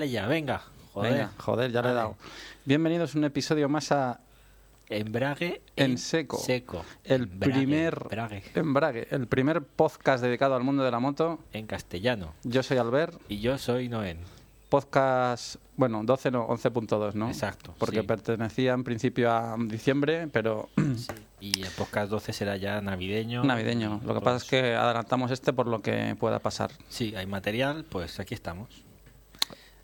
Dale ya, venga. Joder. Venga, joder, ya le he dado. Bienvenidos a un episodio más a Embrague En Seco. Seco. el Embrague, primer embrague. Embrague, el primer podcast dedicado al mundo de la moto. En castellano. Yo soy Albert, Y yo soy Noel. podcast, bueno, 12 no, 11.2, ¿no? Exacto, Porque sí. pertenecía en principio a diciembre, pero Y el podcast 12 será ya navideño. navideño. Lo que pasa es que adelantamos este por lo que pueda pasar. Sí, hay material, pues aquí estamos.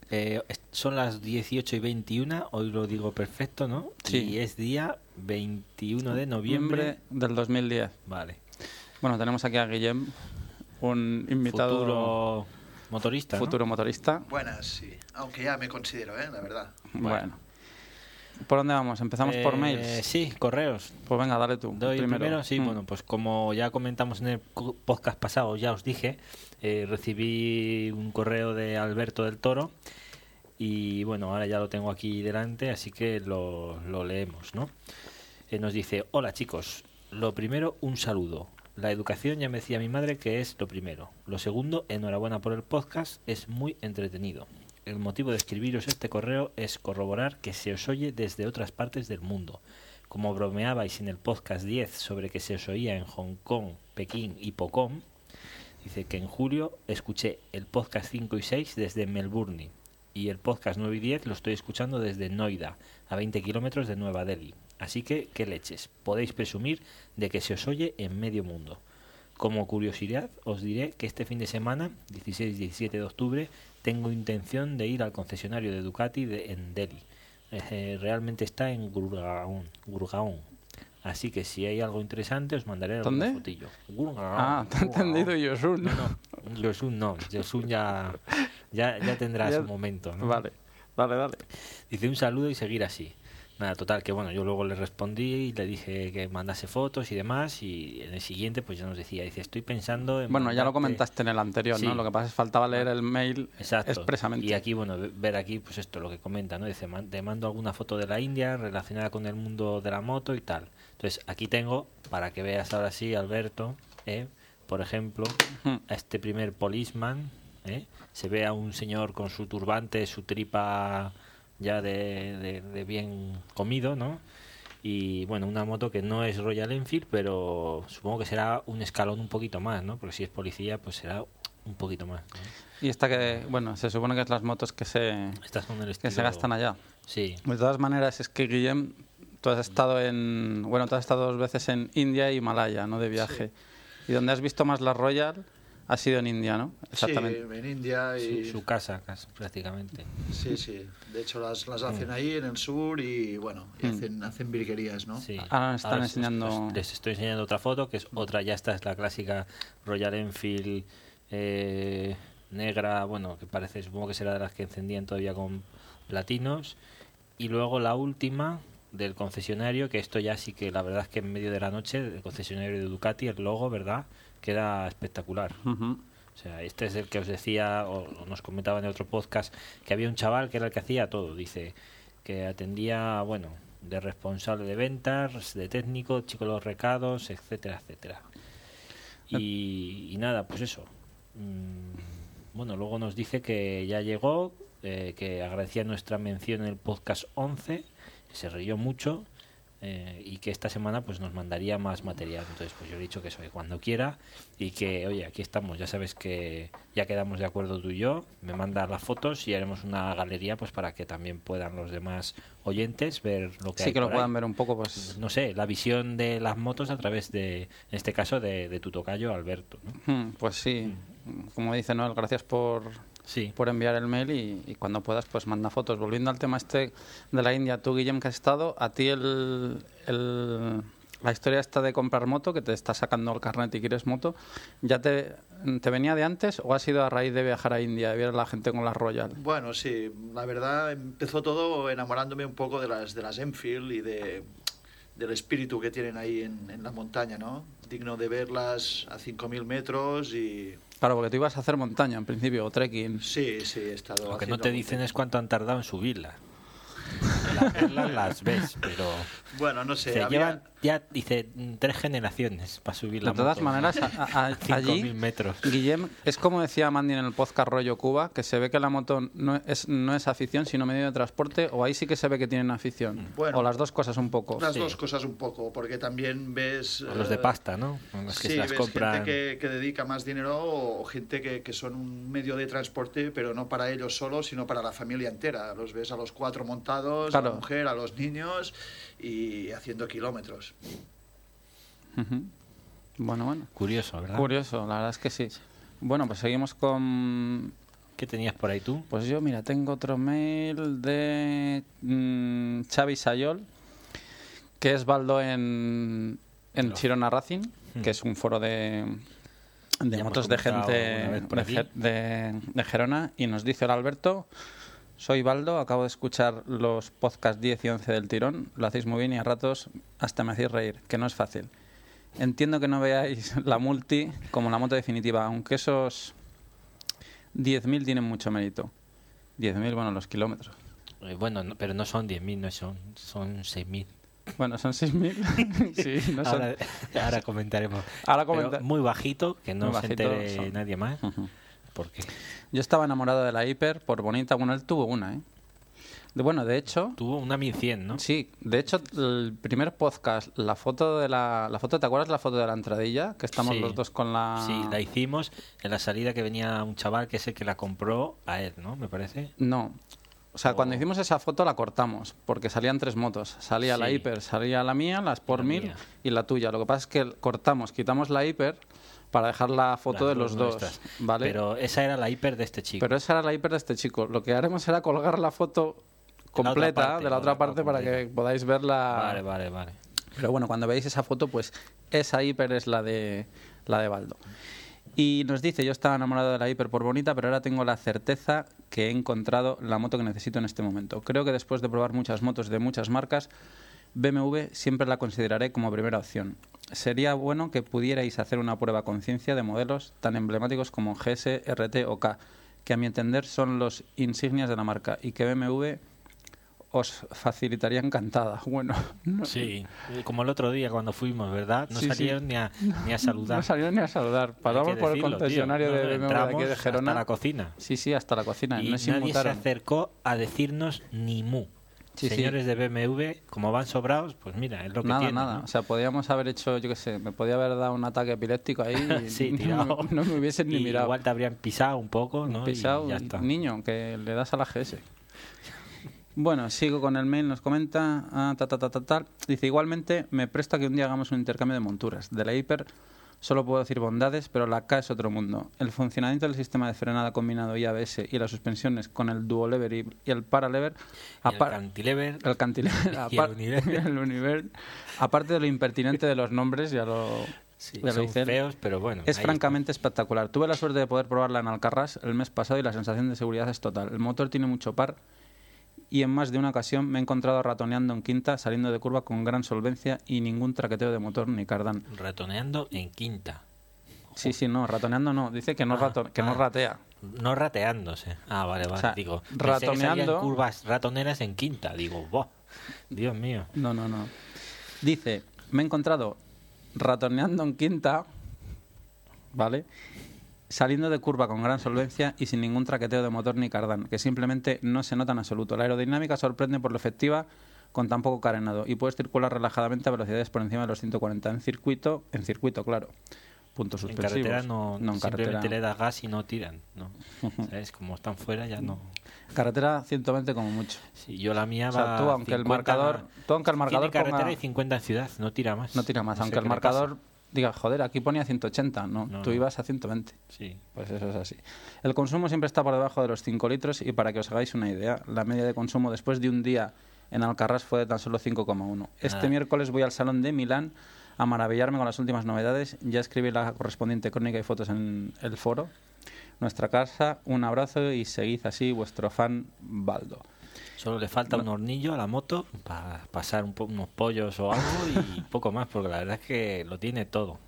Eh, son las 18 y 21, hoy lo digo perfecto, ¿no? Sí. Y es día 21 de noviembre. Del 2010. Vale. Bueno, tenemos aquí a Guillem, un invitado Futuro motorista. ¿no? futuro motorista. Buenas, sí. Aunque ya me considero, ¿eh? La verdad. Bueno. ¿Por dónde vamos? ¿Empezamos por Eh, mails? Sí, correos. Pues venga, dale tú. Doy primero, sí, Mm. bueno, pues como ya comentamos en el podcast pasado, ya os dije, eh, recibí un correo de Alberto del Toro y bueno, ahora ya lo tengo aquí delante, así que lo, lo leemos, ¿no? Eh, nos dice, hola chicos, lo primero, un saludo. La educación ya me decía mi madre que es lo primero. Lo segundo, enhorabuena por el podcast, es muy entretenido. El motivo de escribiros este correo es corroborar que se os oye desde otras partes del mundo. Como bromeabais en el podcast 10 sobre que se os oía en Hong Kong, Pekín y Pocón, dice que en julio escuché el podcast 5 y 6 desde Melbourne y el podcast 9 y 10 lo estoy escuchando desde Noida, a 20 kilómetros de Nueva Delhi. Así que, qué leches, podéis presumir de que se os oye en medio mundo. Como curiosidad, os diré que este fin de semana, 16-17 de octubre, tengo intención de ir al concesionario de Ducati de, en Delhi. Eh, realmente está en Gurgaon, Gurgaon. Así que si hay algo interesante os mandaré ¿Dónde? fotillo. Gurgaon, Ah, te he entendido Yosun. No, no, Yosun no, Yosun ya, ya, ya tendrá Ya- su momento. ¿no? Vale, dale, dale. Dice un saludo y seguir así. Nada, total, que bueno, yo luego le respondí y le dije que mandase fotos y demás y en el siguiente pues ya nos decía, dice, estoy pensando en... Bueno, ya lo comentaste en el anterior, ¿no? Lo que pasa es que faltaba leer el mail Exacto. expresamente. Y aquí, bueno, ve- ver aquí, pues esto, lo que comenta, ¿no? Dice, "Man- te mando alguna foto de la India relacionada con el mundo de la moto y tal. Entonces, aquí tengo, para que veas ahora sí, Alberto, ¿eh? por ejemplo, a este primer policeman, ¿eh? se ve a un señor con su turbante, su tripa ya de, de- de bien comido, ¿no? Y bueno, una moto que no es Royal Enfield, pero supongo que será un escalón un poquito más, ¿no? Porque si es policía, pues será un poquito más. ¿no? Y esta que, bueno, se supone que es las motos que se, Estas son que se gastan allá. Sí, De todas maneras, es que Guillem, tú has estado en, bueno, tú has estado dos veces en India y Himalaya, ¿no? De viaje. Y donde has visto más la Royal ha sido en India, ¿no? Exactamente. Sí, en India y... su, su casa casi, prácticamente. Sí, sí. De hecho, las, las hacen ahí en el sur y, bueno, y Mm. hacen, hacen virguerías, ¿no? Sí. Ahora nos están enseñando- les estoy enseñando otra foto, que es otra, ya esta es la clásica Royal Enfield eh, negra, bueno, que parece, supongo que será de las que encendían todavía con platinos. Y luego la última del concesionario, que esto ya sí que la verdad es que en medio de la noche, del concesionario de Ducati, el logo, ¿verdad? Queda espectacular. O sea, este es el que os decía, o nos comentaba en el otro podcast, que había un chaval que era el que hacía todo. Dice que atendía, bueno, de responsable de ventas, de técnico, chico de los recados, etcétera, etcétera. Y, y nada, pues eso. Mm, Bueno, luego nos dice que ya llegó, eh, que agradecía nuestra mención en el podcast 11, que se rió mucho eh, y que esta semana pues nos mandaría más material. Entonces, pues yo he dicho que soy cuando quiera y que, oye, aquí estamos. Ya sabes que ya quedamos de acuerdo tú y yo. Me mandas las fotos y haremos una galería pues para que también puedan los demás oyentes ver lo que Sí, hay que lo ahí. puedan ver un poco, pues... No sé, la visión de las motos a través de, en este caso, de, de tu tocayo Alberto. ¿no? Hmm, Pues sí, como dice Noel, gracias por, Sí. por enviar el mail y, y cuando puedas pues manda fotos. Volviendo al tema este de la India, tú Guillem que has estado, a ti el, el- la historia esta de comprar moto, que te está sacando el carnet y quieres moto, ¿ya te, te venía de antes o ha sido a raíz de viajar a India y ver a la gente con la Royal? Bueno, sí, la verdad empezó todo enamorándome un poco de las, de las Enfield y de, del espíritu que tienen ahí en, en la montaña, ¿no? Digno de verlas a 5.000 metros y... Claro, porque tú ibas a hacer montaña en principio, o trekking. Sí, sí, he estado Lo que no te dicen es cuánto han tardado en subirla. Las perlas las ves, pero Bueno, no sé, se había- llevan ya, dice, mm, tres generaciones para subir la De todas moto. maneras, a- a- a- 5.000 allí, metros. Guillem, es como decía Mandy en el podcast Rollo Cuba, que se ve que la moto no es, no es afición, sino medio de transporte, o ahí sí que se ve que tienen afición. Bueno. o las dos cosas un poco. las sí. dos cosas un poco, porque también ves... O los de eh, pasta, ¿no? Los que sí, se las ves compran. gente que, que dedica más dinero o gente que, que son un medio de transporte, pero no para ellos solos, sino para la familia entera. Los ves a los cuatro montados, a Claro. la mujer, a los niños y haciendo kilómetros. Bueno, bueno. Curioso, ¿verdad? Curioso, la verdad es que sí. Bueno, pues seguimos con... ¿Qué tenías por ahí tú? Pues yo, mira, tengo otro mail de mm, Xavi Sayol, que es Baldo en, en Chirona Racing, Hmm. que es un foro de, de Ya motos de gente de, de- de Gerona, y nos dice el Alberto, soy Baldo, acabo de escuchar los podcasts 10 y 11 del tirón, lo hacéis muy bien y a ratos hasta me hacéis reír, que no es fácil. Entiendo que no veáis la multi como la moto definitiva, aunque esos 10.000 tienen mucho mérito. 10.000, bueno, los kilómetros. Eh, bueno, no- pero no son 10.000, no son, son 6.000. Bueno, son 6.000. sí, no son... Ahora, ahora comentaremos. Ahora muy bajito, que no Muy se bajito entere son. nadie más. Porque Yo estaba enamorado de la Hiper por bonita. Bueno, él tuvo una, ¿eh? De, bueno, de hecho... tuvo una 1100, ¿no? Sí, de hecho, el primer podcast, la foto de la, la foto, ¿te acuerdas la foto de la entradilla? Que estamos Sí. los dos con la... Sí, la hicimos en la salida que venía un chaval que es el que la compró a él, ¿no? Me parece. No. O sea, cuando Oh. hicimos esa foto la cortamos, porque salían tres motos. Salía la Sí. Hiper, salía la mía, la Sport La 1000 mía. y la tuya. Lo que pasa es que cortamos, quitamos la Hiper para dejar la foto Las de los dos, nuestras. ¿vale? Pero esa era la hiper de este chico. Pero esa era la hiper de este chico. Lo que haremos será colgar la foto completa parte, de la otra otra parte para completa. que podáis verla. Vale, vale, vale. Pero bueno, cuando veáis esa foto, pues esa hiper es la de la de Baldo. Y nos dice, yo estaba enamorado de la hiper por bonita, pero ahora tengo la certeza que he encontrado la moto que necesito en este momento. Creo que después de probar muchas motos de muchas marcas, BMW siempre la consideraré como primera opción. Sería bueno que pudierais hacer una prueba conciencia de modelos tan emblemáticos como GS, RT o K, que a mi entender son los insignias de la marca y que BMW os facilitaría encantada. Bueno, no, Sí, como el otro día cuando fuimos, ¿verdad? No Sí, sí. salieron Ni, a, ni a saludar. no salieron ni a saludar. Pasamos por el decirlo, concesionario No, de BMW de aquí de Gerona. Hasta la cocina. Sí, sí, hasta la cocina. Y no se nadie se acercó a decirnos ni mu. Sí, sí. Señores de BMW, como van sobrados, pues mira, es lo que Nada, tienen, nada. ¿no? O sea, podíamos haber hecho, yo qué sé, me podía haber dado un ataque epiléptico ahí y Sí, no, tirado. me- no me hubiesen ni Y mirado. Igual te habrían pisado un poco, ¿no? Y Pisado, ya está. niño, que le das a la GS. Bueno, sigo con el mail, nos comenta, ah, ta, ta, ta, ta, tal. Dice, igualmente, me presta que un día hagamos un intercambio de monturas. De la Hiper solo puedo decir bondades, pero la K es otro mundo. El funcionamiento del sistema de frenada combinado y ABS y las suspensiones con el duo lever y, el paralever, Y el cantilever, el cantilever, Y el univer. el univer, aparte de lo impertinente de los nombres, ya lo, sí, son dice él. feos, pero bueno. Es francamente espectacular. Tuve la suerte de poder probarla en Alcarrás el mes pasado y la sensación de seguridad es total. El motor tiene mucho par y en más de una ocasión me he encontrado ratoneando en quinta, saliendo de curva con gran solvencia y ningún traqueteo de motor ni cardán. Ratoneando en quinta. Sí, sí, no, ratoneando no. Dice que no, Ah, rato- que no ah. ratea. No rateándose. Ah, vale, vale. O sea, Digo, ratoneando- curvas ratoneras en quinta. Digo, ¡buah! Dios mío. No, no, no. Dice, me he encontrado ratoneando en quinta, ¿vale? Saliendo de curva con gran solvencia y sin ningún traqueteo de motor ni cardán, que simplemente no se nota en absoluto. La aerodinámica sorprende por lo efectiva, con tan poco carenado y puedes circular relajadamente a velocidades por encima de los 140 en circuito, en circuito, claro. Puntos En suspensivos. carretera no, no en simplemente carretera. le das gas y no tiran. ¿no? ¿Sabes? Como están fuera ya no. Carretera 120 como mucho. Sí, yo la mía O sea, va tú aunque el 50 marcador, tú aunque el marcador tiene carretera ponga- y 50 en ciudad, no tira más. no tira más, No aunque el le pasa. Diga, joder, aquí ponía 180, no, No, tú no. ibas a 120. Sí. Pues eso es así. El consumo siempre está por debajo de los 5 litros y para que os hagáis una idea, la media de consumo después de un día en Alcarrás fue de tan solo 5,1. Este Ah. miércoles voy al Salón de Milán a maravillarme con las últimas novedades. Ya escribí la correspondiente crónica y fotos en el foro. Nuestra casa, un abrazo y seguid así vuestro fan Baldo. Solo le falta un hornillo a la moto para pasar un po- unos pollos o algo y poco más, porque la verdad es que lo tiene todo.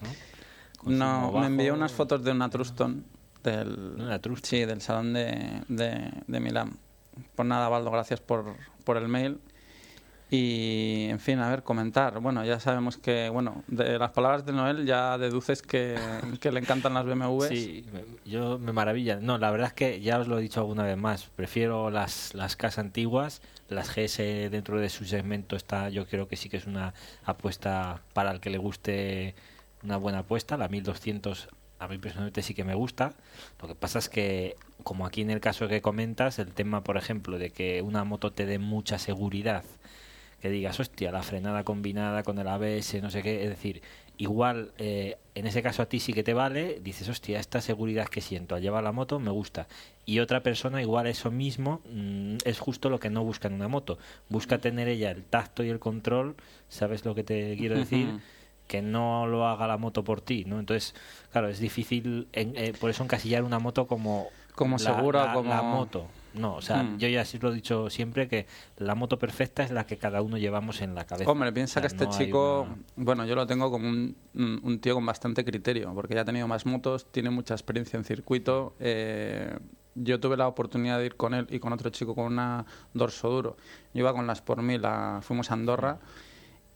¿no? Consumo No, bajo, me envió unas fotos de una Truston del, Una sí, del salón de, de, de Milán. Pues nada, Baldo, gracias por, por el mail. Y, en fin, a ver, comentar. Bueno, ya sabemos que, bueno, de las palabras de Noel ya deduces que, le encantan las BMWs. Sí, yo me maravilla. No, la verdad es que ya os lo he dicho alguna vez más. Prefiero las, las casas antiguas. Las GS dentro de su segmento está, yo creo que sí que es una apuesta para el que le guste una buena apuesta. La 1200 a mí personalmente sí que me gusta. Lo que pasa es que, como aquí en el caso que comentas, el tema, por ejemplo, de que una moto te dé mucha seguridad que digas, hostia, la frenada combinada con el ABS, no sé qué, es decir, igual eh, en ese caso a ti sí que te vale, dices, hostia, esta seguridad que siento al llevar la moto me gusta. Y otra persona igual eso mismo mm, es justo lo que no busca en una moto. Busca tener ella el tacto y el control, ¿sabes lo que te quiero decir? Que no lo haga la moto por ti, ¿no? Entonces, claro, es difícil, en- eh, por eso encasillar una moto como... Como la- segura, la- como- La moto. No, o sea, Mm. yo ya sí lo he dicho siempre que la moto perfecta es la que cada uno llevamos en la cabeza. Hombre, piensa O sea, que este no chico, una- bueno, yo lo tengo como un, tío con bastante criterio, porque ya ha tenido más motos, tiene mucha experiencia en circuito. eh, yo tuve la oportunidad de ir con él y con otro chico con una dorso duro. Yo iba con las por mil, fuimos a Andorra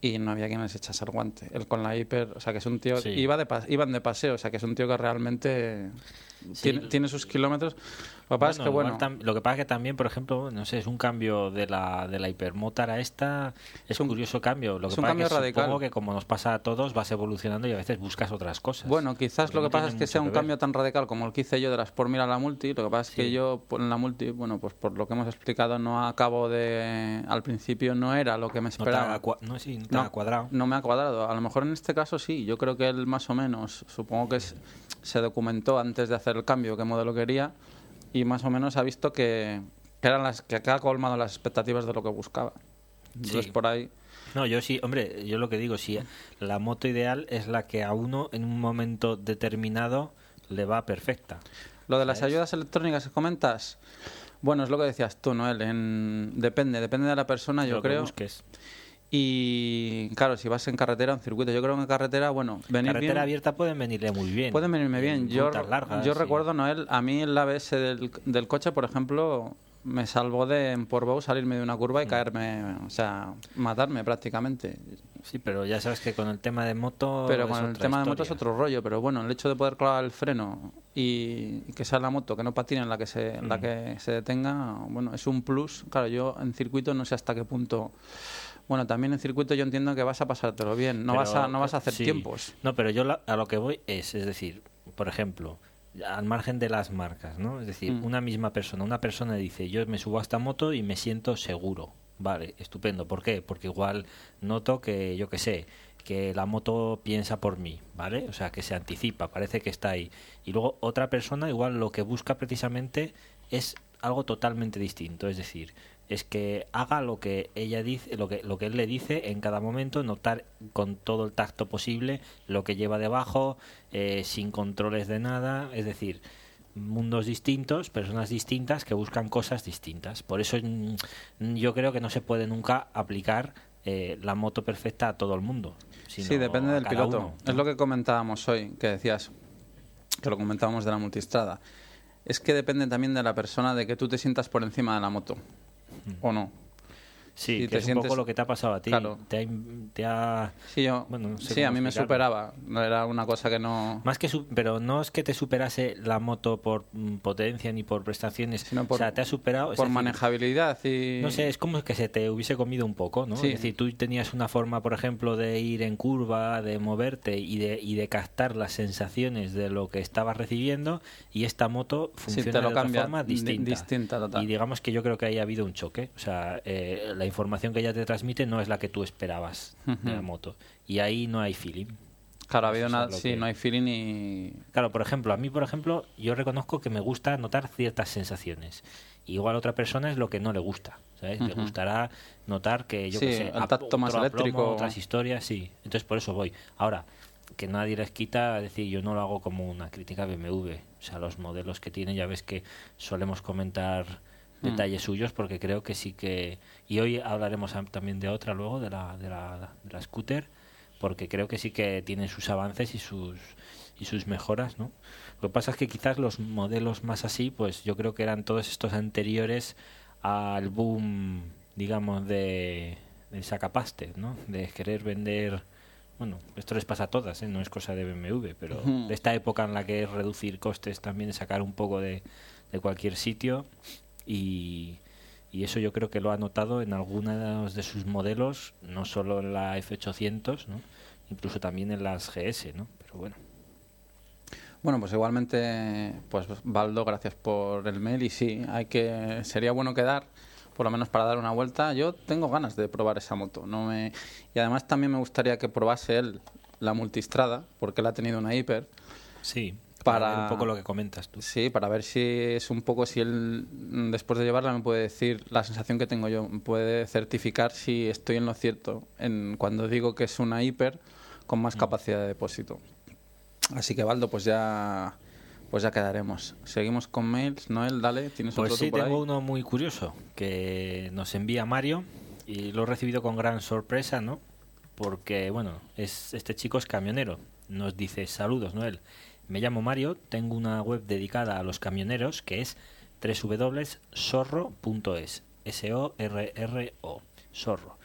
y no había quien les echase el guante. Él con la hiper, o sea que es un tío, Sí. iba de iban de paseo, o sea que es un tío que realmente Sí. tiene, tiene sus kilómetros. Lo que pasa es que, bueno, tam- lo que pasa es que también, por ejemplo, no sé, es un cambio de la, de la hipermotor a esta, es, un- curioso cambio. Lo es que un pasa cambio es que radical. supongo que como nos pasa a todos, vas evolucionando y a veces buscas otras cosas. Bueno, quizás lo que no pasa es que sea un cambio tan radical como el que hice yo de las por mil a la multi. Lo que pasa es que yo por- en la multi, bueno, pues por lo que hemos explicado, no acabo de. Al principio no era lo que me no esperaba. cua- no, sí, no te No, haga cuadrado. no me ha cuadrado. A lo mejor en este caso sí. Yo creo que él más o menos, supongo que se documentó antes de hacer el cambio qué modelo quería y más o menos ha visto que, que eran las que ha colmado las expectativas de lo que buscaba. Entonces Sí. por ahí. No, yo sí, hombre, yo lo que digo, sí, la moto ideal es la que a uno en un momento determinado le va perfecta. Lo de las ¿Sabes? ayudas electrónicas que comentas, bueno, es lo que decías tú, Noel. En... Depende, depende de la persona, yo lo que creo. busques. Y claro, si vas en carretera en circuito, yo creo que en carretera, bueno, venir Carretera bien, abierta pueden venirle muy bien. pueden venirme bien. En Yo, largas, yo sí. recuerdo, Noel, a mí el ABS del, del coche, por ejemplo, me salvó de en Portbou salirme de una curva Mm. y caerme, o sea, matarme prácticamente. Sí, pero ya sabes que con el tema de moto. Pero con el tema de moto es otro rollo. Pero bueno, el hecho de poder clavar el freno y, que sea la moto que no patine en la que se, en la Mm. que se detenga, bueno, es un plus. Claro, yo en circuito no sé hasta qué punto. Bueno, también en circuito yo entiendo que vas a pasártelo bien, no Pero, vas a no vas a hacer sí. tiempos. No, pero yo la- a lo que voy es, es decir, por ejemplo, al margen de las marcas, ¿no? Es decir, Mm. una misma persona, una persona dice, yo me subo a esta moto y me siento seguro. Vale, estupendo. ¿Por qué? Porque igual noto que, yo qué sé, que la moto piensa por mí, ¿vale? O sea, que se anticipa, parece que está ahí. Y luego otra persona igual lo que busca precisamente es algo totalmente distinto, es decir, es que haga lo que ella dice, lo que lo que él le dice en cada momento, notar con todo el tacto posible lo que lleva debajo, eh, sin controles de nada, es decir, mundos distintos, personas distintas que buscan cosas distintas. Por eso mm, yo creo que no se puede nunca aplicar eh, la moto perfecta a todo el mundo. Sí, depende del piloto. uno, Es lo que comentábamos hoy, que decías, que lo comentábamos de la multistrada. Es que depende también de la persona, de que tú te sientas por encima de la moto. O no. Sí, si que es un poco lo que te ha pasado a ti. Claro. Te ha, te ha- Sí, yo, Bueno, no sé sí a mí me superaba. No era una cosa que no... Más que su- pero no es que te superase la moto por mm, potencia ni por prestaciones, Sino por- o sea, te ha superado Por decir, manejabilidad y... No sé, es como que se te hubiese comido un poco, ¿no? Sí. Es decir, tú tenías una forma, por ejemplo, de ir en curva, de moverte y de, y de captar las sensaciones de lo que estabas recibiendo y esta moto Sí, funciona te lo de otra forma di- distinta. distinta, total. Y digamos que yo creo que ahí ha habido un choque. O sea, eh, la información que ella te transmite no es la que tú esperabas de la moto. Y ahí no hay feeling. Claro, ha habido una... Sí, que- no hay feeling y... Claro, por ejemplo, a mí, por ejemplo, yo reconozco que me gusta notar ciertas sensaciones. Igual a otra persona es lo que no le gusta, ¿sabes? Le gustará notar que, yo Sí, qué sé, el tacto más eléctrico. otras historias, sí. Entonces por eso voy. Ahora, que nadie les quita, decir, yo no lo hago como una crítica BMW. O sea, los modelos que tiene, ya ves que solemos comentar Mm. detalles suyos porque creo que sí que... Y hoy hablaremos am- también de otra luego, de la, de la, de la scooter, porque creo que sí que tienen sus avances y sus y sus mejoras, ¿no? Lo que pasa es que quizás los modelos más así, pues yo creo que eran todos estos anteriores al boom, digamos, de, del sacapaste, ¿no? De querer vender... Bueno, esto les pasa a todas, ¿eh? no es cosa de BMW, pero de esta época en la que es reducir costes también es sacar un poco de, de cualquier sitio y, y eso yo creo que lo ha notado en algunos de sus modelos, no solo en la F800, ¿no? incluso también en las GS, ¿no? Pero bueno. Bueno, pues igualmente, pues Baldo, gracias por el mail y sí, hay que sería bueno quedar, por lo menos para dar una vuelta. Yo tengo ganas de probar esa moto, no me y además también me gustaría que probase él la multistrada, porque él ha tenido una hiper. Sí, Para- un poco lo que comentas tú. Sí, para ver si es un poco si él mm, después de llevarla me puede decir la sensación que tengo yo, me puede certificar si estoy en lo cierto en cuando digo que es una hiper con Mm. más capacidad de depósito. Así que Baldo, pues ya pues ya quedaremos. Seguimos con mails, Noel, dale, tienes Pues otro sí, por tengo ahí? uno muy curioso que nos envía Mario y lo he recibido con gran sorpresa, ¿no? Porque, bueno, es este chico es camionero. Nos dice, saludos, Noel. Me llamo Mario, tengo una web dedicada a los camioneros que es www.sorro.es. S-O-R-R-O. Sorro.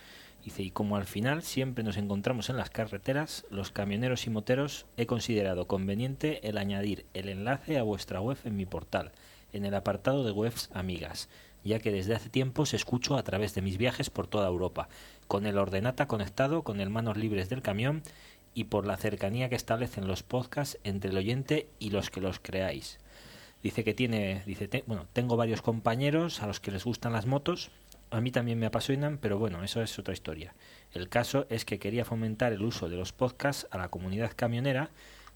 Dice, y como al final siempre nos encontramos en las carreteras, los camioneros y moteros, he considerado conveniente el añadir el enlace a vuestra web en mi portal, en el apartado de webs amigas, ya que desde hace tiempo os escucho a través de mis viajes por toda Europa, con el ordenata conectado con el manos libres del camión y por la cercanía que establecen los podcasts entre el oyente y los que los creáis. Dice que tiene, dice, te- bueno, tengo varios compañeros a los que les gustan las motos, a mí también me apasionan, pero bueno, eso es otra historia. El caso es que quería fomentar el uso de los podcasts a la comunidad camionera,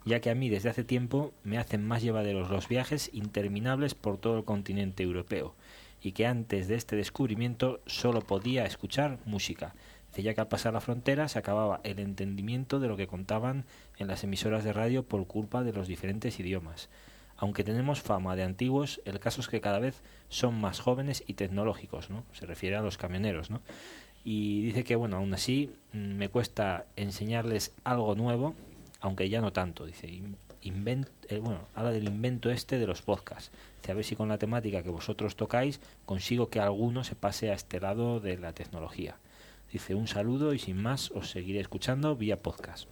ya que a mí desde hace tiempo me hacen más llevaderos los viajes interminables por todo el continente europeo, y que antes de este descubrimiento solo podía escuchar música, Ya que al pasar la frontera se acababa el entendimiento de lo que contaban en las emisoras de radio por culpa de los diferentes idiomas. Aunque tenemos fama de antiguos, el caso es que cada vez son más jóvenes y tecnológicos, ¿no? Se refiere a los camioneros, ¿no? Y dice que, bueno, aún así mm, me cuesta enseñarles algo nuevo, aunque ya no tanto, dice. eh, bueno, habla del invento este de los podcasts. Dice, a ver si con la temática que vosotros tocáis consigo que alguno se pase a este lado de la tecnología. Dice, un saludo y sin más os seguiré escuchando vía podcast.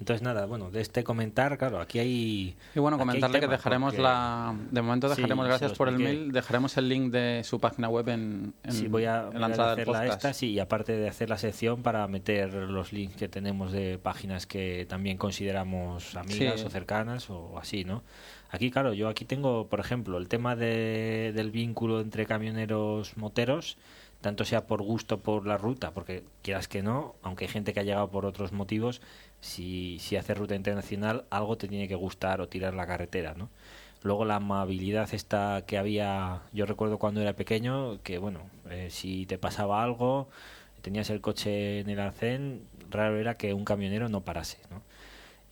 Entonces nada, bueno, de este comentar, claro, aquí hay... Y bueno, comentarle que dejaremos porque- la. De momento dejaremos, gracias por el mail, dejaremos el link de su página web en, en, sí, voy a, en voy la a entrada del podcast. esta, sí, y aparte de hacer la sección para meter los links que tenemos de páginas que también consideramos amigas Sí. o cercanas o así, ¿no? Aquí, claro, yo aquí tengo, por ejemplo, el tema de, del vínculo entre camioneros moteros, tanto sea por gusto por la ruta, porque quieras que no, aunque hay gente que ha llegado por otros motivos, si, si hace ruta internacional, algo te tiene que gustar o tirar la carretera, ¿no? Luego la amabilidad esta que había, yo recuerdo cuando era pequeño, que bueno, eh, si te pasaba algo, tenías el coche en el arcén, raro era que un camionero no parase, ¿no?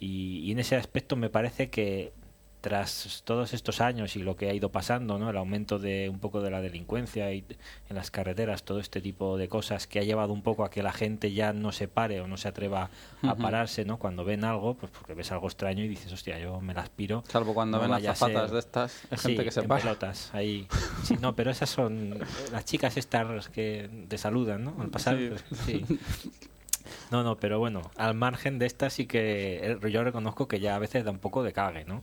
Y, y en ese aspecto me parece que tras todos estos años y lo que ha ido pasando, ¿no? el aumento de un poco de la delincuencia y en las carreteras, todo este tipo de cosas que ha llevado un poco a que la gente ya no se pare o no se atreva a pararse, ¿no? Cuando ven algo, pues porque ves algo extraño y dices, hostia, yo me la aspiro. Salvo cuando no ven las zapatas ser- de estas, hay Sí, gente que se en para. pelotas, ahí. Sí, no, pero esas son las chicas estas que te saludan, ¿no? Al pasar. Sí. pues, sí. No, no, pero bueno, al margen de estas sí que eh, yo reconozco que ya a veces da un poco de cague, ¿no?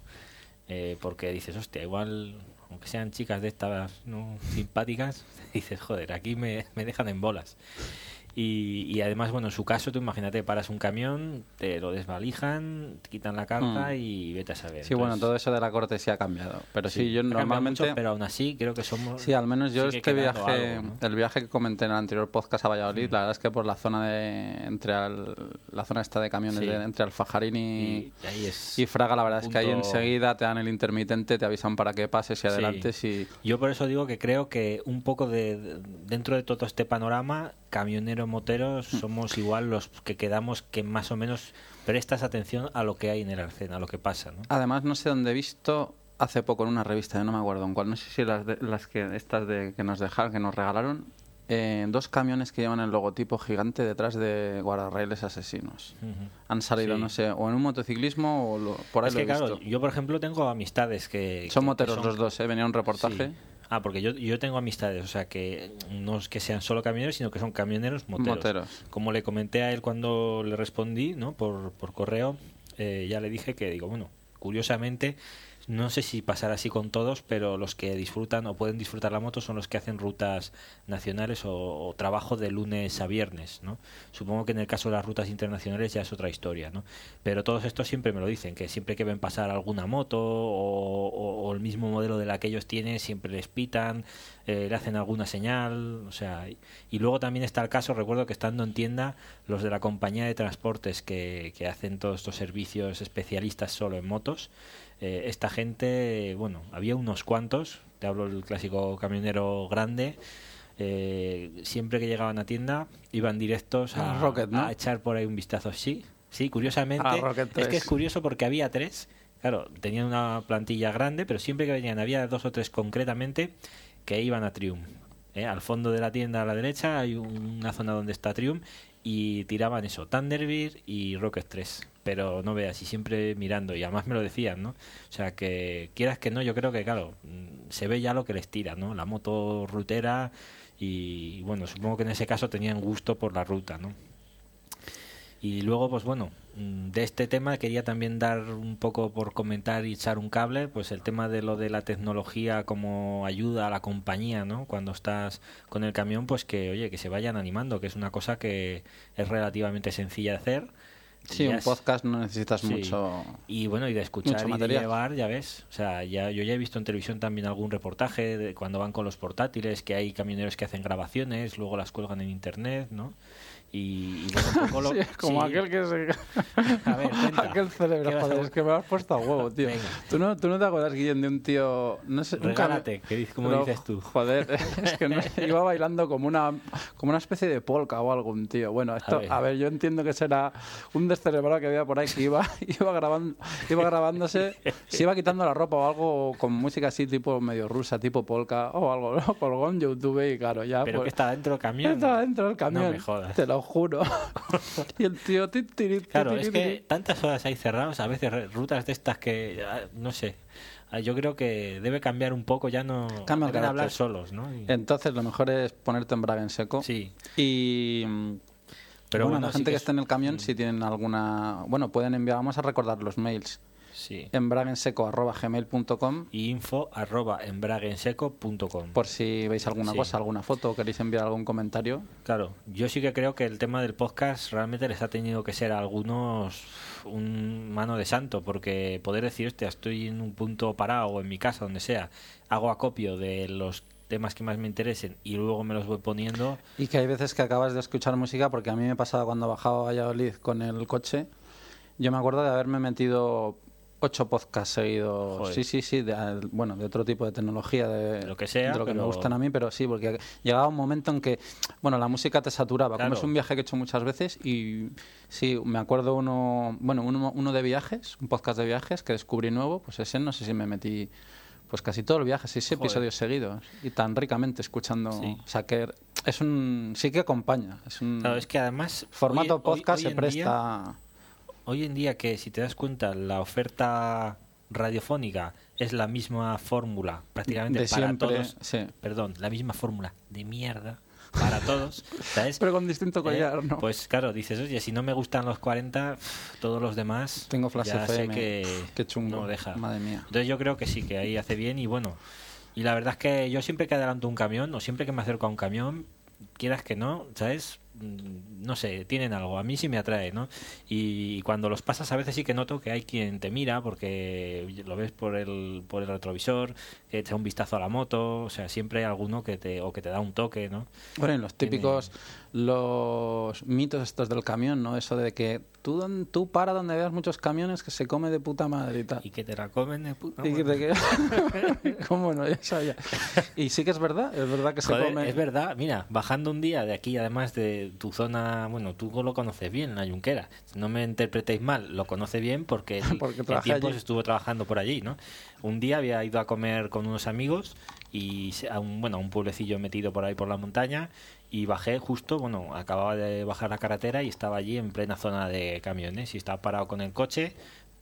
Eh, porque dices, hostia, igual, aunque sean chicas de estas ¿no? simpáticas, dices, joder, aquí me, me dejan en bolas. Y, y además, bueno, en su caso, tú imagínate, paras un camión, te lo desvalijan, te quitan la carga Mm. y vete a saber. Sí, bueno, todo eso de la cortesía ha cambiado. Pero sí, yo normalmente... mucho, pero aún así creo que somos... Sí, al menos yo este viaje, algo, ¿no? el viaje que comenté en el anterior podcast a Valladolid, Mm. la verdad es que por la zona de entre al- la zona esta de camiones Sí. de- entre Alfajarín y, y, y ahí es... y Fraga, la verdad es que ahí enseguida te dan el intermitente, te avisan para que pases y adelantes y Yo por eso digo que creo que un poco de- dentro de todo este panorama, camioneros, moteros, Mm. somos igual los que quedamos que más o menos prestas atención a lo que hay en el arcén, a lo que pasa, ¿no? además no sé dónde he visto hace poco en una revista, no me acuerdo en cuál, no sé si las, de- las que estas de que nos dejaron, que nos regalaron, eh, dos camiones que llevan el logotipo gigante detrás de guardarrailes asesinos. Han salido, Sí. no sé, o en un motociclismo o lo- por ahí es lo que he claro, yo por ejemplo tengo amistades que... Son que- que moteros son- los dos, ¿eh? Venía un reportaje. Sí. Ah, porque yo, yo tengo amistades, o sea, que no es que sean solo camioneros, sino que son camioneros moteros. Moteros. Como le comenté a él cuando le respondí, ¿no? Por, por correo, eh, ya le dije que, digo, bueno, curiosamente, no sé si pasará así con todos, pero los que disfrutan o pueden disfrutar la moto son los que hacen rutas nacionales o, o trabajo de lunes a viernes, ¿no? Supongo que en el caso de las rutas internacionales ya es otra historia, ¿no? Pero todos estos siempre me lo dicen, que siempre que ven pasar alguna moto o, o- el mismo modelo de la que ellos tienen, siempre les pitan, eh, le hacen alguna señal, o sea, y, y luego también está el caso, recuerdo que estando en tienda, los de la compañía de transportes que, que hacen todos estos servicios especialistas solo en motos, eh, esta gente, bueno, había unos cuantos, te hablo del clásico camionero grande, eh, siempre que llegaban a tienda iban directos A a, Rocket, ¿no? a echar por ahí un vistazo. Sí, sí, curiosamente. Es que 3. es curioso porque había tres, claro, tenían una plantilla grande, pero siempre que venían había dos o tres concretamente que iban a Triumph. ¿eh? Al fondo de la tienda a la derecha hay una zona donde está Triumph y tiraban eso, Thunderbird y Rocket 3. Pero no veas, y siempre mirando, y además me lo decían, ¿no? O sea, que quieras que no, yo creo que, claro, mm, se ve ya lo que les tira, ¿no? La moto rutera y, bueno, supongo que en ese caso tenían gusto por la ruta, ¿no? Y luego, pues bueno, mm, de este tema quería también dar un poco por comentar y echar un cable, pues el tema de lo de la tecnología como ayuda a la compañía, ¿no? Cuando estás con el camión, pues que, oye, que se vayan animando, que es una cosa que es relativamente sencilla de hacer. Sí, un es- podcast no necesitas Sí. mucho. Y bueno, y de escuchar y de llevar, ya ves. O sea, ya, yo ya he visto en televisión también algún reportaje de cuando van con los portátiles, que hay camioneros que hacen grabaciones, luego las cuelgan en internet, ¿no? Y, y bueno, un poco lo- Sí, como sí. aquel que se... A ver, aquel cerebro, ¿Qué vas a joder, es que me lo has puesto a huevo, tío. Venga. ¿Tú no, ¿Tú no te acuerdas, Guillem, de un tío... No sé, nunca Regálate, que dices- como Pero, dices tú. Joder, es que no- iba bailando como una, como una especie de polka o algo, un tío. Bueno, esto, a A ver. ver. yo entiendo que será un descerebrado que había por ahí que iba, iba, grabando, iba grabándose, se iba quitando la ropa o algo con música así tipo medio rusa, tipo polka o algo, lo colgó en YouTube y claro, ya Pero pues, que está dentro del camión. estaba dentro del camión, me jodas. te lo juro. y el tío... ti, ti, Claro, es que tantas horas hay cerrados, a veces rutas de estas que, ah, no sé, ah, yo creo que debe cambiar un poco, ya no Cambia el deben hablar solos, ¿no? Y- Entonces lo mejor es ponerte embrague en seco. sí, Y mm, pero bueno, bueno, la sí gente que, es- esté en el camión, si tienen alguna. Bueno, pueden enviar, vamos a recordar los mails. Sí. embraguenseco.gmail.com Y info arroba embraguenseco.com. por si veis alguna Sí. cosa, alguna foto queréis enviar algún comentario. Claro, yo sí que creo que el tema del podcast realmente les ha tenido que ser a algunos un mano de santo, porque poder decir, hostia, estoy en un punto parado o en mi casa, donde sea, hago acopio de los temas que más me interesen y luego me los voy poniendo. Y que hay veces que acabas de escuchar música, porque a mí me pasaba cuando bajaba a Valladolid con el coche. Yo me acuerdo de haberme metido ocho podcasts seguidos. Joder. Sí, sí, sí. De, bueno, de otro tipo de tecnología, de, De lo que sea, de lo que me gustan a mí, pero sí, porque llegaba un momento en que, bueno, la música te saturaba. Como es un viaje que he hecho muchas veces y sí, me acuerdo uno, bueno, uno, uno de viajes, un podcast de viajes que descubrí nuevo, pues ese no sé si me metí. Pues casi todo el viaje, seis episodios seguidos y tan ricamente escuchando. Sí. O sea, que es un. Sí que acompaña. Es un. Claro, es que además... formato hoy- podcast hoy se presta. día- hoy en día que si te das cuenta la oferta radiofónica es la misma fórmula prácticamente De para siempre, todos sí. perdón la misma fórmula de mierda para todos ¿sabes? Pero con distinto Eh, collar, ¿no? pues claro dices oye si no me gustan los 40 pff, todos los demás Tengo Flash ya FM. sé que Qué chungo. no deja Madre mía. entonces yo creo que sí que ahí hace bien y bueno y la verdad es que yo siempre que adelanto un camión o siempre que me acerco a un camión quieras que no sabes no sé, tienen algo, a mí sí me atrae, ¿no? Y cuando los pasas a veces sí que noto que hay quien te mira porque lo ves por el, por el retrovisor, que te da un vistazo a la moto, o sea, siempre hay alguno que te, o que te da un toque, ¿no? Bueno, los típicos, los mitos estos del camión, ¿no? Eso de que tú, para donde veas muchos camiones que se come de puta madre y tal. Y que te la comen de puta Y que madre. te quedas- ¿Cómo no? Ya sabía. Y sí que es verdad, es verdad que se come. Es verdad, mira, bajando un día de aquí, además de tu zona, bueno, tú lo conoces bien, la Yunquera. No me interpretéis mal, lo conoce bien porque, Porque allí. estuvo trabajando por allí, ¿no? Un día había ido a comer con unos amigos y a un, bueno, a un pueblecillo metido por ahí por la montaña y bajé justo, bueno, acababa de bajar la carretera y estaba allí en plena zona de camiones y estaba parado con el coche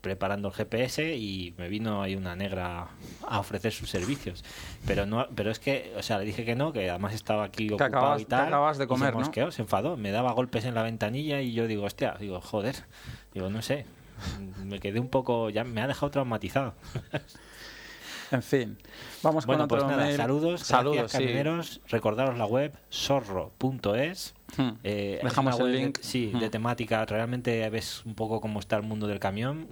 preparando el GPS y me vino ahí una negra a ofrecer sus servicios. Pero no, pero es que, o sea, le dije que no, que además estaba aquí ocupado acabas- y tal. acabas de y comer, ¿no? se enfadó, me daba golpes en la ventanilla y yo digo, hostia, digo, joder, digo, no sé, me quedé un poco, ya me ha dejado traumatizado. En fin, vamos Bueno, con otro pues nada, mail. saludos, saludos, gracias, sí. recordaros la web zorro.es. Hmm. Eh, es Dejamos una el web de- link. sí, Hmm. de temática. Realmente ves un poco cómo está el mundo del camión.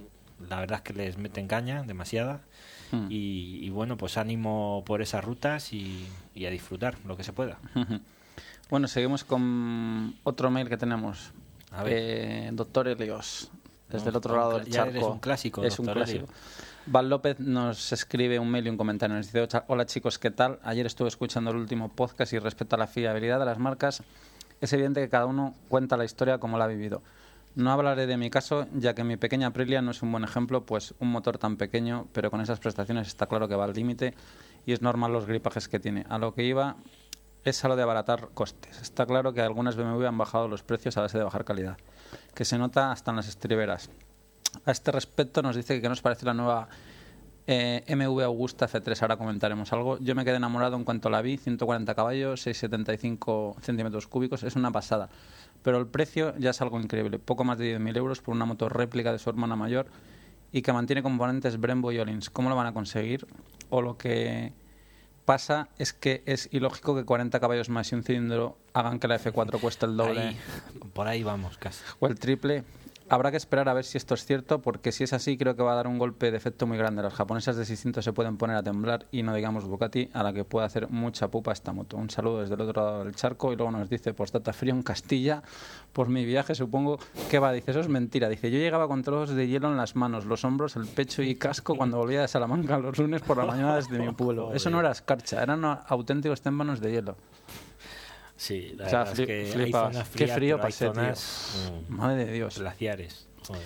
La verdad es que les meten caña, demasiada. Hmm. Y, y bueno, pues ánimo por esas rutas y, y a disfrutar lo que se pueda. Bueno, seguimos con otro mail que tenemos. A ver. Eh, doctor Helios, desde No, el otro lado del charco. eres un clásico, Es un clásico. Val López nos escribe un mail y un comentario. Nos dice, "Ocha- hola chicos, ¿qué tal? Ayer estuve escuchando el último podcast y respecto a la fiabilidad de las marcas, es evidente que cada uno cuenta la historia como la ha vivido. No hablaré de mi caso, ya que mi pequeña Aprilia no es un buen ejemplo, pues un motor tan pequeño, pero con esas prestaciones está claro que va al límite y es normal los gripajes que tiene. A lo que iba es a lo de abaratar costes. Está claro que algunas BMW han bajado los precios a base de bajar calidad, que se nota hasta en las estriberas. A este respecto nos dice que qué nos parece la nueva eh, MV Augusta F3. Ahora comentaremos algo. Yo me quedé enamorado en cuanto la vi. 140 caballos, 675 centímetros cúbicos. Es una pasada. Pero el precio ya es algo increíble. Poco más de 10.000 euros por una moto réplica de su hermana mayor y que mantiene componentes Brembo y Olins. ¿Cómo lo van a conseguir? O lo que pasa es que es ilógico que 40 caballos más y un cilindro hagan que la F4 cueste el doble Ahí, por ahí vamos, casi. o el triple. Habrá que esperar a ver si esto es cierto, porque si es así, creo que va a dar un golpe de efecto muy grande. Las japonesas de 600 se pueden poner a temblar y no digamos Bugatti, a la que puede hacer mucha pupa esta moto. Un saludo desde el otro lado del charco y luego nos dice, postdata frío en Castilla, por mi viaje supongo que va. Dice, eso es mentira. Dice, yo llegaba con trozos de hielo en las manos, los hombros, el pecho y casco cuando volvía de Salamanca los lunes por la mañana desde mi pueblo. Eso no era escarcha, eran auténticos témpanos de hielo. Sí, la O sea, verdad es que hay flipas. Qué frío pasé, tío. mm, Madre de Dios. glaciares. Joder.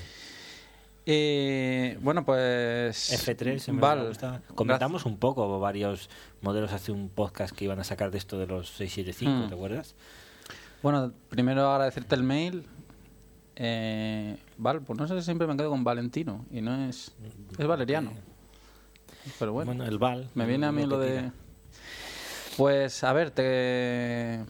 Eh, bueno, pues. F3 se me Val, gusta. Comentamos un poco varios modelos hace un podcast que iban a sacar de esto de los 675, Mm. ¿te acuerdas? Bueno, primero agradecerte el mail. Eh, Val, pues no sé, siempre me quedo con Valentino y no es. Es valeriano. Pero bueno, Bueno, el Val. me viene a mí lo de. tira. Pues a ver, te.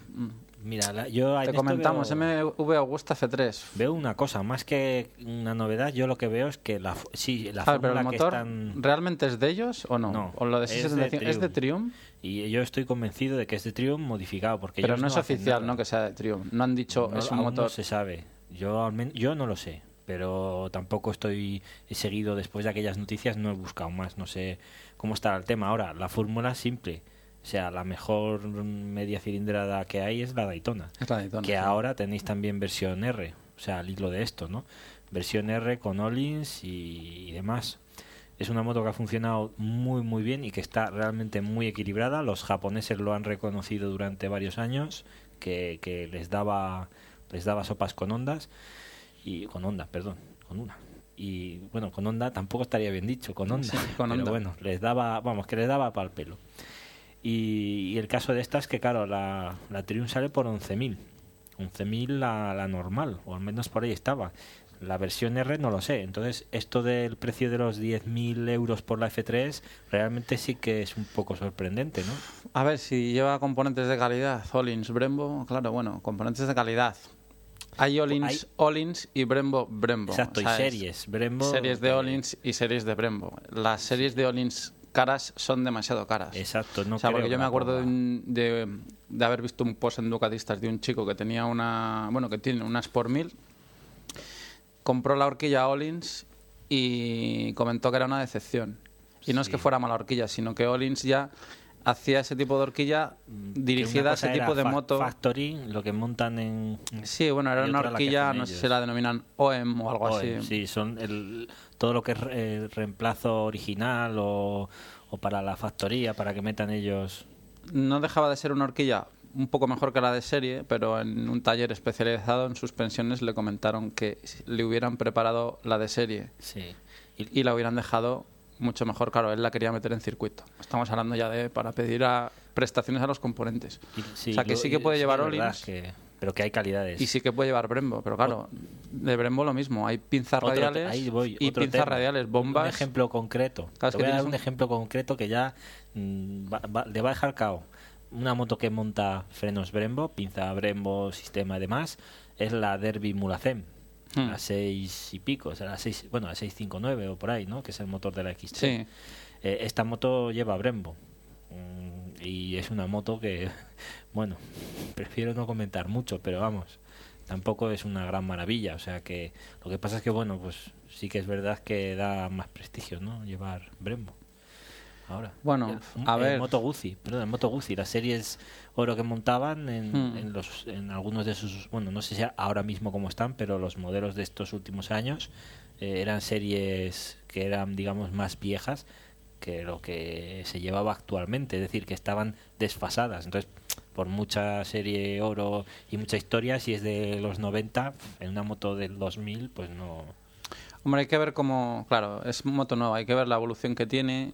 Mira, yo Te comentamos, veo, MV Augusta F3. veo una cosa, más que una novedad, yo lo que veo es que la, sí, la pero fórmula que están... ¿realmente es de ellos o no? No, ¿O lo de es de 675? ¿Es de Triumph? Y yo estoy convencido de que es de Triumph modificado, porque Pero no es oficial, nada. ¿no? Que sea de Triumph. No han dicho, No, es un motor. No se sabe. Yo, al men- yo no lo sé, pero tampoco estoy seguido después de aquellas noticias, no he buscado más, no sé cómo está el tema. Ahora, la fórmula simple, o sea, la mejor media cilindrada que hay es la Daytona, Es la Daytona, que sí. ahora tenéis también versión R, o sea, al hilo de esto, ¿no? versión R con Olins y, y demás. Es una moto que ha funcionado muy muy bien y que está realmente muy equilibrada. Los japoneses lo han reconocido durante varios años, que, que les daba les daba sopas con ondas y con onda, perdón, con una. Y bueno, con onda tampoco estaría bien dicho, con onda. Sí, con pero onda. bueno, les daba, vamos, que les daba para el pelo. Y, y el caso de esta es que, claro, la, la Triumph sale por 11.000. 11.000 la, la normal, o al menos por ahí estaba. La versión R no lo sé. Entonces, esto del precio de los 10.000 euros por la F3 realmente sí que es un poco sorprendente, ¿no? A ver, si lleva componentes de calidad, Olins, Brembo, claro, bueno, componentes de calidad. Hay Olins, Hay- Olins y Brembo, Brembo. Exacto, y series. Brembo, Series de eh, Olins y series de Brembo. Las series de Olins caras son demasiado caras. Exacto, no o sea, creo porque que yo me acuerdo de, un- de, de haber visto un post en Ducatistas de un chico que tenía una, bueno, que tiene unas por mil, compró la horquilla Olins y comentó que era una decepción. Y no es que fuera mala horquilla, sino que Olins ya hacía ese tipo de horquilla Mm, dirigida a ese tipo de fa- moto. Factory, lo que montan en... Sí, bueno, era una horquilla, no sé si la denominan OEM o algo Oe, así. Sí, son el, todo lo que es eh, reemplazo original o, o para la factoría, para que metan ellos... No dejaba de ser una horquilla un poco mejor que la de serie, pero en un taller especializado en suspensiones le comentaron que le hubieran preparado la de serie Sí. y, y la hubieran dejado mucho mejor. Claro, él la quería meter en circuito. Estamos hablando ya de para pedir a prestaciones a los componentes. Sí, o sea, que sí que puede sí llevar Olins que- pero que hay calidades. y sí que puede llevar Brembo, pero claro, de Brembo lo mismo. Hay pinzas Otro radiales voy, y pinzas tema. radiales, Un bombas. ejemplo concreto. Te voy a dar tienes un un- ejemplo concreto que ya mm, va- va- le va a dejar cao. Una moto que monta frenos Brembo, pinza Brembo, sistema y demás, es la Derby Mulacem. Hmm. A 6 y pico, o sea, a seis, bueno, a 659 o por ahí, ¿no? Que es el motor de la XT. Sí. Eh, esta moto lleva Brembo. Mm, y es una moto que, bueno, prefiero no comentar mucho, pero vamos, tampoco es una gran maravilla. O sea que lo que pasa es que, bueno, pues sí que es verdad que da más prestigio, ¿no? Llevar Brembo. Ahora. Bueno, El- a el ver. Moto Guzzi, perdón, el Moto Guzzi, las series oro que montaban en, Hmm. en los, en algunos de sus, bueno, no sé si ahora mismo cómo están, pero los modelos de estos últimos años eh, eran series que eran, digamos, más viejas que lo que se llevaba actualmente, es decir, que estaban desfasadas. Entonces, por mucha serie oro y mucha historia, si es de los 90, en una moto del 2000, pues no. Hombre, hay que ver cómo, claro, es moto nueva, hay que ver la evolución que tiene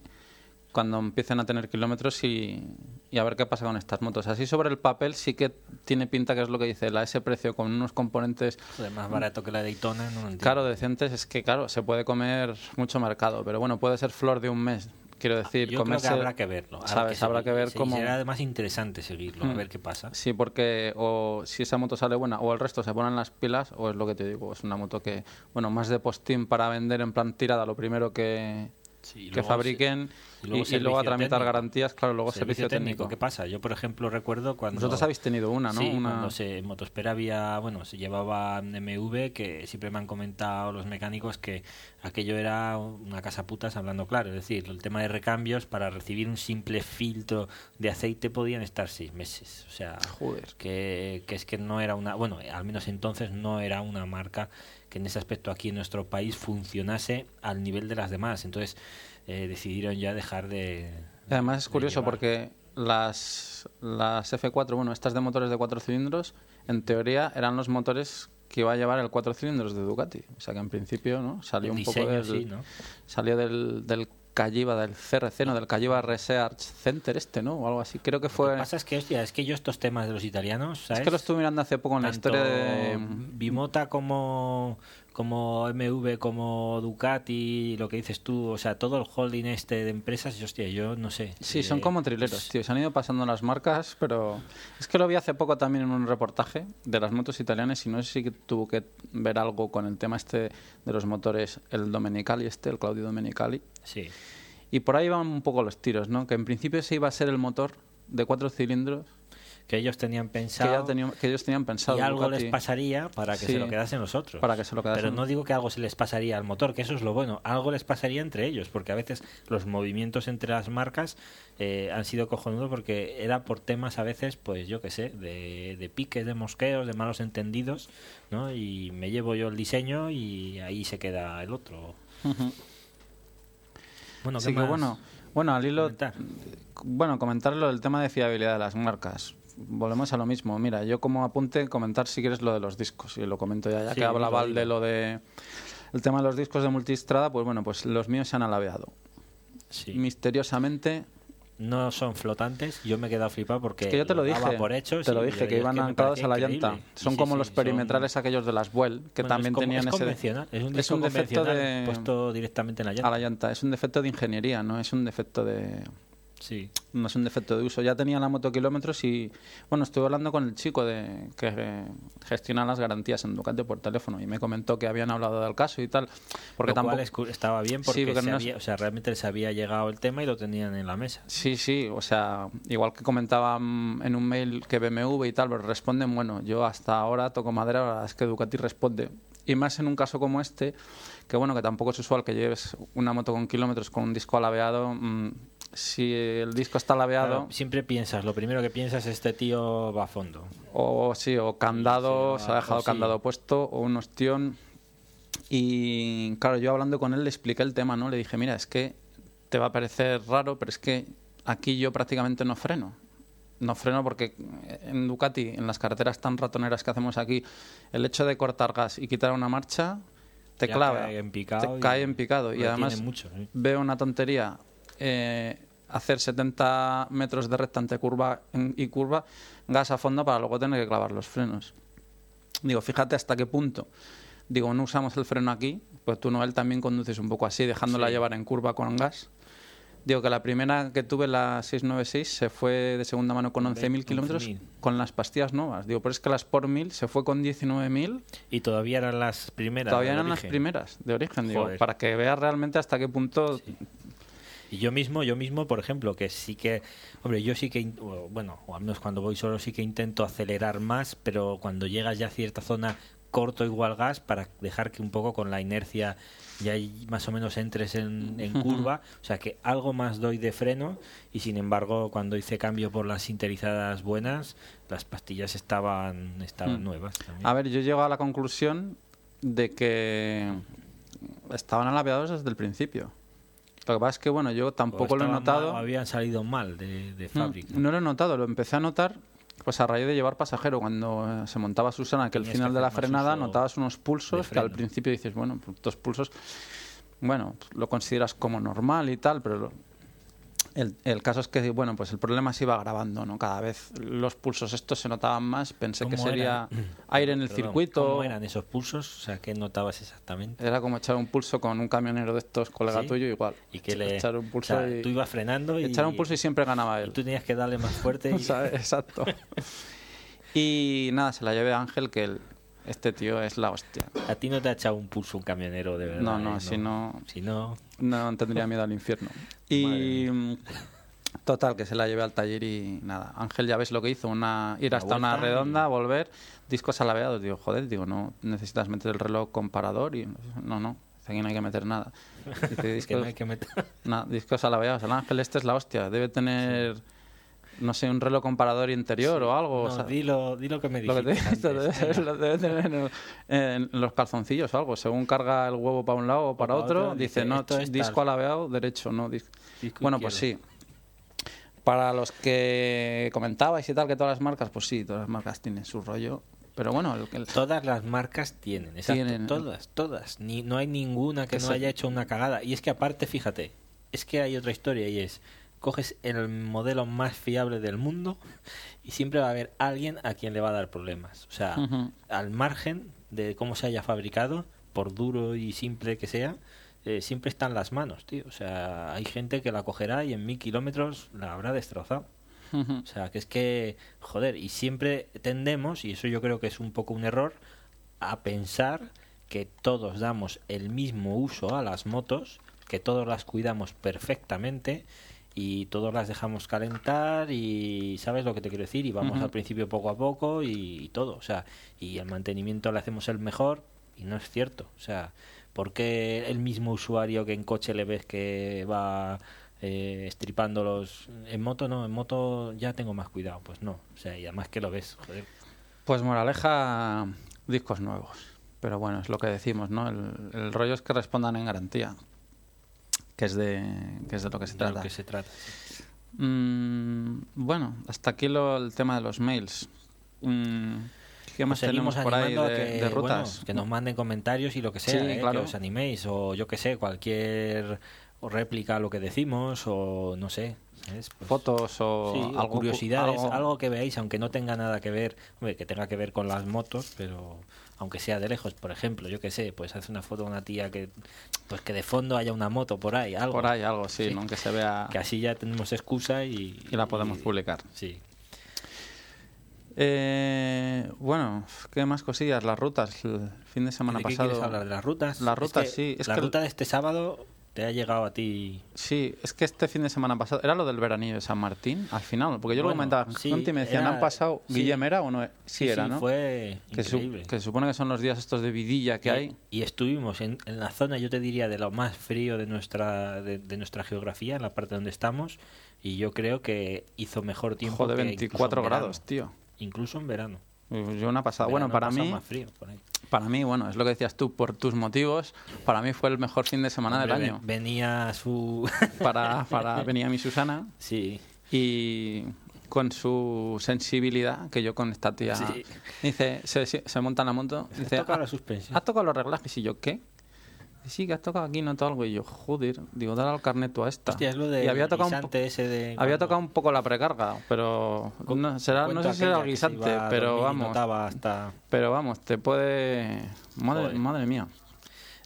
cuando empiecen a tener kilómetros y, y a ver qué pasa con estas motos. Así sobre el papel sí que tiene pinta que es lo que dice, la ese precio con unos componentes Joder, más barato que la Daytona, no lo caro decentes, es que claro, se puede comer mucho mercado, pero bueno, puede ser flor de un mes. Quiero decir, Yo comerse, creo que habrá que verlo. habrá ¿sabes? que habrá que ver se- cómo... Será además interesante seguirlo, a Mm. ver qué pasa. Sí, porque o si esa moto sale buena o el resto se ponen las pilas o es lo que te digo, es una moto que, bueno, más de postín para vender en plan tirada, lo primero que, Sí, que fabriquen y y, luego y luego a tramitar técnico. garantías, claro, luego servicio, técnico. ¿Qué pasa? Yo, por ejemplo, recuerdo cuando... Vosotros habéis tenido una, ¿no? Sí, una... cuando se, en Motospera había, bueno, se llevaba MV, que siempre me han comentado los mecánicos que aquello era una casa putas hablando claro. Es decir, el tema de recambios, para recibir un simple filtro de aceite podían estar seis meses. O sea, Joder. que, que es que no era una, bueno, al menos entonces no era una marca que en ese aspecto aquí en nuestro país funcionase al nivel de las demás. Entonces eh, decidieron ya dejar de... Además es curioso llevar. porque las, las F4, bueno, estas de motores de cuatro cilindros, en teoría eran los motores que iba a llevar el cuatro cilindros de Ducati. O sea que en principio, ¿no? Salió El un poco del, sí, ¿no? salió del, del Calliva, del CRC, ¿no? Del Calliva Research Center este, ¿no? O algo así. Creo que Lo fue... que pasa es que, hostia, es que yo estos temas de los italianos, ¿sabes? Es que lo estuve mirando hace poco en la historia de... Bimota como como MV, como Ducati, lo que dices tú, o sea, todo el holding este de empresas, y, hostia, yo no sé. Sí, eh, son como trileros, tío. Se han ido pasando las marcas, pero es que lo vi hace poco también en un reportaje de las motos italianas y no sé si tuvo que ver algo con el tema este de los motores, el Domenicali este, el Claudio Domenicali. Sí. Y por ahí van un poco los tiros, ¿no? Que en principio se iba a ser el motor de cuatro cilindros que ellos tenían que, pensado ya tenían- que ellos tenían pensado. y algo Ducati, les pasaría para que Sí. se lo quedasen los otros. Para que se lo quedasen. Pero no digo que algo se les pasaría al motor, que eso es lo bueno. Algo les pasaría entre ellos, porque a veces los movimientos entre las marcas eh, han sido cojonudos porque era por temas a veces, pues yo qué sé, de, de piques, de mosqueos, de malos entendidos, ¿no? Y me llevo yo el diseño y ahí se queda el otro. Bueno, Así ¿qué que más bueno, bueno, al hilo, comentar? bueno, comentar lo del tema de fiabilidad de las marcas. Volvemos a lo mismo. Mira, yo como apunte comentar si quieres lo de los discos y lo comento ya, ya Sí, que hablaba de lo de el tema de los discos de multistrada, pues bueno, pues los míos se han alabeado. Sí. Misteriosamente, No son flotantes, yo me he quedado flipado porque es que yo te lo dije, por hecho, te sí, lo dije, que iban anclados a la llanta. Son Sí, como sí, los son- perimetrales aquellos de las Buell, que Bueno, también es como- tenían es ese... es un es un defecto de- puesto directamente en la llanta. a la llanta. Es un defecto de ingeniería, no es un defecto de, Sí. no es un defecto de uso. Ya tenía la moto kilómetros y, bueno, estuve hablando con el chico de que eh, gestiona las garantías en Ducati por teléfono y me comentó que habían hablado del caso y tal. Porque Lo tampoco... cual estaba bien Sí, porque, se no es- había- o sea, realmente les había llegado el tema y lo tenían en la mesa. Sí, sí, o sea, igual que comentaba mm, en un mail que BMW y tal, pero responden, bueno, yo hasta ahora toco madera, la verdad es que Ducati responde. Y más en un caso como este, que bueno, que tampoco es usual que lleves una moto con kilómetros con un disco alabeado. mm, si el disco está Claro, siempre piensas, lo primero que piensas, este tío va a fondo. o sí, o candado, Sí, se ha dejado o sí. candado puesto, o un ostión. Y claro, yo hablando con él le expliqué el tema, ¿no? Le dije, mira, es que te va a parecer raro, pero es que aquí yo prácticamente no freno. No freno porque en Ducati, en las carreteras tan ratoneras que hacemos aquí, el hecho de cortar gas y quitar una marcha te Ya clava, cae en picado te y- cae en picado. Y además mucho, sí. veo una tontería eh, hacer 70 metros de recta entre curva y curva, gas a fondo para luego tener que clavar los frenos. Digo, fíjate hasta qué punto. Digo, no usamos el freno aquí, pues tú, Noel, también conduces un poco así, dejándola Sí. llevar en curva con gas. Digo que la primera que tuve, la 696, se fue de segunda mano con 11.000 kilómetros 11.000. con las pastillas nuevas. Digo, pero es que las por 1000 se fue con 19.000 Y todavía eran las primeras. Todavía eran las primeras de origen, digo, para que veas realmente hasta qué punto Y yo mismo, yo mismo, por ejemplo, que sí que, hombre, yo sí que, bueno, o al menos cuando voy solo sí que intento acelerar más, pero cuando llegas ya a cierta zona corto igual gas para dejar que un poco con la inercia ya más o menos entres en, en curva, o sea que algo más doy de freno y sin embargo cuando hice cambio por las sinterizadas buenas, las pastillas estaban, estaban Mm. nuevas. también. A ver, yo llego a la conclusión de que estaban alabeados desde el principio. Lo que pasa es que, bueno, yo tampoco lo he notado. mal habían salido mal de, de fábrica. Mm, No lo he notado, lo empecé a notar pues a raíz de llevar pasajero. Cuando eh, se montaba Susana, que al final que de la frenada notabas unos pulsos que al principio dices, bueno, pues dos pulsos, bueno, pues lo consideras como normal y tal, pero lo- el, el caso es que, bueno, pues el problema se iba agravando, ¿no? Cada vez los pulsos estos se notaban más, pensé que ¿Cómo sería eran? aire en el Perdón, circuito. ¿Cómo eran esos pulsos? O sea, ¿qué notabas exactamente? Era como echar un pulso con un camionero de estos, colega ¿Sí? tuyo, igual. Y que le Echar un pulso o sea, y... tú ibas frenando y Echar un pulso y siempre ganaba y él. tú tenías que darle más fuerte y O sea, exacto. Y nada, se la llevé a Ángel, que el- este tío es la hostia. a ti no te ha echado un pulso un camionero de verdad. No, no, ¿eh? si no, Si no, no tendría miedo al infierno. Y mm, total, que se la llevé al taller y nada. Ángel ya ves lo que hizo, una ir hasta una redonda, volver, discos alabeados. Digo, joder, digo, no necesitas meter el reloj comparador y no, no, aquí no hay que meter nada. Dice, discos, no hay que meter. na- discos. El Ángel este es la hostia, debe tener, no sé, un reloj comparador interior o algo. o No, sea, dilo, dilo que me lo que te dijiste antes, lo debe tener en, en los calzoncillos o algo. Según carga el huevo para un lado o para para otro, otro, dice, no, disco alabeado derecho, no dis- Disco Bueno, pues sí. Para los que comentabais y tal, que todas las marcas, pues sí, todas las marcas tienen su rollo. Pero bueno, el, el- Todas las marcas tienen, exacto, Tienen. todas, todas. Ni, no hay ninguna que Que no se- haya hecho una cagada. Y es que aparte, fíjate, es que hay otra historia y es, coges el modelo más fiable del mundo y siempre va a haber alguien a quien le va a dar problemas. O sea, al margen de cómo se haya fabricado, por duro y simple que sea, eh, siempre están las manos, tío. O sea, hay gente que la cogerá y en mil kilómetros la habrá destrozado. O sea, que es que, joder, y siempre tendemos, y eso yo creo que es un poco un error, a pensar que todos damos el mismo uso a las motos, que todos las cuidamos perfectamente y todos las dejamos calentar y sabes lo que te quiero decir y vamos al principio poco a poco y, y todo, o sea, y el mantenimiento le hacemos el mejor y no es cierto, o sea, ¿por qué el mismo usuario que en coche le ves que va eh, estripándolos en moto no, en moto ya tengo más cuidado, pues no, o sea, y además que lo ves, joder. Pues moraleja, discos nuevos. Pero bueno, es lo que decimos, ¿no? El, el rollo es que respondan en garantía. Que es de, que es de lo que se de lo trata. que se trata. Mm, bueno, hasta aquí lo, el tema de los mails. Mm, ¿Qué más Pues tenemos por ahí de, que, de bueno, rutas? que nos manden comentarios y lo que sea, Sí, ¿eh? claro. que os animéis o yo que sé, cualquier réplica a lo que decimos o no sé. Pues, Fotos o sí, o algo, curiosidades, algo- algo... que veáis, aunque no tenga nada que ver, hombre, que tenga que ver con las motos, pero aunque sea de lejos, por ejemplo, yo que sé, pues hace una foto de una tía que pues que de fondo haya una moto por ahí, algo. Por ahí, algo, sí, Sí. ¿no? que se vea Que así ya tenemos excusa y, y la podemos y- publicar. Sí. Eh, bueno, ¿qué más cosillas? Las rutas. El fin de semana ¿De qué pasado. quieres hablar? ¿De las rutas? Las rutas, sí, es la que el- ruta de este sábado te ha llegado a ti. Sí, es que este fin de semana pasado era lo del veranillo de San Martín, al final, porque yo lo Bueno, comentaba sí, gente y me decían, era- ¿han pasado? sí. ¿Guillem era o no? Sí, era, ¿no? Fue que, su- increíble. que se supone que son los días estos de vidilla que y, hay. y estuvimos en, en la zona, yo te diría, de lo más frío de nuestra de, de nuestra geografía, en la parte donde estamos, y yo creo que hizo mejor tiempo. Joder, que incluso 24 en verano. grados, tío. Incluso en verano. Yo una pasada. Bueno, Verano para pasado mí, más frío por ahí. Para mí, bueno, es lo que decías tú, por tus motivos, para mí fue el mejor fin de semana Hombre, del año. Venía su. Para, para venía mi Susana sí. y con su sensibilidad, que yo con esta tía... Sí. Dice, se, se monta en la moto, dice, toca "Ah, la suspensión. ¿Has tocado los reglajes? Y yo, ¿qué? Sí, que has tocado aquí, noto algo. Y yo, joder, digo, dale al carnet tú a esta. Hostia, es lo de y había tocado, un, ese de. había cuando- tocado un poco la precarga, pero no, será, no sé si era el guisante, pero vamos, notaba hasta. pero vamos, te puede... Madre, Joder. madre mía.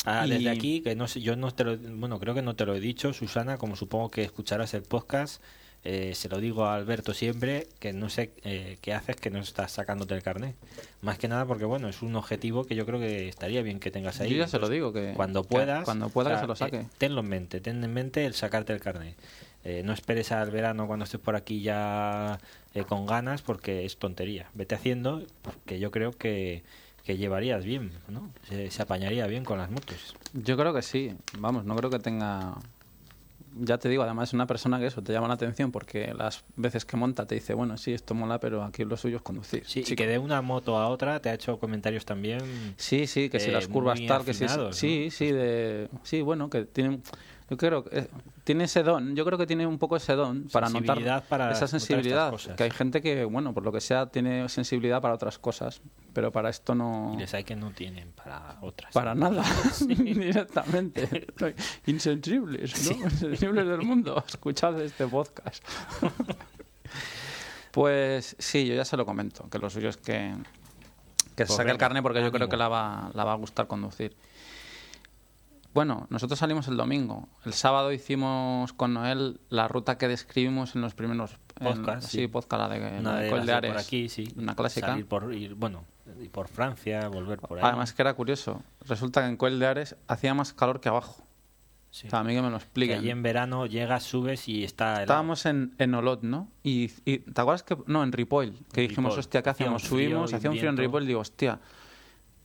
Ah, Y- Desde aquí, que no sé, yo no te lo, bueno, creo que no te lo he dicho, Susana, como supongo que escucharás el podcast, eh, se lo digo a Alberto siempre, que no sé eh, qué haces que no estás sacándote el carnet. Más que nada porque, bueno, es un objetivo que yo creo que estaría bien que tengas ahí. Yo ya se lo digo, que Cuando que puedas. cuando pueda o que se lo saque. eh, tenlo en mente, ten en mente el sacarte el carnet. Eh, no esperes al verano cuando estés por aquí ya eh, con ganas porque es tontería. Vete haciendo que yo creo que, que llevarías bien, ¿no? Se, se apañaría bien con las motos. Yo creo que sí, vamos, no creo que tenga... Ya te digo, además es una persona que eso te llama la atención porque las veces que monta te dice, bueno, sí, esto mola, pero aquí lo suyo es conducir. Sí, y que de una moto a otra te ha hecho comentarios también. Sí, sí, que si eh, las curvas muy tal, que si sí, ¿no? sí, de sí, bueno, que tiene yo creo que eh, tiene ese don, yo creo que tiene un poco ese don para notar para esa sensibilidad, cosas. que hay gente que bueno, por lo que sea tiene sensibilidad para otras cosas, pero para esto no Y les hay que no tienen para otras. para nada directamente. Insensibles, ¿no? Insensibles del mundo. Escuchad este podcast. pues sí, yo ya se lo comento, que lo suyo es que, que se Pues saque el carnet porque yo creo que la va, la va a gustar conducir. Bueno, nosotros salimos el domingo. El sábado hicimos con Noel la ruta que describimos en los primeros en- Podcast, sí, sí. podcast, la de, Una de Ares, por aquí, sí. una clásica. Salir por, ir, bueno, y por Francia, volver por ahí. Además que era curioso. Resulta que en Coel de Ares hacía más calor que abajo. Sí. O sea, a mí que me lo que expliquen. allí en verano llegas, subes y está helado. Estábamos en, en Olot, ¿no? Y, y- ¿te acuerdas que no en Ripoll? Que En dijimos, Ripoll. hostia, ¿qué hacíamos? Subimos, y hacía un frío en. Ripoll, digo, hostia.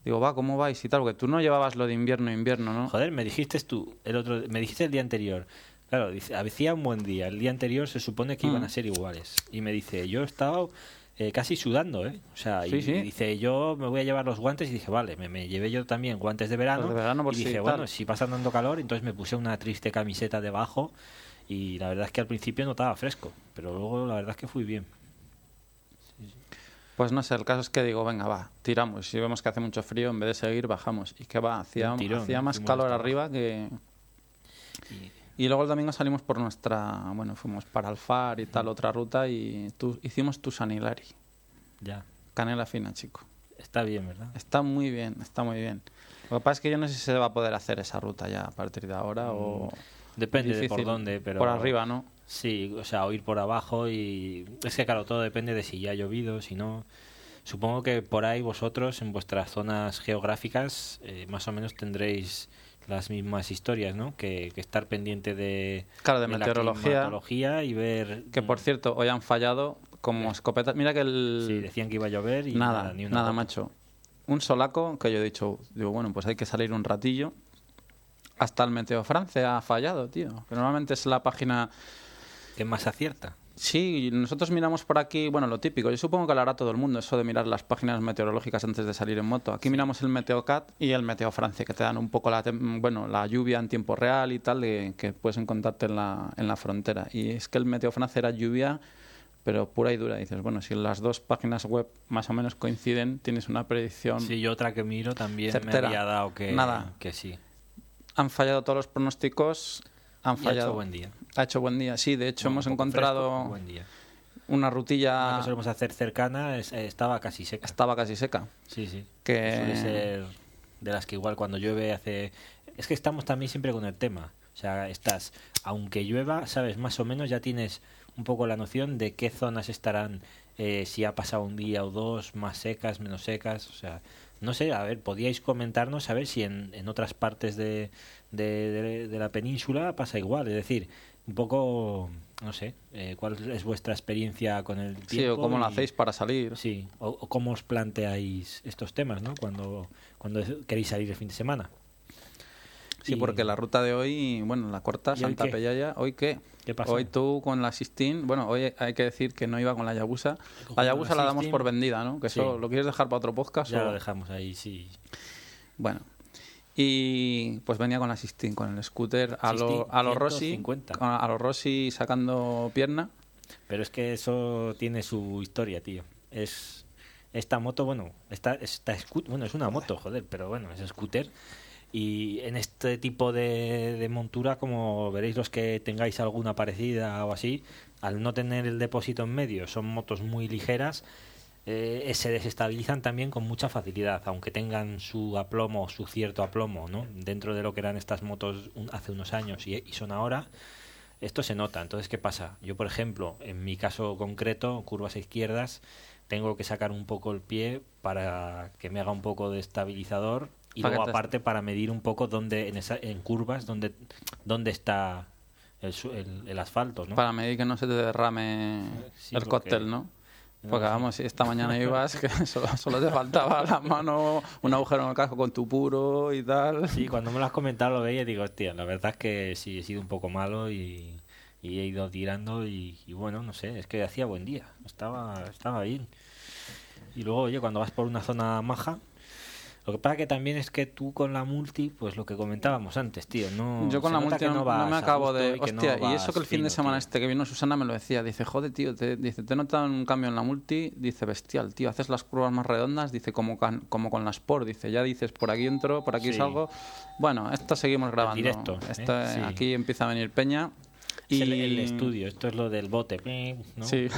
Digo, va, ¿cómo vais y tal? Porque tú no llevabas lo de invierno, invierno, ¿no? Joder, me dijiste tú, el otro, me dijiste el día anterior. Claro, dice, hacía un buen día. El día anterior se supone que iban Mm. a ser iguales. Y me dice, yo he estado eh, casi sudando, ¿eh? O sea, y, Sí, sí. y dice, yo me voy a llevar los guantes. Y dije, vale, me, me llevé yo también guantes de verano. De verano por y dije, tal. bueno, si pasa dando calor, entonces me puse una triste camiseta debajo. Y la verdad es que al principio notaba fresco. Pero luego la verdad es que fui bien. Pues no sé, el caso es que digo, venga, va, tiramos. Si vemos que hace mucho frío, en vez de seguir, bajamos. Y que va, hacía, tirón, hacía más fuimos calor arriba que... Y- Y luego el domingo salimos por nuestra... Bueno, fuimos para Alfar y tal, otra ruta, y tu- hicimos Tusanilari. ya. Canela fina, chico. Está bien, ¿verdad? Está muy bien, está muy bien. Lo que pasa es que yo no sé si se va a poder hacer esa ruta ya a partir de ahora o... Depende de por dónde, pero... Por arriba, ¿no? Sí, o sea, o ir por abajo y... Es que claro, todo depende de si ya ha llovido, si no... Supongo que por ahí vosotros, en vuestras zonas geográficas, eh, más o menos tendréis las mismas historias, ¿no? Que, que estar pendiente de, Claro, de la meteorología. y ver... Que por cierto, hoy han fallado como escopetas. Mira que el. Sí, decían que iba a llover y nada, nada, ni una nada, macho. Un solaco que yo he dicho, digo, bueno, pues hay que salir un ratillo. Hasta el Meteo Francia ha fallado, tío. Que normalmente es la página. ¿Qué más acierta? Sí, nosotros miramos por aquí, bueno, lo típico. Yo supongo que lo hará todo el mundo, eso de mirar las páginas meteorológicas antes de salir en moto. Aquí miramos el Meteocat y el Meteo Francia, que te dan un poco la, bueno, la lluvia en tiempo real y tal, que puedes encontrarte en la, en la frontera. Y es que el Meteo Francia era lluvia, pero pura y dura. dices, bueno, si las dos páginas web más o menos coinciden, tienes una predicción. Sí, yo otra que miro también me había dado que, Nada. que sí. Han fallado todos los pronósticos. Han Y ha fallado. hecho buen día. Ha hecho buen día, sí. De hecho, Bueno, hemos encontrado fresco, buen día. una Una rutilla. que solemos hacer cercana es- eh, estaba casi seca. Estaba casi seca. Sí, sí. Que- Suele ser de las que igual cuando llueve hace... Es que estamos también siempre con el tema. O sea, estás, aunque llueva, sabes, más o menos ya tienes un poco la noción de qué zonas estarán, eh, si ha pasado un día o dos, más secas, menos secas. O sea, no sé, a ver, podíais comentarnos a ver si en, en otras partes de, de, de- de la península pasa igual. Es decir, un poco, no sé, eh, cuál es vuestra experiencia con el tiempo. Sí, o cómo lo hacéis para salir. Sí, o, o cómo os planteáis estos temas, ¿no? Cuando, cuando queréis salir el fin de semana. Sí, Y- porque la ruta de hoy, bueno, la corta, ¿Y hoy Santa qué? Pellaya, ¿hoy qué? ¿Qué pasó? Hoy tú con la Sistine, bueno, hoy hay que decir que no iba con la Yabusa. Con La la Yabusa la damos por vendida, ¿no? Que Sí. eso, ¿lo quieres dejar para otro podcast? Ya o- lo dejamos ahí, sí. Bueno. Y pues venía con la Sistine, con el scooter a lo, Sistine a lo Rossi, 150. a a lo Rossi sacando pierna. Pero es que eso tiene su historia, tío. Es esta moto, bueno, esta, esta scoot- bueno, es una moto, joder, pero bueno, es scooter. Y en este tipo de, de montura, como veréis los que tengáis alguna parecida o así, al no tener el depósito en medio, son motos muy ligeras, eh, se desestabilizan también con mucha facilidad, aunque tengan su aplomo, su cierto aplomo, ¿no? Dentro de lo que eran estas motos un- hace unos años y, y son ahora, esto se nota. Entonces, ¿qué pasa? Yo, por ejemplo, en mi caso concreto, curvas a izquierdas, tengo que sacar un poco el pie para que me haga un poco de estabilizador y luego te- aparte para medir un poco dónde en, esa- en curvas dónde, dónde está el, el- el asfalto, ¿no? Para medir que no se te derrame Sí, el cóctel, ¿no? Porque sí. vamos, si esta mañana ibas que solo, solo te faltaba la mano, un agujero en el casco con tu puro y tal. Sí, cuando me lo has comentado lo veía y digo, hostia, la verdad es que sí he sido un poco malo y, y he ido tirando y, y bueno, no sé, es que hacía buen día, estaba, estaba bien. Y luego, oye, cuando vas por una zona maja, lo que pasa que también es que tú con la multi, pues lo que comentábamos antes, tío, no... Yo con la multi no, me acabo de... y no Hostia, y eso que el fin de semana tío. este que vino Susana me lo decía. Dice, joder, tío, te, dice, te he notado un cambio en la multi. Dice, bestial, tío, haces las curvas más redondas. Dice, como, can- como con la Sport. Dice, ya dices, por aquí entro, por aquí Sí. salgo. Bueno, esto seguimos grabando. directo, ¿eh? Esto, eh, Sí. Aquí empieza a venir Peña. Es Y... el, el estudio, esto es lo del bote, ¿no? Sí.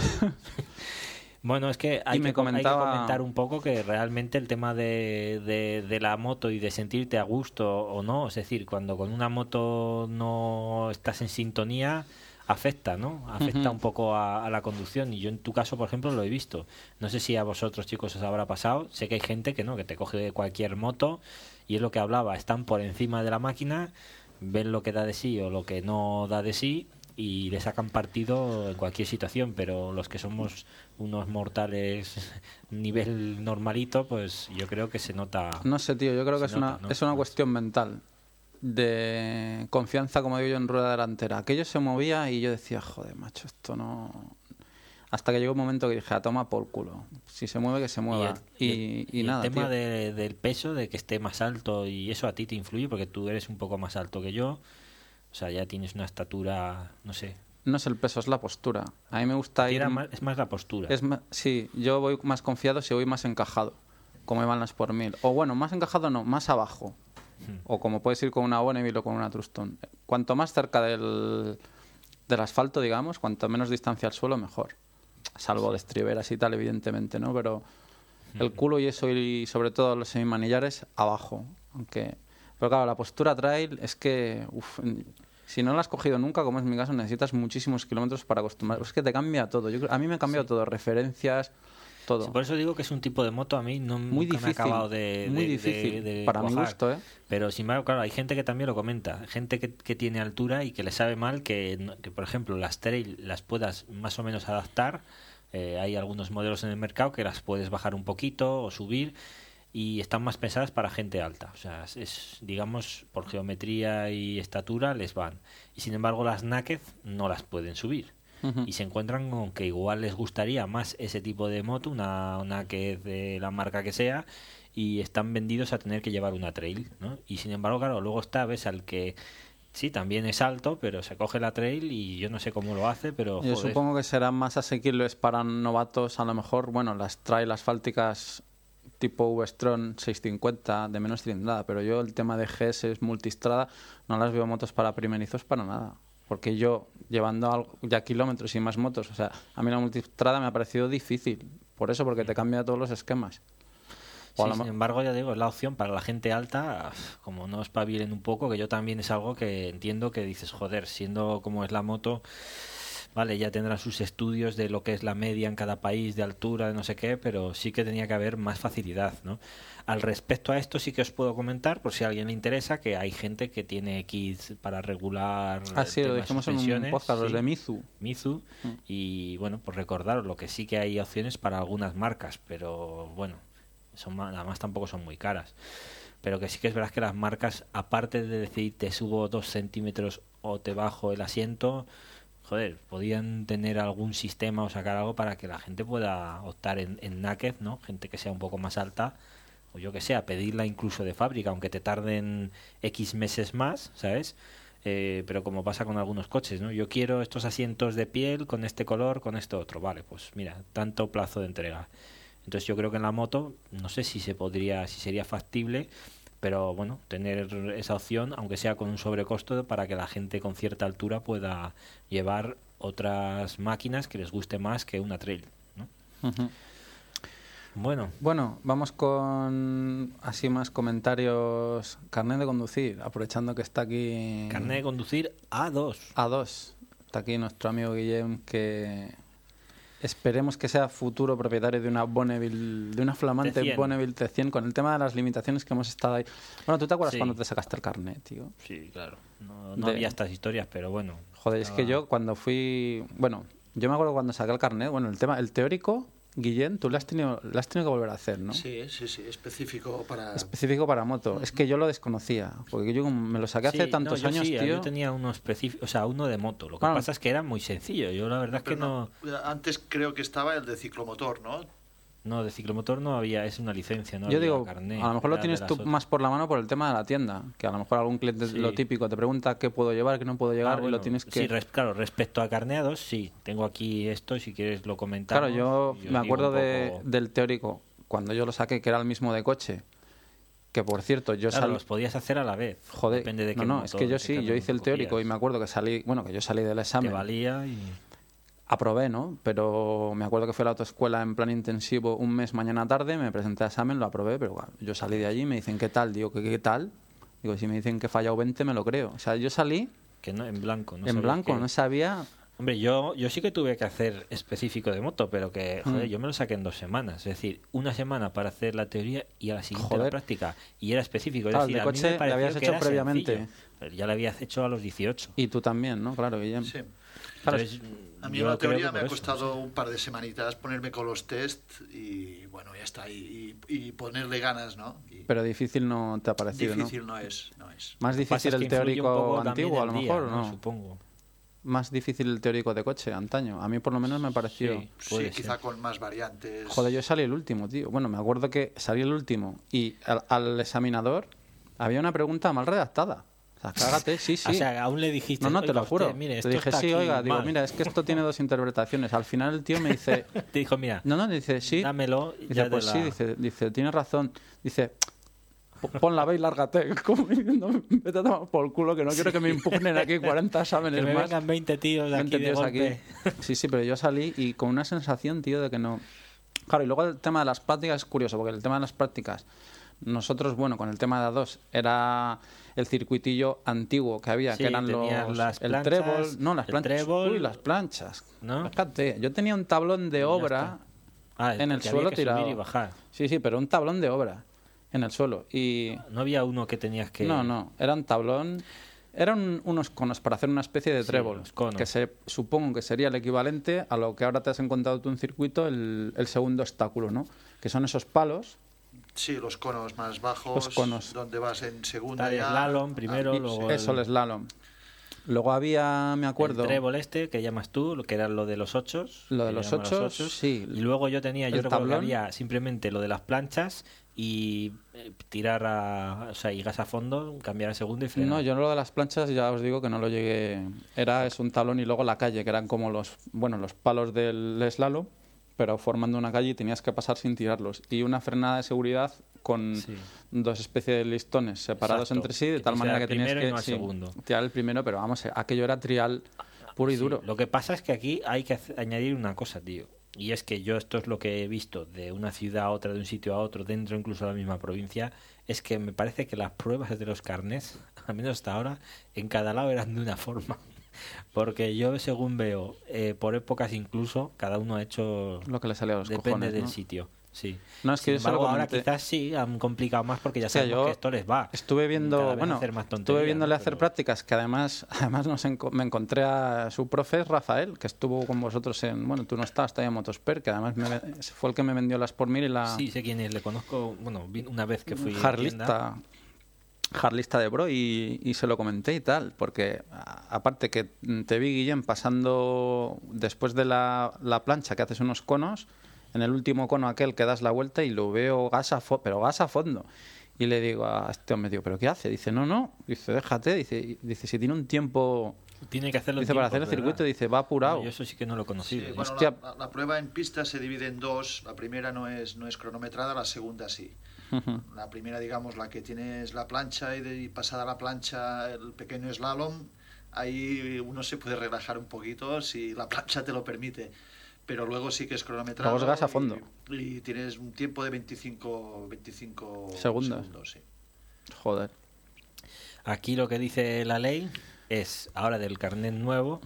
Bueno, es que hay, me que, hay que comentar un poco que realmente el tema de, de, de la moto y de sentirte a gusto o no, es decir, cuando con una moto no estás en sintonía, afecta, ¿no? Afecta un poco a, a la conducción y yo en tu caso, por ejemplo, lo he visto. No sé si a vosotros, chicos, os habrá pasado. Sé que hay gente que no, que te coge cualquier moto y es lo que hablaba, están por encima de la máquina, ven lo que da de sí o lo que no da de sí y le sacan partido en cualquier situación, pero los que somos unos mortales nivel normalito, pues yo creo que se nota. No sé, tío, yo creo que es una, es una cuestión mental de confianza, como digo yo, en rueda delantera. Aquello se movía y yo decía, joder, macho, esto no... Hasta que llegó un momento que dije, a toma por culo. Si se mueve, que se mueva. Y Y, el, y y el nada, tema tío. de- del peso, de que esté más alto y eso a ti te influye porque tú eres un poco más alto que yo. O sea, ya tienes una estatura, no sé. No es el peso, es la postura. A mí me gusta ir... Era más- es más la postura. Es ma- sí, yo voy más confiado si voy más encajado, como iban las por mil. O bueno, más encajado no, más abajo. Hmm. O como puedes ir con una Bonneville o con una Truston. Cuanto más cerca del, del asfalto, digamos, cuanto menos distancia al suelo, mejor. Salvo de estriberas y tal, evidentemente, ¿no? Pero el culo y eso, y sobre todo los semimanillares, abajo. Aunque... Pero claro, la postura trail es que... uf, si no la has cogido nunca, como es mi caso, necesitas muchísimos kilómetros para acostumbrar. Es que te cambia todo. Yo, a mí me ha cambiado todo. Referencias, todo. Sí, por eso digo que es un tipo de moto a mí no Muy nunca me ha difícil, acabado de, muy de- difícil, de- de para mi cuajar. gusto, ¿eh? Pero sin embargo, claro, hay gente que también lo comenta, gente que, que tiene altura y que le sabe mal que, que, por ejemplo, las trail las puedas más o menos adaptar. Eh, hay algunos modelos en el mercado que las puedes bajar un poquito o subir y están más pensadas para gente alta. O sea, es- digamos, por geometría y estatura les van. Y sin embargo, las naked no las pueden subir y se encuentran con que igual les gustaría más ese tipo de moto, una, una que es de la marca que sea, y están vendidos a tener que llevar una trail, ¿no? Y sin embargo, claro, luego está, ves al que sí, también es alto, pero se coge la trail y yo no sé cómo lo hace, pero Yo joder, supongo que serán más asequibles para novatos, a lo mejor, bueno, las trail asfálticas tipo V-Stron 650 de menos cilindrada, pero yo el tema de GS multistrada no las veo motos para primerizos para nada. Porque yo, llevando algo- ya kilómetros y más motos, o sea, a mí la multistrada me ha parecido difícil. Por eso, porque te cambia todos los esquemas. Sí, sin embargo, ya digo, es la opción para la gente alta, como no espabilen un poco, que yo también es algo que entiendo que dices, joder, siendo como es la moto, vale, ya tendrán sus estudios de lo que es la media en cada país, de altura, de no sé qué, pero sí que tenía que haber más facilidad, ¿no? Al respecto a esto sí que os puedo comentar, por si a alguien le interesa, que hay gente que tiene kits para regular Ah, sí, lo dijimos en un podcast, los sí. de Mizu. Mizu Mm. y bueno pues recordaros lo que sí que hay opciones para algunas marcas pero bueno son además tampoco son muy caras pero que sí que es verdad que las marcas aparte de decir te subo dos centímetros o te bajo el asiento joder podían tener algún sistema o sacar algo para que la gente pueda optar en, en naked no gente que sea un poco más alta o yo que sé, a pedirla incluso de fábrica, aunque te tarden X meses más, ¿sabes? Eh, pero como pasa con algunos coches, ¿no? Yo quiero estos asientos de piel con este color, con esto otro, vale, pues mira, tanto plazo de entrega. Entonces yo creo que en la moto, no sé si se podría, si sería factible, pero bueno, tener esa opción, aunque sea con un sobrecosto, para que la gente con cierta altura pueda llevar otras máquinas que les guste más que una trail, ¿no? Bueno, Bueno, vamos con así más comentarios. Carnet de conducir, aprovechando que está aquí. carnet de conducir A2. A2. Está aquí nuestro amigo Guillem que esperemos que sea futuro propietario de una Bonneville, de una flamante T100. Bonneville T100 con el tema de las limitaciones que hemos estado ahí. Bueno, ¿tú te acuerdas Sí. cuando te sacaste el carnet, tío? Sí, claro. No, no De- había estas historias, pero bueno. Joder, es que yo cuando fui, bueno, yo me acuerdo cuando saqué el carnet, bueno, el tema, el teórico, Guillem, tú lo has tenido, lo has tenido que volver a hacer, ¿no? Sí, sí, sí, específico para... Específico para moto. Es que yo lo desconocía, porque yo como me lo saqué hace tantos no, yo años, sí, tío. Yo tenía uno específico, o sea, uno de moto. Lo que pasa es que era muy sencillo. Yo la verdad es que no, Antes creo que estaba el de ciclomotor, ¿no? No de ciclomotor no había, es una licencia, no Yo digo, carné, a lo mejor lo tienes tú otras. más por la mano por el tema de la tienda, que a lo mejor algún cliente Sí. lo típico te pregunta qué puedo llevar, qué no puedo llevar Ah, y bueno, lo tienes sí, que res- claro, respecto a carneados, sí, tengo aquí esto, si quieres lo comentamos. Claro, yo y me acuerdo de, del teórico cuando yo lo saqué que era el mismo de coche. Que por cierto, yo Claro, salí los podías hacer a la vez. Joder, depende de no, qué no, motor, es que yo sí, yo hice el teórico y me acuerdo que salí, bueno, que yo salí del Te examen. valía y... aprobé, ¿no? Pero me acuerdo que fue a la autoescuela en plan intensivo un mes mañana tarde, me presenté al examen, lo aprobé, pero bueno, yo salí de allí y me dicen, ¿qué tal? Digo, ¿qué, qué tal? Digo, si me dicen que he fallado 20, me lo creo. O sea, yo salí Que no, en blanco. No en sabía blanco, no sabía... Hombre, yo, yo sí que tuve que hacer específico de moto, pero que, joder, Mm. yo me lo saqué en dos semanas. Es decir, una semana para hacer la teoría y a la siguiente Joder. la práctica. Y era específico. Es Claro, el decir, de a mí coche me pareció habías hecho previamente. sencillo, ya lo habías hecho a los 18. Y tú también, ¿no? Claro, Guillem. Sí. Entonces, A mí en la teoría me ha costado un par de semanitas ponerme con los test y bueno, ya está. Y, y- y ponerle ganas, ¿no? Y Pero difícil no te ha parecido, difícil ¿no? es, no es. ¿no? Más difícil el teórico antiguo, a lo día, mejor, ¿no? Supongo. Más difícil el teórico de coche, antaño. A mí por lo menos me pareció... Sí. Sí, quizá con más variantes. Joder, yo salí el último, tío. Bueno, me acuerdo que salí el último y al, al examinador había una pregunta mal redactada. O sea, cágate, sí, sí. O sea, aún le dijiste. no, no, te "Oiga, lo juro. usted, mire, Te dije, sí, aquí oiga, digo, mal". mira, es que esto tiene dos interpretaciones. Al final el tío me dice, Te dijo, mira, no, no, dice, sí. dámelo. y Dice, ya pues la- sí, dice, dice, tienes razón. Dice, "Po- pon la B y lárgate. Como diciendo, vete a tomar por culo que no quiero que me impugnen aquí 40 exámenes Que me más. vengan 20 tíos aquí 20 de tíos golpe. Sí, sí, pero yo salí y con una sensación, tío, de que no. Claro, y luego el tema de las prácticas es curioso, porque el tema de las prácticas, nosotros, bueno, con el tema de A2, era el circuitillo antiguo que había, Sí, que eran los. las el planchas, trébol. No, las el planchas. trébol, Uy, las planchas. ¿no? Fíjate, yo tenía un tablón de obra. Ah, en el suelo tirado. y bajar. Sí, sí, pero un tablón de obra en el suelo. Y No había uno que tenías que... no, no, era un tablón. Eran unos conos para hacer una especie de trébol, que se supongo que sería el equivalente a lo que ahora te has encontrado tú en circuito, el, el segundo obstáculo, ¿no? Que son esos palos Sí, los conos más bajos, Los conos. donde vas en segunda Está el ya. slalom primero, Ah, luego- sí. Eso, el slalom. Luego había, me acuerdo, El trébol este que llamas tú, lo que era lo de los ochos. Lo de los ochos, sí. Y luego yo tenía, yo recuerdo que tablón. había simplemente lo de las planchas y eh, tirar a, o sea, y gas a fondo, cambiar a segundo y frenar. No, yo lo de las planchas ya os digo que no lo llegué. Era es un tablón y luego la calle, que eran como los, bueno, los palos del slalom, pero formando una calle y tenías que pasar sin tirarlos. Y una frenada de seguridad con Sí. dos especies de listones separados Exacto. entre sí, de Que tal manera que y que no sí, tirar el primero, pero vamos, aquello era trial puro y Sí, duro. Lo que pasa es que aquí hay que añadir una cosa, tío. Y es que yo esto es lo que he visto de una ciudad a otra, de un sitio a otro, dentro incluso de la misma provincia, es que me parece que las pruebas de los carnés, al menos hasta ahora, en cada lado eran de una forma. Porque yo según veo, eh, por épocas incluso, cada uno ha hecho... Lo que le sale a los Depende cojones, del ¿no? sitio, sí. No, es que Sin embargo, ahora quizás sí han complicado más porque ya O sea, sabemos que esto les va. Estuve viendo, bueno, hacer más estuve viéndole ¿no? hacer Pero- prácticas que además, además nos enco- me encontré a su profe Rafael, que estuvo con vosotros en, bueno, tú no estabas, estaba en Motosper, que además me- fue el que me vendió las por mil y la Sí, sé quién es, le conozco, bueno, una vez que fui a tienda. Harlista, de Bro y, y se lo comenté y tal, porque a- aparte que te vi, Guillem, pasando después de la, la plancha que haces unos conos, en el último cono aquel que das la vuelta y lo veo gas a fo- pero gas a fondo. Y le digo a este hombre, digo, ¿pero qué hace? Dice, no, no, dice, déjate, dice, y- dice si tiene un tiempo, Tiene que hacerlo dice, para hacer el circuito, dice, va apurado. No, yo eso sí que no lo he Sí, bueno, la, la- la prueba en pista se divide en dos. La primera no es, no es cronometrada, la segunda sí. La primera, digamos, la que tienes la plancha y, de, y pasada la plancha el pequeño slalom, ahí uno se puede relajar un poquito si la plancha te lo permite. Pero luego sí que es cronometrado. Luego gas a y- fondo. Y, tienes un tiempo de 25, 25 Segundos. sí. Joder. Aquí lo que dice la ley es, ahora del carnet nuevo,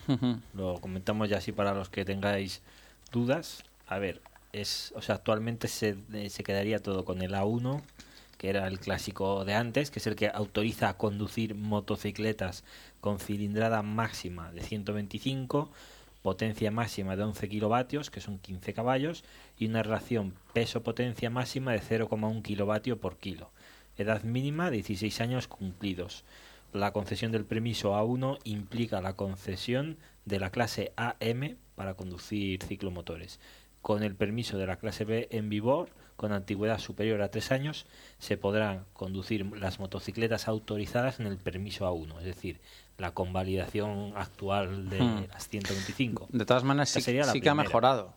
lo comentamos ya así para los que tengáis dudas. A ver, es, o sea, actualmente se, se quedaría todo con el A1, que era el clásico de antes, que es el que autoriza a conducir motocicletas con cilindrada máxima de 125, potencia máxima de 11 kilovatios, que son 15 caballos, y una relación peso-potencia máxima de 0,1 kilovatio por kilo. Edad mínima 16 años cumplidos. La concesión del permiso A1 implica la concesión de la clase AM para conducir ciclomotores. Con el permiso de la clase B en vigor, con antigüedad superior a tres años, se podrán conducir las motocicletas autorizadas en el permiso A1, es decir, la convalidación actual de Hmm. las 125. De todas maneras, Esta sí, sí que ha mejorado.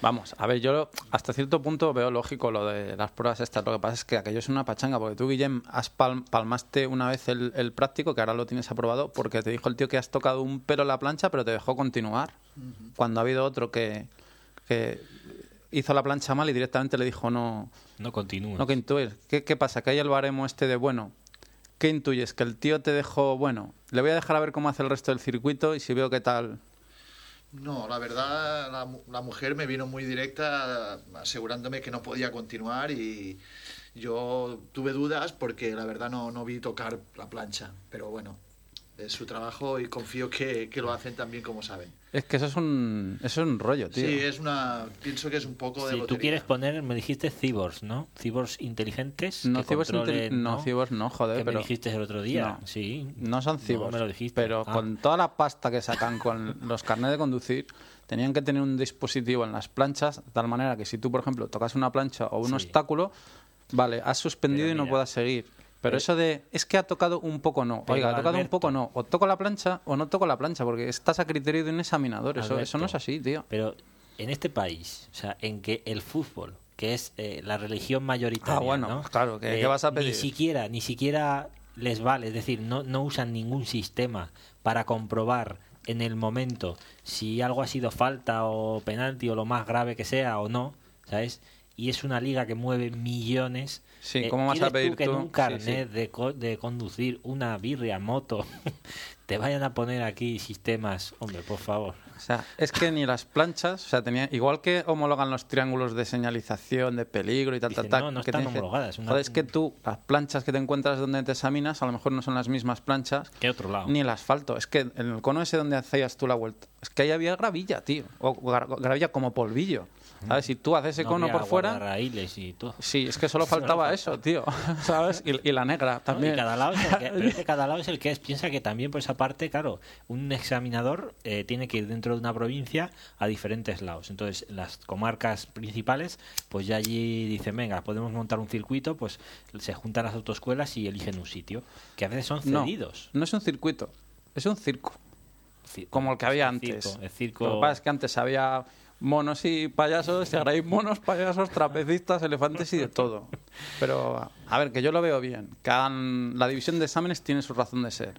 Vamos, a ver, yo hasta cierto punto veo lógico lo de las pruebas estas. Lo que pasa es que aquello es una pachanga, porque tú, Guillem, has pal- palmaste una vez el, el práctico, que ahora lo tienes aprobado, porque te dijo el tío que has tocado un pelo en la plancha, pero te dejó continuar. Cuando ha habido otro que, que hizo la plancha mal y directamente le dijo no, No continúa. no que intuyes. ¿Qué, qué pasa? Que hay el baremo este de bueno. ¿Qué intuyes? Que el tío te dejó, bueno, le voy a dejar a ver cómo hace el resto del circuito y si veo qué tal. No, la verdad, la, mu- la mujer me vino muy directa asegurándome que no podía continuar y yo tuve dudas porque la verdad no, no vi tocar la plancha. Pero bueno, es su trabajo y confío que, que lo hacen tan bien como saben. Es que eso es un, eso es un rollo, tío. Sí, es una. Pienso que es un poco de. Si tú quieres poner, me dijiste cyborgs, ¿no? Cyborgs inteligentes. No que cibors, controlen, inteli- no, cibors no, joder, que pero me dijiste el otro día. No. Sí. no son No, cibors. me lo dijiste. Pero Ah. con toda la pasta que sacan con los carnets de conducir, tenían que tener un dispositivo en las planchas, de tal manera que si tú, por ejemplo, tocas una plancha o un Sí. obstáculo, vale, has suspendido y no puedas seguir. Pero pero- eso de, es que ha tocado un poco no. Oiga, ha tocado un poco no. O toco la plancha o no toco la plancha, porque estás a criterio de un examinador. Eso, eso no es así, tío. Pero en este país, o sea, en que el fútbol, que es eh, la religión mayoritaria, Ah, bueno, ¿no? claro, ¿qué- Eh, qué vas a pedir? Ni siquiera, ni siquiera les vale, es decir, no, no usan ningún sistema para comprobar en el momento si algo ha sido falta o penalti o lo más grave que sea o no, ¿sabes? Y es una liga que mueve millones. Sí, eh, ¿cómo vas a ¿quieres pedir tú que en un carnet sí. De, co- de conducir una birria moto te vayan a poner aquí sistemas? Hombre, por favor. O sea, es que ni las planchas, o sea, tenía, igual que homologan los triángulos de señalización, de peligro y tal, Dicen, tal, tal. no, no que están homologadas, una- Joder, es que tú, las planchas que te encuentras donde te examinas, a lo mejor no son las mismas planchas, ¿Qué otro lado? ni el asfalto. Es que en el cono ese donde hacías tú la vuelta, es que ahí había gravilla, tío. O gra- gravilla como polvillo. ¿Sabes? Si tú haces ese No cono por fuera. guardarraíles y todo. Sí, es que solo faltaba eso, tío. ¿Sabes? Y, y la negra ¿no? también. Y cada lado, es el que, pero es que cada lado es el que es. Piensa que también por esa parte, claro, un examinador eh, tiene que ir dentro de una provincia a diferentes lados. Entonces, las comarcas principales, pues ya allí dicen, venga, podemos montar un circuito, pues se juntan las autoescuelas y eligen un sitio, que a veces son No, cedidos. no es un circuito, es un circo. Ci- Como el que había el antes. circo, el circo- Lo que pasa es que antes había monos y payasos, ahora hay monos, payasos, trapecistas, elefantes y de todo. Pero, a ver, que yo lo veo bien. Que hagan... La división de exámenes tiene su razón de ser.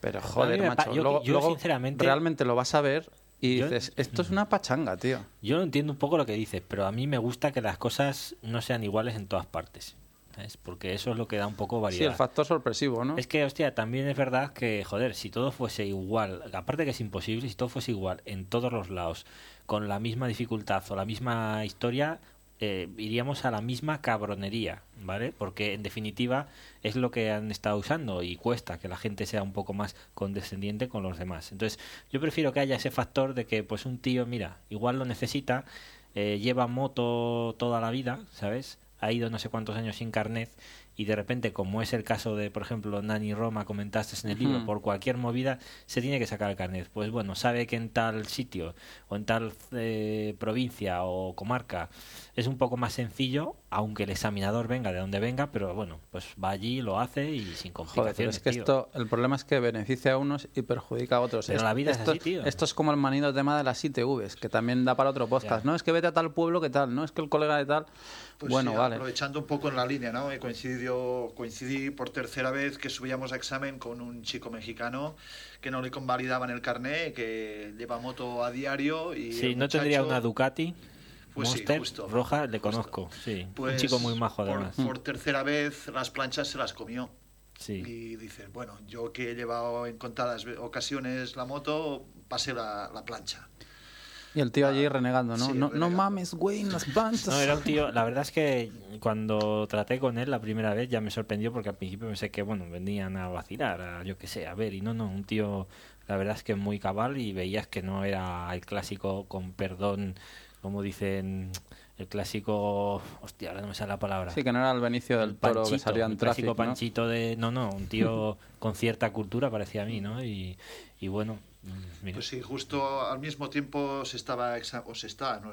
Pero, joder, macho, yo- luego, yo, luego sinceramente- realmente lo vas a ver y Yo- dices, esto es una pachanga, tío. Yo entiendo un poco lo que dices, pero a mí me gusta que las cosas no sean iguales en todas partes. ¿sabes? Porque eso es lo que da un poco Sí, variedad. el factor sorpresivo, ¿no? Es que, hostia, también es verdad que, joder, si todo fuese igual, aparte que es imposible, si todo fuese igual en todos los lados, con la misma dificultad o la misma historia, eh, iríamos a la misma cabronería, ¿vale? Porque en definitiva es lo que han estado usando y cuesta que la gente sea un poco más condescendiente con los demás. Entonces, yo prefiero que haya ese factor de que, pues, un tío, mira, igual lo necesita, eh, lleva moto toda la vida, ¿sabes? Ha ido no sé cuántos años sin carnet y de repente, como es el caso de, por ejemplo, Nani Roma, comentaste en el libro, por cualquier movida se tiene que sacar el carnet. Pues bueno, sabe que en tal sitio o en tal eh, provincia o comarca es un poco más sencillo, aunque el examinador venga de donde venga, pero bueno, pues va allí, lo hace y sin complicaciones. es que tío. esto, el problema es que beneficia a unos y perjudica a otros. Pero Es- la vida es esto, así, tío. Esto es como el manido tema de las ITVs, que también da para otro podcast. Ya. No es que vete a tal pueblo que tal, no es que el colega de tal. Pues bueno, sí, vale. aprovechando un poco en la línea, ¿no? He coincidido, coincidí por tercera vez que subíamos a examen con un chico mexicano que no le convalidaban el carné, que lleva moto a diario y Sí, no tendría una Ducati. Pues sí, Monster justo, roja, le justo. conozco, sí. un pues, chico muy majo por- además. Por, tercera vez las planchas se las comió. Sí. Y dices, bueno, yo que he llevado en contadas ocasiones la moto, pasé la, la plancha. Y el tío allí renegando, ¿no? Sí, no, no renegando. mames, güey, en las plantas. No, era un tío, la verdad es que cuando traté con él la primera vez ya me sorprendió porque al principio pensé que, bueno, venían a vacilar, a, yo qué sé, a ver, y no, no, un tío, la verdad es que muy cabal y veías que no era el clásico, con perdón, como dicen, el clásico, hostia, ahora no me sale la palabra. Sí, que no era el Benicio del El Toro que panchito, salía en el clásico tráfico, ¿no? panchito de... No, no, un tío con cierta cultura parecía a mí, ¿no? Y, y bueno, mm, mira. Pues sí, justo al mismo tiempo se estaba, o se está, no,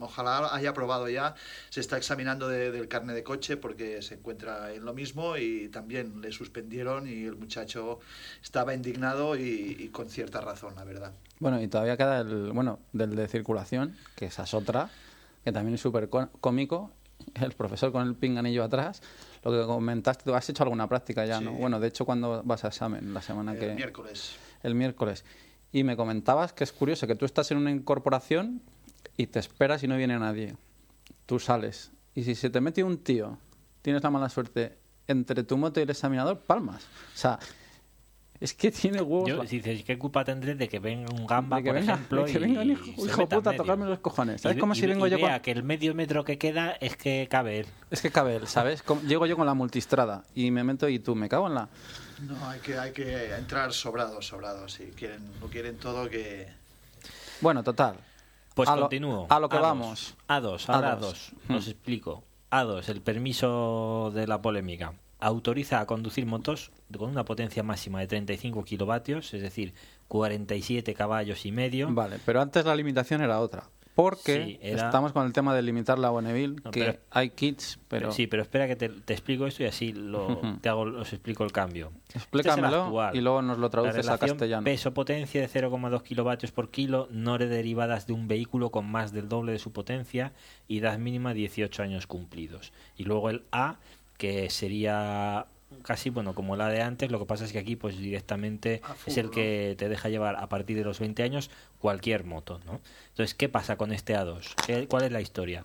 ojalá haya aprobado ya, se está examinando de- del carne de coche porque se encuentra en lo mismo y también le suspendieron y el muchacho estaba indignado y, y con cierta razón, la verdad. Bueno, y todavía queda el, bueno, del de circulación, que esa es otra, que también es súper có- cómico. El profesor con el pinganillo atrás. Lo que comentaste, tú has hecho alguna práctica ya, ¿no? Sí. Bueno, de hecho, cuando vas a examen? La semana El que... miércoles. el miércoles. Y me comentabas que es curioso que tú estás en una incorporación y te esperas y no viene nadie. Tú sales. Y si se te mete un tío, tienes la mala suerte entre tu moto y el examinador, palmas. O sea, es que tiene huevos. Yo, si dices, ¿qué culpa tendré de que venga un gamba, de que por venga, ejemplo, de que y- venga un hijo, y hijo puta a tocarme los cojones? ¿Sabes Y- cómo y- si vengo y yo con... que el medio metro que queda es que cabe él. Es que cabe él, ¿sabes? Como- Llego yo con la multistrada y me meto y tú, me cago en la... No, hay que, hay que entrar sobrados, sobrados. Si quieren, lo quieren todo, que... Bueno, total. Pues A lo- continúo. a lo que A2. vamos. A2, ahora A2. A2. Os explico. A2, el permiso de la polémica. Autoriza a conducir motos con una potencia máxima de 35 kilovatios, es decir, 47 caballos y medio. Vale, pero antes la limitación era otra. Porque Sí, era- estamos con el tema de limitar la Bonneville, No, que pero- hay kits, pero... Sí, pero espera que te, te explico esto y así lo, te hago, os explico el cambio. Este es Explícamelo y luego nos lo traduces La a castellano. Peso-potencia de 0,2 kilovatios por kilo, no derivadas de un vehículo con más del doble de su potencia y edad mínima 18 años cumplidos. Y luego el A, que sería casi bueno como la de antes, lo que pasa es que aquí pues directamente es el que te deja llevar a partir de los 20 años cualquier moto, ¿no? Entonces, ¿qué pasa con este A2? ¿Qué- ¿Cuál es la historia?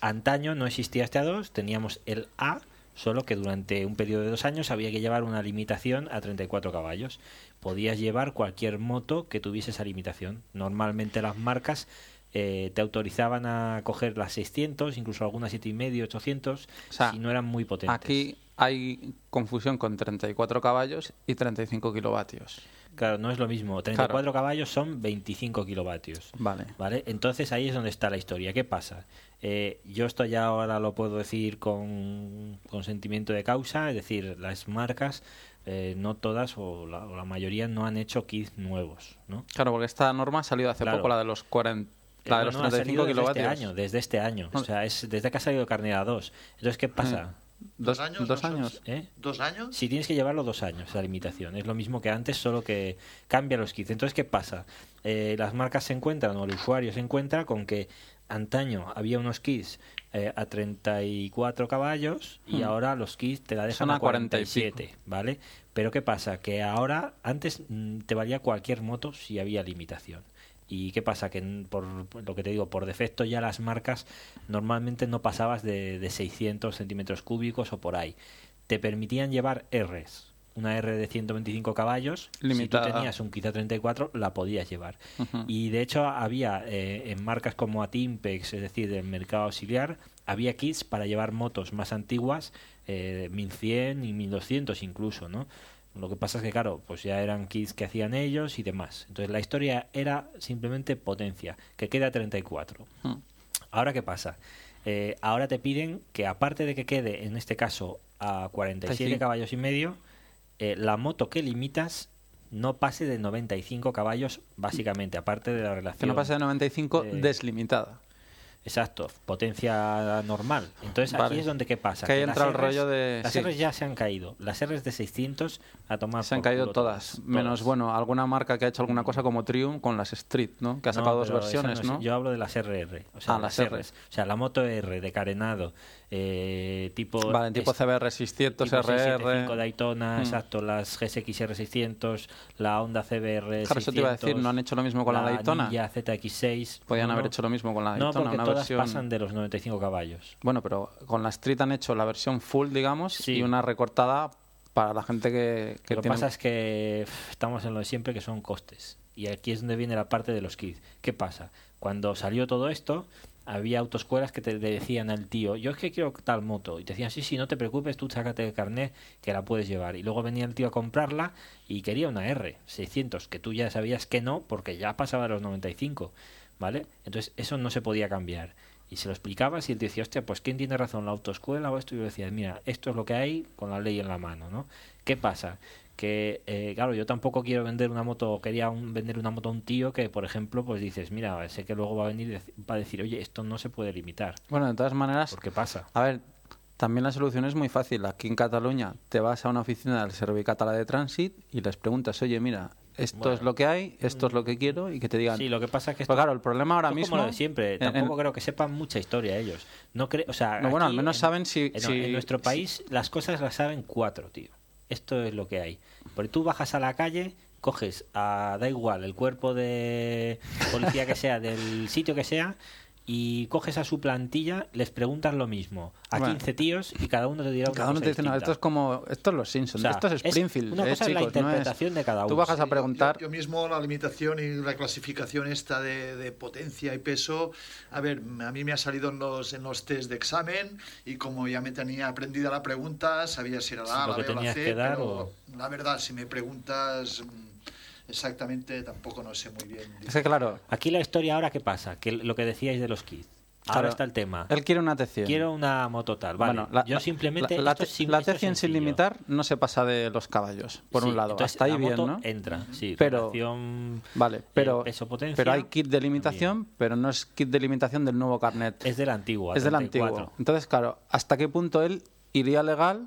antaño no existía este A2, teníamos el A, solo que durante un periodo de dos años había que llevar una limitación a 34 caballos. Podías llevar cualquier moto que tuviese esa limitación. Normalmente las marcas eh, te autorizaban a coger las 600, incluso algunas 7,5, 800, O sea, si no eran muy potentes. Aquí hay confusión con 34 caballos y 35 kilovatios. Claro, no es lo mismo. 34 caballos son 25 kilovatios. Vale. ¿Vale? Entonces ahí es donde está la historia. ¿Qué pasa? Eh, yo esto ya ahora lo puedo decir con, con sentimiento de causa, es decir, las marcas, eh, no todas o la, o la mayoría no han hecho kits nuevos, ¿no? Claro, porque esta norma ha salido hace Claro. poco, la de los 40, la de los no, no, ha 35 desde kilovatios. Este año, desde este año. O sea, es desde que ha salido Carnera 2. Entonces, ¿qué pasa? ¿Dos años? dos ¿No son- años. ¿Eh? ¿Dos años? Si tienes que llevarlo dos años, esa limitación. Es lo mismo que antes, solo que cambia los kits. Entonces, ¿qué pasa? Eh, las marcas se encuentran, o el usuario se encuentra con que antaño había unos kits eh, a 34 caballos y Hmm. ahora los kits te la dejan Son a a 40 y pico. 47, ¿vale? Pero ¿qué pasa? Que ahora, antes mm, te valía cualquier moto si había limitación. ¿Y qué pasa? Que por por lo que te digo, por defecto ya las marcas normalmente no pasabas de, de 600 centímetros cúbicos o por ahí. Te permitían llevar Rs. Una R de 125 caballos, Limitada. si tú tenías un quizá 34, la podías llevar. Y de hecho había eh, en marcas como Atimpex, es decir, del mercado auxiliar, había kits para llevar motos más antiguas, eh, 1100 y 1200 incluso, ¿no? Lo que pasa es que, claro, pues ya eran kits que hacían ellos y demás. Entonces la historia era simplemente potencia, que queda 34. Mm. Ahora, ¿qué pasa? Eh, ahora te piden que aparte de que quede, en este caso, a 47 35. caballos y medio, eh, la moto que limitas no pase de 95 caballos, básicamente, aparte de la relación. Que no pase de 95 eh, deslimitada. Exacto, potencia normal. Entonces Vale. aquí es donde qué pasa. Que ahí entra el Rs rollo de- Las sí. Rs ya se han caído. Las Rs de 600 a tomar Se han caído culo todas, menos, bueno, alguna marca que ha hecho alguna cosa como Triumph con las Street, ¿no? Que ha No, sacado dos pero esa versiones, es- ¿no? Yo hablo de las RR. O sea, Ah, las las Rs. O sea, la moto R de carenado, eh, tipo. Vale, tipo CBR 600, tipo 675 RR. Daytona, Mm. exacto, las GSX-R 600, la Honda CBR Claro, eso te iba a decir, no han hecho lo mismo con la, Daytona. Ninja ZX6. Podían No, haber no. hecho lo mismo con la No, Daytona, una todas versión. pasan de los 95 caballos. Bueno, pero con la Street han hecho la versión full, digamos, Sí. y una recortada para la gente que, que Lo que tiene. pasa es que estamos en lo de siempre, que son costes. Y aquí es donde viene la parte de los kits. ¿Qué pasa? Cuando salió todo esto, había autoescuelas que te decían al tío, yo es que quiero tal moto. Y te decían, sí, sí, no te preocupes, tú sácate el carnet que la puedes llevar. Y luego venía el tío a comprarla y quería una R, 600, que tú ya sabías que no, porque ya pasaba de los 95. ¿Vale? Entonces eso no se podía cambiar. Y se lo explicabas y él te decía, hostia, pues ¿quién tiene razón, la autoescuela o esto? Y yo decía, mira, esto es lo que hay con la ley en la mano, ¿no? ¿Qué pasa? Que, eh, claro, yo tampoco quiero vender una moto, quería un- vender una moto a un tío que, por ejemplo, pues dices, mira, sé que luego va a venir va a decir, oye, esto no se puede limitar. Bueno, de todas maneras, ¿Por qué pasa? a ver, también la solución es muy fácil. Aquí en Cataluña te vas a una oficina del Servei Català de Transit y les preguntas, oye, mira, esto Bueno. es lo que hay, esto es lo que quiero, y que te digan. Sí, lo que pasa es que Pues esto- claro, el problema ahora mismo. como lo de siempre, en- tampoco creo que sepan mucha historia ellos. No creo, o sea, No, bueno, al menos en- saben si- en, si- en nuestro si- país las cosas las saben cuatro, tío. Esto es lo que hay. Porque tú bajas a la calle, coges a, da igual, el cuerpo de policía que sea, del sitio que sea, y coges a su plantilla, les preguntas lo mismo a Bueno. 15 tíos y cada uno te dirá una Cada uno cosa te dice, no, esto es como, esto es los Simpsons, O sea, esto es es- Springfield, una eh, cosa es la chicos, no interpretación de cada Tú uno. bajas a Sí, preguntar, Yo, yo mismo la limitación y la clasificación esta de, de potencia y peso, a ver, a mí me ha salido en los, en los test de examen y como ya me tenía aprendida la pregunta, sabía si era la A, Lo la B o la tenías C, que dar pero o- la verdad, si me preguntas mm, exactamente, tampoco no sé muy bien. es que claro, Aquí la historia ahora, ¿qué pasa? Que lo que decíais de los kits. Ahora Claro, está el tema. él quiere una T100. Quiero una moto tal, vale. Bueno, la- yo simplemente la, la, esto es sim- la esto es T100 sin sencillo. limitar no se pasa de los caballos, por Sí, un lado. entonces Hasta ahí la bien, moto ¿no? entra, sí. Pero- Vale, pero, eh, peso-potencia, pero hay kit de limitación, pero no es kit de limitación del nuevo carnet. Es del antiguo. es del 34. antiguo. Entonces, claro, ¿hasta qué punto él iría legal?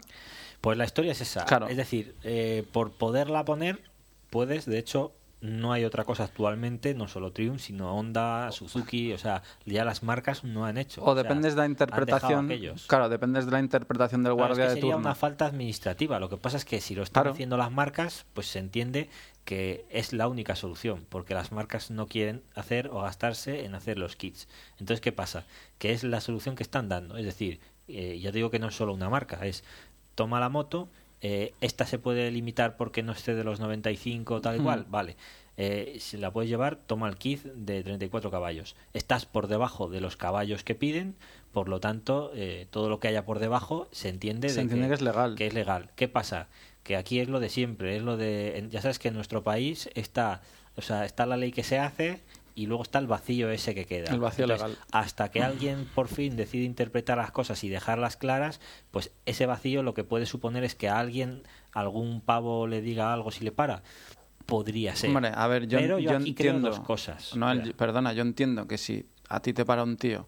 Pues la historia es esa. Claro. Es decir, eh, por poderla poner, puedes, de hecho, no hay otra cosa actualmente, no solo Triumph, sino Honda, Suzuki, o sea, ya las marcas no han hecho. O sea, dependes de la interpretación. aquellos. Claro, dependes de la interpretación del Claro, es guardia que de sería turno. una falta administrativa. Lo que pasa es que si lo están Claro. haciendo las marcas, pues se entiende que es la única solución, porque las marcas no quieren hacer o gastarse en hacer los kits. Entonces, ¿qué pasa? Que es la solución que están dando. Es decir, eh, ya digo que no es solo una marca, es toma la moto, eh, esta se puede limitar porque no esté de los 95 tal igual, vale. Eh, si la puedes llevar, toma el kit de 34 caballos. Estás por debajo de los caballos que piden, por lo tanto, eh, todo lo que haya por debajo se entiende, Se de entiende que es legal. que es legal. ¿Qué pasa? Que aquí es lo de siempre, es lo de, ya sabes que en nuestro país está, o sea, está la ley que se hace y luego está el vacío ese que queda. El vacío Entonces, legal. Hasta que alguien por fin decide interpretar las cosas y dejarlas claras, pues ese vacío lo que puede suponer es que a alguien algún pavo le diga algo si le para. Podría ser. Hombre, a ver, yo, Pero yo, yo aquí creo entiendo. dos cosas. No, el- perdona, yo entiendo que si a ti te para un tío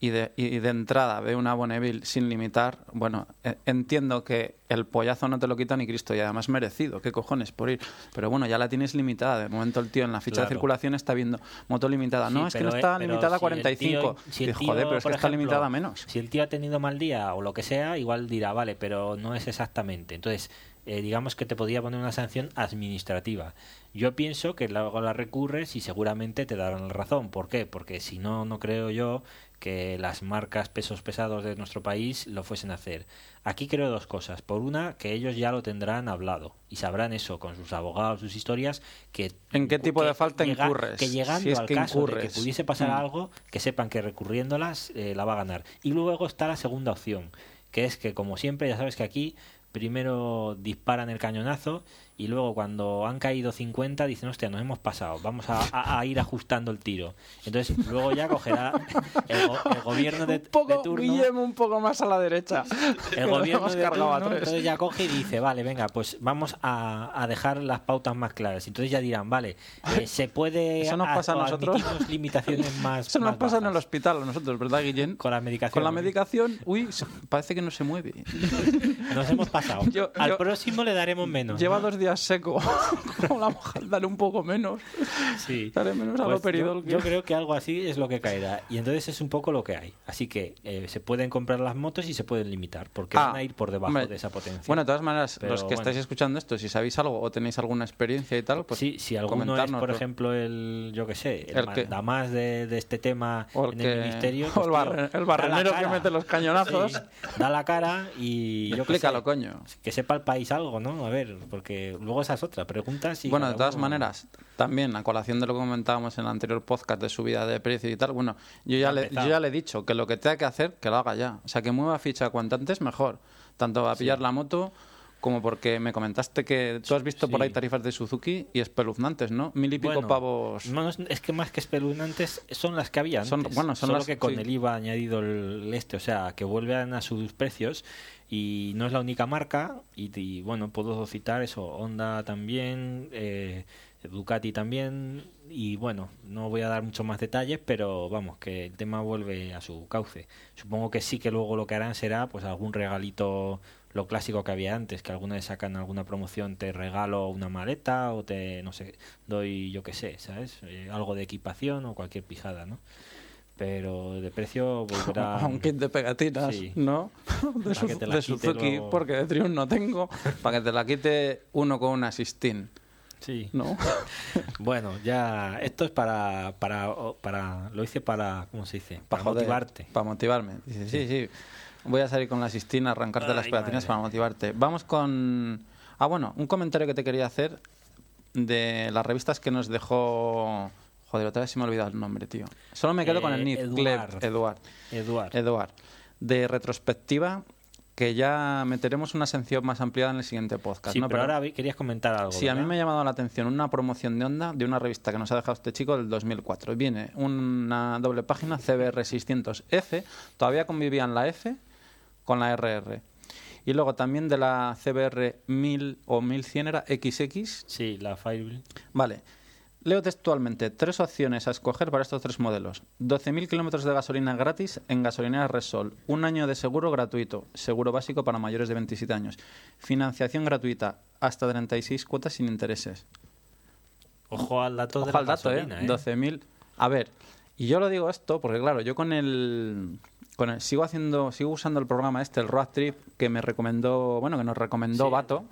y de, y de entrada ve una Bonneville sin limitar, bueno, e- entiendo que el pollazo no te lo quita ni Cristo y además merecido, qué cojones por ir. Pero bueno, ya la tienes limitada. De momento el tío en la ficha Claro. de circulación está viendo moto limitada. Sí, no, es que no está eh, pero limitada a si el 45. tío- si tío, joder, pero es que está limitada a menos. Si el tío ha tenido mal día o lo que sea, igual dirá, vale, pero no es exactamente. Entonces, eh, digamos que te podría poner una sanción administrativa. Yo pienso que luego la recurres y seguramente te darán la razón. ¿Por qué? Porque si no, no creo yo que las marcas pesos pesados de nuestro país lo fuesen a hacer. Aquí creo dos cosas. Por una, que ellos ya lo tendrán hablado y sabrán eso con sus abogados, sus historias, que ¿En qué tipo de falta llega- incurres? Que llegando Si es al que caso de que pudiese pasar Mm. algo, que sepan que recurriéndolas eh, la va a ganar. Y luego está la segunda opción, que es que como siempre, ya sabes que aquí primero disparan el cañonazo y luego cuando han caído 50 dicen, hostia, nos hemos pasado, vamos a, a- a ir ajustando el tiro. Entonces luego ya cogerá el, go- el gobierno de, un poco, de turno. Guillermo, un poco más a la derecha. El gobierno de a turno, tres. entonces ya coge y dice, vale, venga, pues vamos a, a dejar las pautas más claras. Entonces ya dirán, vale, eh, se puede Eso nos pasa a nosotros. limitaciones más Eso nos más pasa en el hospital a nosotros, ¿verdad, Guillén? Con la medicación. Con la medicación, uy, parece que no se mueve. Nos hemos pasado. Yo- Al yo- próximo le daremos menos. Lleva ¿no? dos días seco. Como la mujer, dale un poco menos. Sí. Dale menos a Pues lo peridol. yo, yo creo que algo así es lo que caerá. Y entonces es un poco lo que hay. Así que eh, se pueden comprar las motos y se pueden limitar, porque Ah, van a ir por debajo de esa potencia. Bueno, de todas maneras, Pero los que bueno. estáis escuchando esto, si sabéis algo o tenéis alguna experiencia y tal, pues sí, si alguno es, por ejemplo, el, yo que sé, el, El que- mandamás de, de este tema O el en que- el ministerio. o pues, el barre- el barrenero que mete los cañonazos. Sí, da la cara y yo Explícalo, sé, coño. que sepa el país algo, ¿no? A ver, porque luego esa es otra. Preguntas y bueno, de todas uno- maneras, también a colación de lo que comentábamos en el anterior podcast de subida de precio y tal, bueno, yo ya, le, yo ya le he dicho que lo que tenga que hacer, que lo haga ya. O sea, que mueva ficha cuanto antes mejor. Tanto a pillar la moto como porque me comentaste que tú has visto por ahí tarifas de Suzuki y espeluznantes, ¿no? Mil y pico Bueno, pavos. no, es- que más que espeluznantes son las que había Son- bueno, son Solo las- que con sí. el IVA añadido el este, o sea, que vuelven a sus precios y no es la única marca y, bueno, puedo citar eso, Honda también, eh, Ducati también y bueno, no voy a dar muchos más detalles, pero vamos, que el tema vuelve a su cauce. Supongo que sí que luego lo que harán será pues algún regalito lo clásico que había antes, que alguna vez sacan alguna promoción, te regalo una maleta o te, no sé, doy yo qué sé, ¿sabes? Eh, algo de equipación o cualquier pijada, ¿no? Pero de precio volverá... un kit de pegatinas, Sí. ¿no? De, Su- de Suzuki, luego. porque de Triumph no tengo, para que te la quite uno con una Sistine, Sí. ¿no? Bueno, ya esto es para, para, para, lo hice para, ¿cómo se dice? Para joder, motivarte. Para motivarme. Dice, sí, sí. Voy a salir con la Sistina, arrancarte las pegatinas para motivarte. Vamos con... Ah, bueno, un comentario que te quería hacer de las revistas que nos dejó... Joder, otra vez se me ha olvidado el nombre, tío. Solo me quedo con el Eh, NIF. Eduard. Eduard. Eduard. Eduard. De retrospectiva, que ya meteremos una sección más ampliada en el siguiente podcast. sí, ¿no? pero ahora querías comentar algo. Sí, a mí me ha llamado la atención una promoción de Onda de una revista que nos ha dejado este chico del 2004. Viene una doble página CBR 600F, todavía convivían la F con la RR. Y luego también de la CBR 1000 o 1100 era XX. Sí, la Firewheel. Vale. Leo textualmente tres opciones a escoger para estos tres modelos. 12.000 kilómetros de gasolina gratis en gasolineras Resol. Un año de seguro gratuito. Seguro básico para mayores de 27 años. Financiación gratuita. Hasta 36 cuotas sin intereses. Ojo al dato de la al dato, ¿eh? gasolina, 12.000. A ver, y yo lo digo esto porque, claro, yo con el, con el- Sigo haciendo... Sigo usando el programa este, el Road Trip, que me recomendó... Bueno, que nos recomendó Sí. Vato.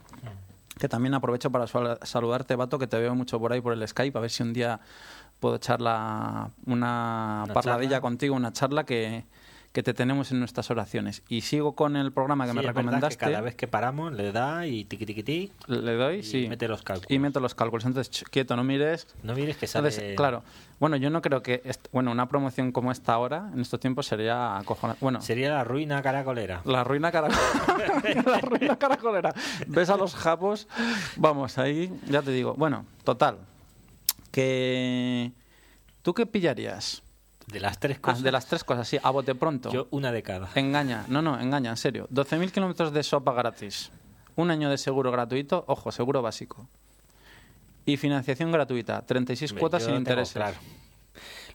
Que también aprovecho para sal- saludarte, Vato, que te veo mucho por ahí por el Skype, a ver si un día puedo echar la- una, Una parladilla charla. contigo, una charla que, que te tenemos en nuestras oraciones. Y sigo con el programa que Sí, me es verdad que recomendaste. cada vez que paramos le da y tiqui tiqui ti Le doy, y sí. mete los cálculos. Y meto los cálculos. Entonces, quieto, no mires. No mires que sale... Entonces, claro. Bueno, yo no creo que. bueno, una promoción como esta ahora, en estos tiempos, sería acojonante. Bueno, Sería la ruina caracolera. la ruina caracolera. la ruina caracolera. Ves a los japos. Vamos, ahí ya te digo. Bueno, total. Que. ¿Tú qué pillarías? De las tres Ah, cosas, de las tres cosas, sí, a bote pronto. yo una de cada. Engaña, no, no, engaña, en serio. 12.000 kilómetros de sopa gratis. Un año de seguro gratuito, ojo, seguro básico. Y financiación gratuita, 36 Hombre, cuotas sin intereses. claro.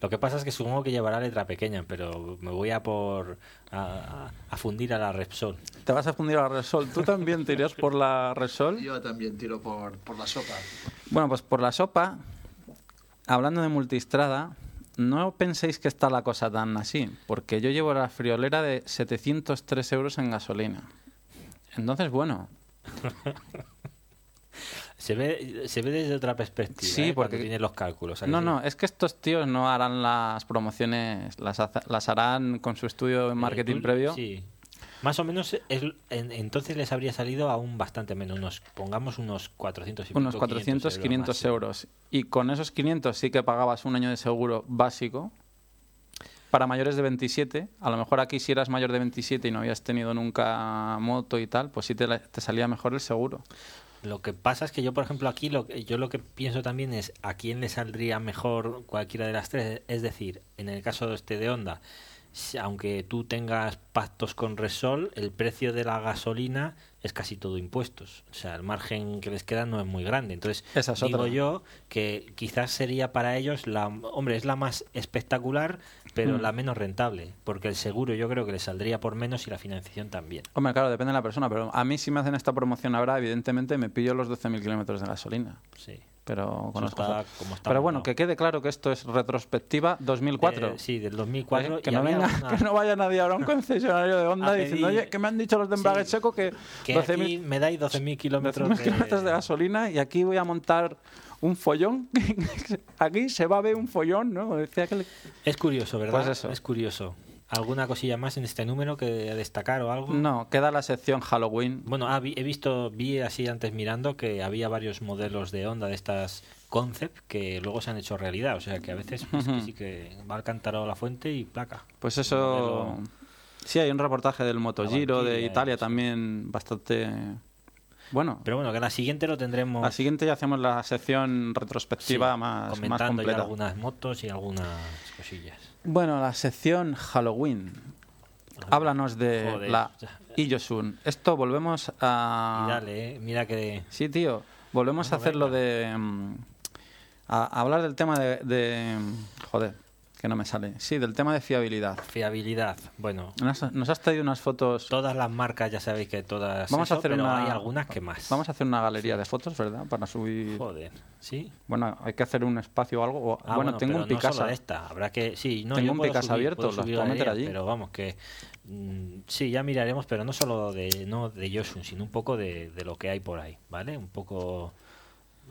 Lo que pasa es que supongo que llevará letra pequeña, pero me voy a por a, a- fundir a la Repsol. Te vas a fundir a la Resol. ¿Tú también te irías por la Resol? Yo también tiro por, por la sopa. Bueno, pues por la sopa, hablando de multistrada, no penséis que está la cosa tan así, porque yo llevo la friolera de 703 euros en gasolina. Entonces, bueno, Se ve, se ve desde otra perspectiva. Sí, ¿eh? porque- tienes los cálculos. ¿a que no, no, es que estos tíos no harán las promociones, las, las harán con su estudio de Eh, marketing tú- previo. Sí. Más o menos, es, en- entonces les habría salido aún bastante menos. Unos, pongamos unos 400 y unos pico, 400, 500 máximo. euros. Y con esos 500 sí que pagabas un año de seguro básico para mayores de 27. A lo mejor aquí si eras mayor de 27 y no habías tenido nunca moto y tal, pues sí te, te salía mejor el seguro. Lo que pasa es que yo, por ejemplo, aquí lo que- yo lo que pienso también es a quién le saldría mejor cualquiera de las tres. Es decir, en el caso de este de Honda, aunque tú tengas pactos con Resol, el precio de la gasolina es casi todo impuestos. O sea, el margen que les queda no es muy grande. Entonces, Esa es digo otra. yo que quizás sería para ellos la, hombre, es la más espectacular, pero Mm. la menos rentable, porque el seguro yo creo que les saldría por menos y la financiación también. Hombre, claro, depende de la persona, pero a mí si me hacen esta promoción ahora, evidentemente me pillo los 12.000 kilómetros de gasolina. Sí. Pero, conozco- está como está pero bueno, montado. que quede claro que esto es retrospectiva 2004. De- sí, del 2004. Eh, que, y no venga, alguna- que no vaya nadie ahora a un concesionario de Honda A diciendo, pedir- oye, que me han dicho los de embrague Sí. seco que, que 12.000 aquí me dais 12.000 kilómetros 12.000 de... kilómetros de gasolina y aquí voy a montar un follón. aquí se va a ver un follón, ¿no? Decía que le- Es curioso, ¿verdad? Pues eso. Es curioso. ¿Alguna cosilla más en este número que destacar o algo? No, queda la sección Halloween. Bueno, ah, vi- he visto, vi así antes mirando que había varios modelos de Honda de estas concept que luego se han hecho realidad. O sea que a veces pues, que sí que va al cántaro a la fuente y placa. Pues eso... Modelo- Sí, hay un reportaje del MotoGiro de Italia también bastante... Bueno, Pero bueno, que la siguiente lo tendremos la siguiente ya hacemos la sección retrospectiva más, más comentando ya completa. algunas motos y algunas cosillas. Bueno, la sección Halloween. Háblanos de Joder. la Iyosun. Esto volvemos a... Y dale, eh, mira que... Sí, tío. Volvemos a hacer lo venga. de... mm, A, a hablar del tema de, de- Joder, que no me sale. Sí, del tema de fiabilidad. Fiabilidad. Bueno, Nos, nos has traído unas fotos... todas las marcas ya sabéis que todas Vamos a hacer pero una... hay algunas que más. Vamos a hacer una galería de fotos, ¿verdad? Para subir... Joder, ¿sí? Bueno, hay que hacer un espacio o algo. o- Ah, bueno, tengo un no Picasa. solo esta, habrá que sí, no, Tengo yo un Picasa subir- abierto, puedo los subir puedo meter allí. Pero vamos que mm, sí, ya miraremos, pero no solo de no de Yoshun, sino un poco de, de lo que hay por ahí, ¿vale? Un poco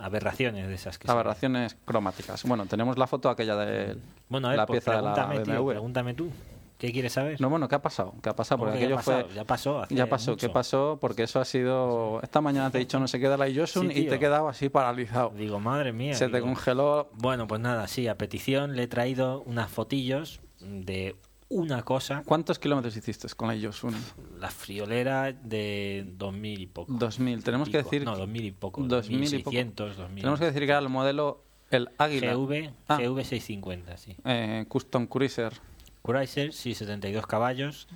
aberraciones de esas que Aberraciones cromáticas. Bueno, tenemos la foto aquella de Bueno, a ver, la pues pieza de la pregúntame, tío, BMW. pregúntame tú. ¿Qué quieres saber? No, bueno, ¿qué ha pasado? ¿Qué ha pasado? ¿Cómo Porque que ya aquello pasado? fue... ya pasó, Ya pasó, ¿qué pasó? Porque eso ha sido... Esta mañana te he dicho no se queda la Yosun Sí, y te he quedado así paralizado. Digo, madre mía. Se te congeló... Bueno, pues nada, sí, a petición le he traído unas fotillos de una cosa, ¿Cuántos kilómetros hiciste con la Yosun? la friolera de 2000 y poco. 2000. Tenemos que decir... No, 2000 y poco. 2000 y poco. 2600, 2000. Tenemos que decir que era el modelo... El Águila. GV, Ah. GV650, sí. eh, Custom Cruiser. Chrysler, sí, 72 caballos.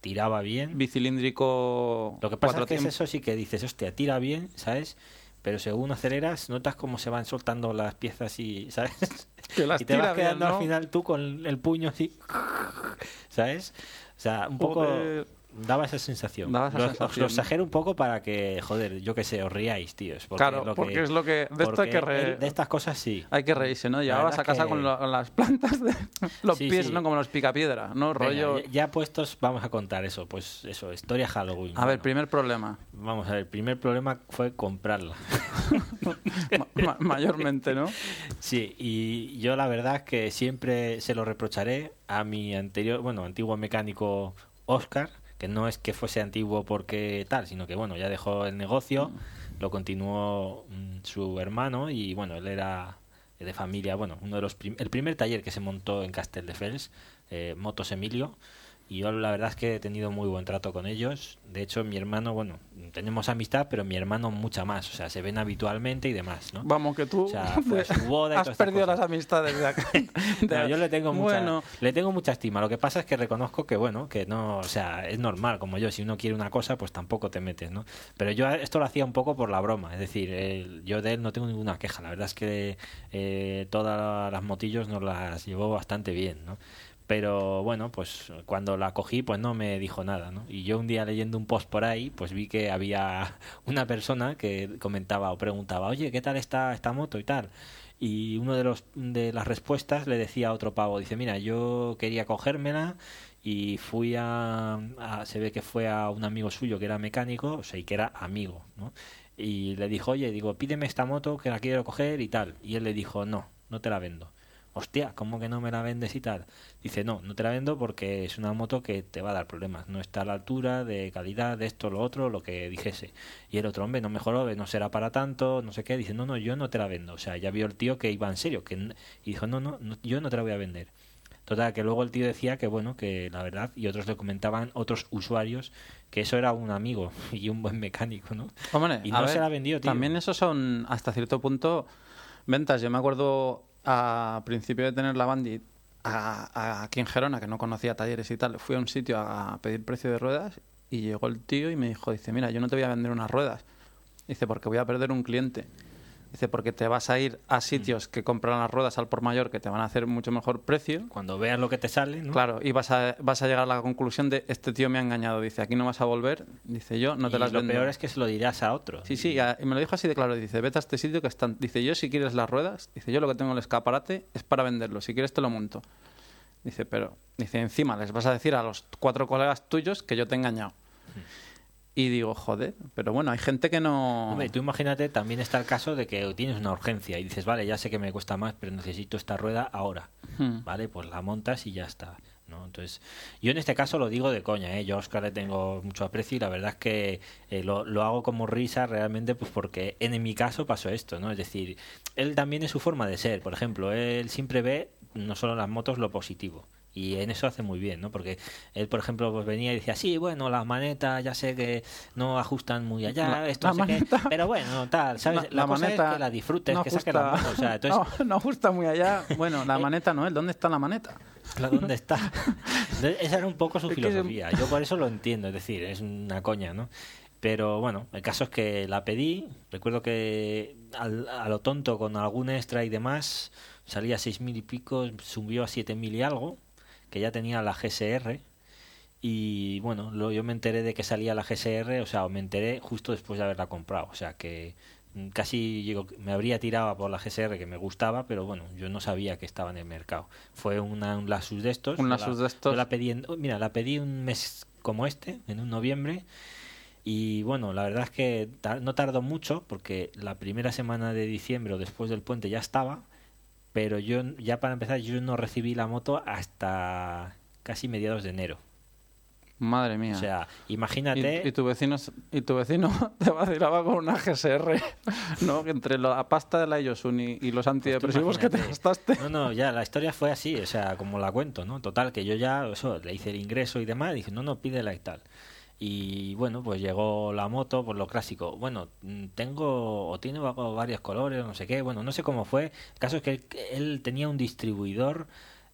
Tiraba bien. Bicilíndrico... Lo que pasa es que es eso sí que dices, hostia, tira bien, ¿sabes? Pero según aceleras, notas cómo se van soltando las piezas y, ¿sabes? Que las y te vas quedando bien, ¿no? al final tú con el puño así, ¿sabes? O sea, un poco... Joder. Daba esa sensación. Daba esa lo, sensación, lo exagero un poco para que, joder, yo que sé, os riáis, tíos. Porque Claro, lo porque es lo que- de esto hay que re- de estas cosas sí. Hay que reírse, ¿no? Llevabas a casa que- con, lo- con las plantas de los Sí, pies, sí. ¿no? Como los picapiedra, ¿no? Venga, Rollo... ya, puestos, vamos a contar eso. Pues eso, historia Halloween. A ver, primer problema. Vamos a ver, el primer problema fue comprarla. Ma- ma- mayormente, ¿no? Sí, y yo la verdad es que siempre se lo reprocharé a mi anterior, bueno, antiguo mecánico Oscar, que no es que fuese antiguo porque tal, sino que bueno, ya dejó el negocio, lo continuó mm, su hermano y bueno, él era de familia, bueno, uno de los prim- el primer taller que se montó en Castelldefels, eh, Motos Emilio, y yo la verdad es que he tenido muy buen trato con ellos. De hecho, mi hermano, bueno, tenemos amistad, pero mi hermano mucha más. O sea, se ven habitualmente y demás, ¿no? Vamos, que tú O sea, fue a su boda y has todas perdido cosas. las amistades de acá. No, yo le tengo mucha, Bueno, le tengo mucha estima. Lo que pasa es que reconozco que bueno, que no, o sea, es normal como yo. Si uno quiere una cosa, pues tampoco te metes, ¿no? Pero yo esto lo hacía un poco por la broma. Es decir, el- yo de él no tengo ninguna queja. La verdad es que eh, todas las motillos nos las llevó bastante bien, ¿no? Pero bueno, pues cuando la cogí, pues no me dijo nada, ¿no? Y yo un día leyendo un post por ahí, pues vi que había una persona que comentaba o preguntaba, oye, ¿qué tal está esta moto y tal? y uno de los de las respuestas le decía a otro pavo dice mira yo quería cogérmela y fui a, a- se ve que fue a un amigo suyo que era mecánico o sea y que era amigo ¿no? y le dijo oye digo pídeme esta moto que la quiero coger y tal y él le dijo no no te la vendo hostia cómo que no me la vendes y tal dice no no te la vendo porque es una moto que te va a dar problemas. No está a la altura de calidad de esto lo otro lo que dijese y el otro hombre no mejoró no será para tanto no sé qué dice no no yo no te la vendo o sea ya vio el tío que iba en serio que y dijo no no, no yo no te la voy a vender Total, que luego el tío decía que bueno, que la verdad, y otros le comentaban, otros usuarios, que eso era un amigo y un buen mecánico, ¿no? Hombre, Y a no se ver, la vendió, tío. También eso son, hasta cierto punto, ventas. Yo me acuerdo a principio de tener la Bandit a, a- aquí en Gerona, que no conocía talleres y tal, fui a un sitio a pedir precio de ruedas y llegó el tío y me dijo, dice, mira, yo no te voy a vender unas ruedas. Dice, porque voy a perder un cliente. Dice, porque te vas a ir a sitios que compran las ruedas al por mayor que te van a hacer mucho mejor precio. Cuando veas lo que te sale, ¿no? Claro, y vas a, vas a llegar a la conclusión de este tío me ha engañado. Dice, aquí no vas a volver. Dice, yo no te y las lo vendo. peor es que se lo dirás a otro. Sí, sí, y me lo dijo así de claro. Dice, vete a este sitio que están. Dice, yo si quieres las ruedas, dice, yo lo que tengo en el escaparate es para venderlo. Si quieres te lo monto. Dice, pero, dice, encima les vas a decir a los cuatro colegas tuyos que yo te he engañado. Y digo, joder, pero bueno, hay gente que no. Hombre, tú imagínate, también está el caso de que tienes una urgencia y dices, vale, ya sé que me cuesta más, pero necesito esta rueda ahora. Hmm. ¿Vale? Pues la montas y ya está. ¿no? Entonces, yo en este caso lo digo de coña, ¿eh? Yo a Oscar le tengo mucho aprecio y la verdad es que eh, lo, lo hago como risa realmente pues porque en mi caso pasó esto, ¿no? Es decir, él también es su forma de ser. Por ejemplo, él siempre ve no solo en las motos lo positivo. Y en eso hace muy bien, ¿no? Porque él, por ejemplo, pues venía y decía, sí, bueno, las manetas ya sé que no ajustan muy allá, La- esto la no sé qué, pero bueno, tal, ¿sabes? La, La cosa maneta es que la disfrutes, no que ajusta- moto, o sea, entonces, no, no ajusta muy allá. Bueno, la Eh, maneta no es. ¿Dónde está la maneta? Claro, ¿dónde está? Esa era un poco su Es filosofía. Yo por eso lo entiendo, es decir, es una coña, ¿no? Pero bueno, el caso es que la pedí. Recuerdo que al- a lo tonto, con algún extra y demás, salía a seis mil y pico, subió a siete mil y algo, que ya tenía la GSR. Y bueno, lo- yo me enteré de que salía la GSR, o sea, me enteré justo después de haberla comprado. O sea, que casi me habría tirado por la GSR que me gustaba, pero bueno, yo no sabía que estaba en el mercado. Fue una, un Lasus de estos. Un Lasus la- de estos. yo la pedí en- oh, mira, la pedí un mes como este, en un noviembre. Y bueno, la verdad es que tar- no tardó mucho porque la primera semana de diciembre o después del puente ya estaba, pero yo ya para empezar yo no recibí la moto hasta casi mediados de enero. Madre mía. O sea, Y, imagínate y tu vecino y tu vecino te vacilaba con una GSR, ¿no? Que entre la pasta de la Yosun y, y los antidepresivos que te gastaste. No, no, ya la historia fue así, o sea, como la cuento, ¿no? Total, que yo ya, eso, le hice el ingreso y demás, dije, no, no, pídela y tal. Y bueno, pues llegó la moto, por lo clásico. Bueno, mm, tengo, o tiene va- varios colores, no sé qué, bueno, no sé cómo fue. El caso es que él, él tenía un distribuidor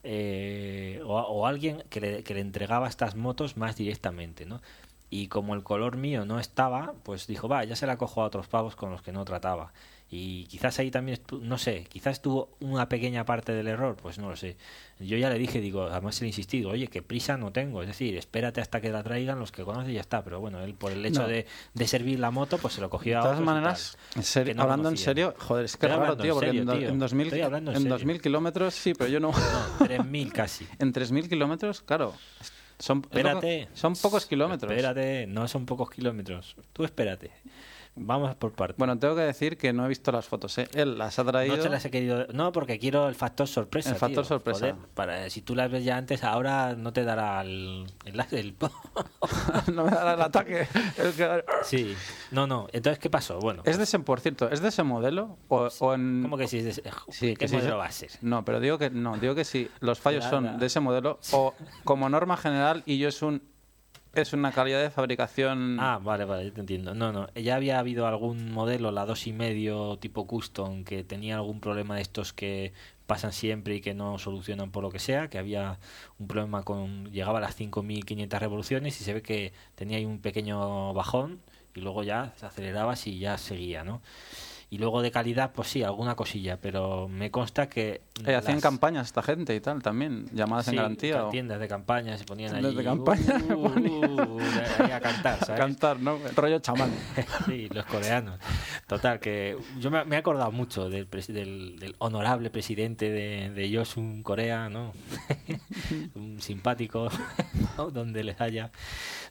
eh, o, o alguien que le, que le entregaba estas motos más directamente, ¿no? y como el color mío no estaba, pues dijo, va, ya se la cojo a otros pavos con los que no trataba. Y quizás ahí también, no sé, quizás tuvo una pequeña parte del error, pues no lo sé. Yo ya le dije, digo, además le he insistido, oye, que prisa no tengo, es decir, espérate hasta que la traigan los que conoces y ya está. Pero bueno, él por el hecho No. de, de servir la moto, pues se lo cogió De a todas otros y maneras, tal, en serio- no hablando en serio, joder, es que raro, tío, porque serio, en, do- tío. en 2000, Estoy hablando en en serio. 2000 kilómetros sí, pero yo no. No, 3.000 casi. en 3.000 kilómetros, claro, son, Espérate. son pocos kilómetros. Espérate, no son pocos kilómetros. Tú espérate. Vamos por partes. Bueno, tengo que decir que no he visto las fotos, ¿eh? Él las ha traído. No te las he querido. No, porque quiero el factor sorpresa. El factor tío. sorpresa. Joder, para, si tú las ves ya antes, ahora no te dará el. el, el- no me dará el ataque. Sí. No, no. Entonces, ¿qué pasó? Bueno. ¿Es de ese, por cierto, es de ese modelo? ¿O, o en... ¿Cómo que sí? es de ese- Sí, ¿Qué que modelo sí. va a ser? No, pero digo que no, digo que si los fallos son de ese modelo o como norma general y yo es un es una calidad de fabricación Ah, vale, vale, te entiendo. No, no, ya había habido algún modelo, la dos y medio tipo custom, que tenía algún problema de estos que pasan siempre y que no solucionan por lo que sea, que había un problema con llegaba a las 5500 revoluciones y se ve que tenía ahí un pequeño bajón y luego ya se aceleraba y ya seguía, ¿no? Y luego de calidad, pues sí, alguna cosilla, pero me consta que Eh, hacían campañas esta gente y tal también, llamadas en garantía o tiendas de campaña se ponían Tiendas allí de campaña uh, ponían. uh, ahí a cantar, a ¿sabes? cantar, ¿no? Rollo chamán. sí, los coreanos. Total, que yo me, me he acordado mucho del, pres- del, del honorable presidente de, de Yosun Corea, ¿no? Un simpático, ¿no? donde les haya.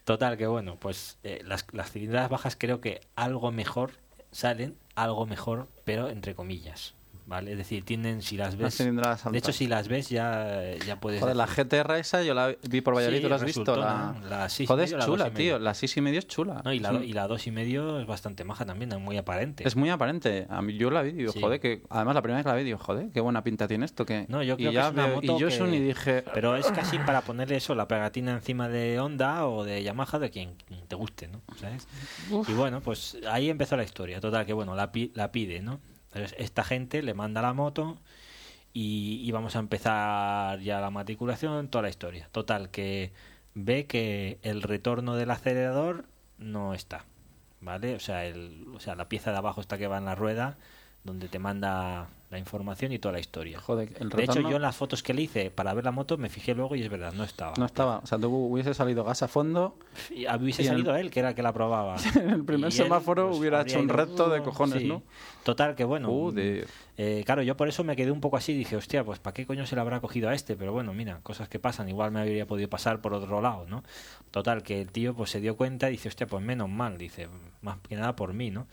Total, que bueno, pues eh, las, las cilindradas bajas creo que algo mejor salen, algo mejor, pero entre comillas. ¿Vale? Es decir, tienen, si las ves. De hecho, si las ves, ya, ya puedes. Joder, la GTR esa yo la vi por Valladolid, Sí, ¿tú la has visto? La... ¿no? La seis y Joder, medio, es la chula, tío. La 6 y medio es chula. No, y la, un- y la dos y medio es bastante maja también, es muy aparente. Es muy aparente. A mí yo la vi y digo, Sí. joder, que además la primera vez que la vi digo, joder, qué buena pinta tiene esto. Que... No, yo y creo que ya es una veo- moto y yo que- y dije, Pero es casi para ponerle eso, la pegatina encima de Honda o de Yamaha, de quien te guste, ¿no? ¿Sabes? Y bueno, pues ahí empezó la historia. Total, que bueno, la, pi- la pide, ¿no? Esta gente le manda la moto y, y vamos a empezar ya la matriculación, toda la historia. Total, que ve que el retorno del acelerador no está, ¿vale? O sea, el, o sea, la pieza de abajo está que va en la rueda, donde te manda la información y toda la historia. joder, el De hecho, yo en las fotos que le hice para ver la moto me fijé luego y es verdad, no estaba. no estaba. O sea, tú hubiese salido gas a fondo. Y hubiese y en el- salido él, que era el que la probaba. En el primer Y él, semáforo pues, hubiera hecho un reto de cojones, sí. ¿no? Total, que bueno. Eh, claro, yo por eso me quedé un poco así. Dije, hostia, pues ¿para qué coño se le habrá cogido a este? Pero bueno, mira, cosas que pasan. Igual me habría podido pasar por otro lado, ¿no? Total, que el tío pues se dio cuenta y dice, hostia, pues menos mal. Dice, más que nada por mí, ¿no?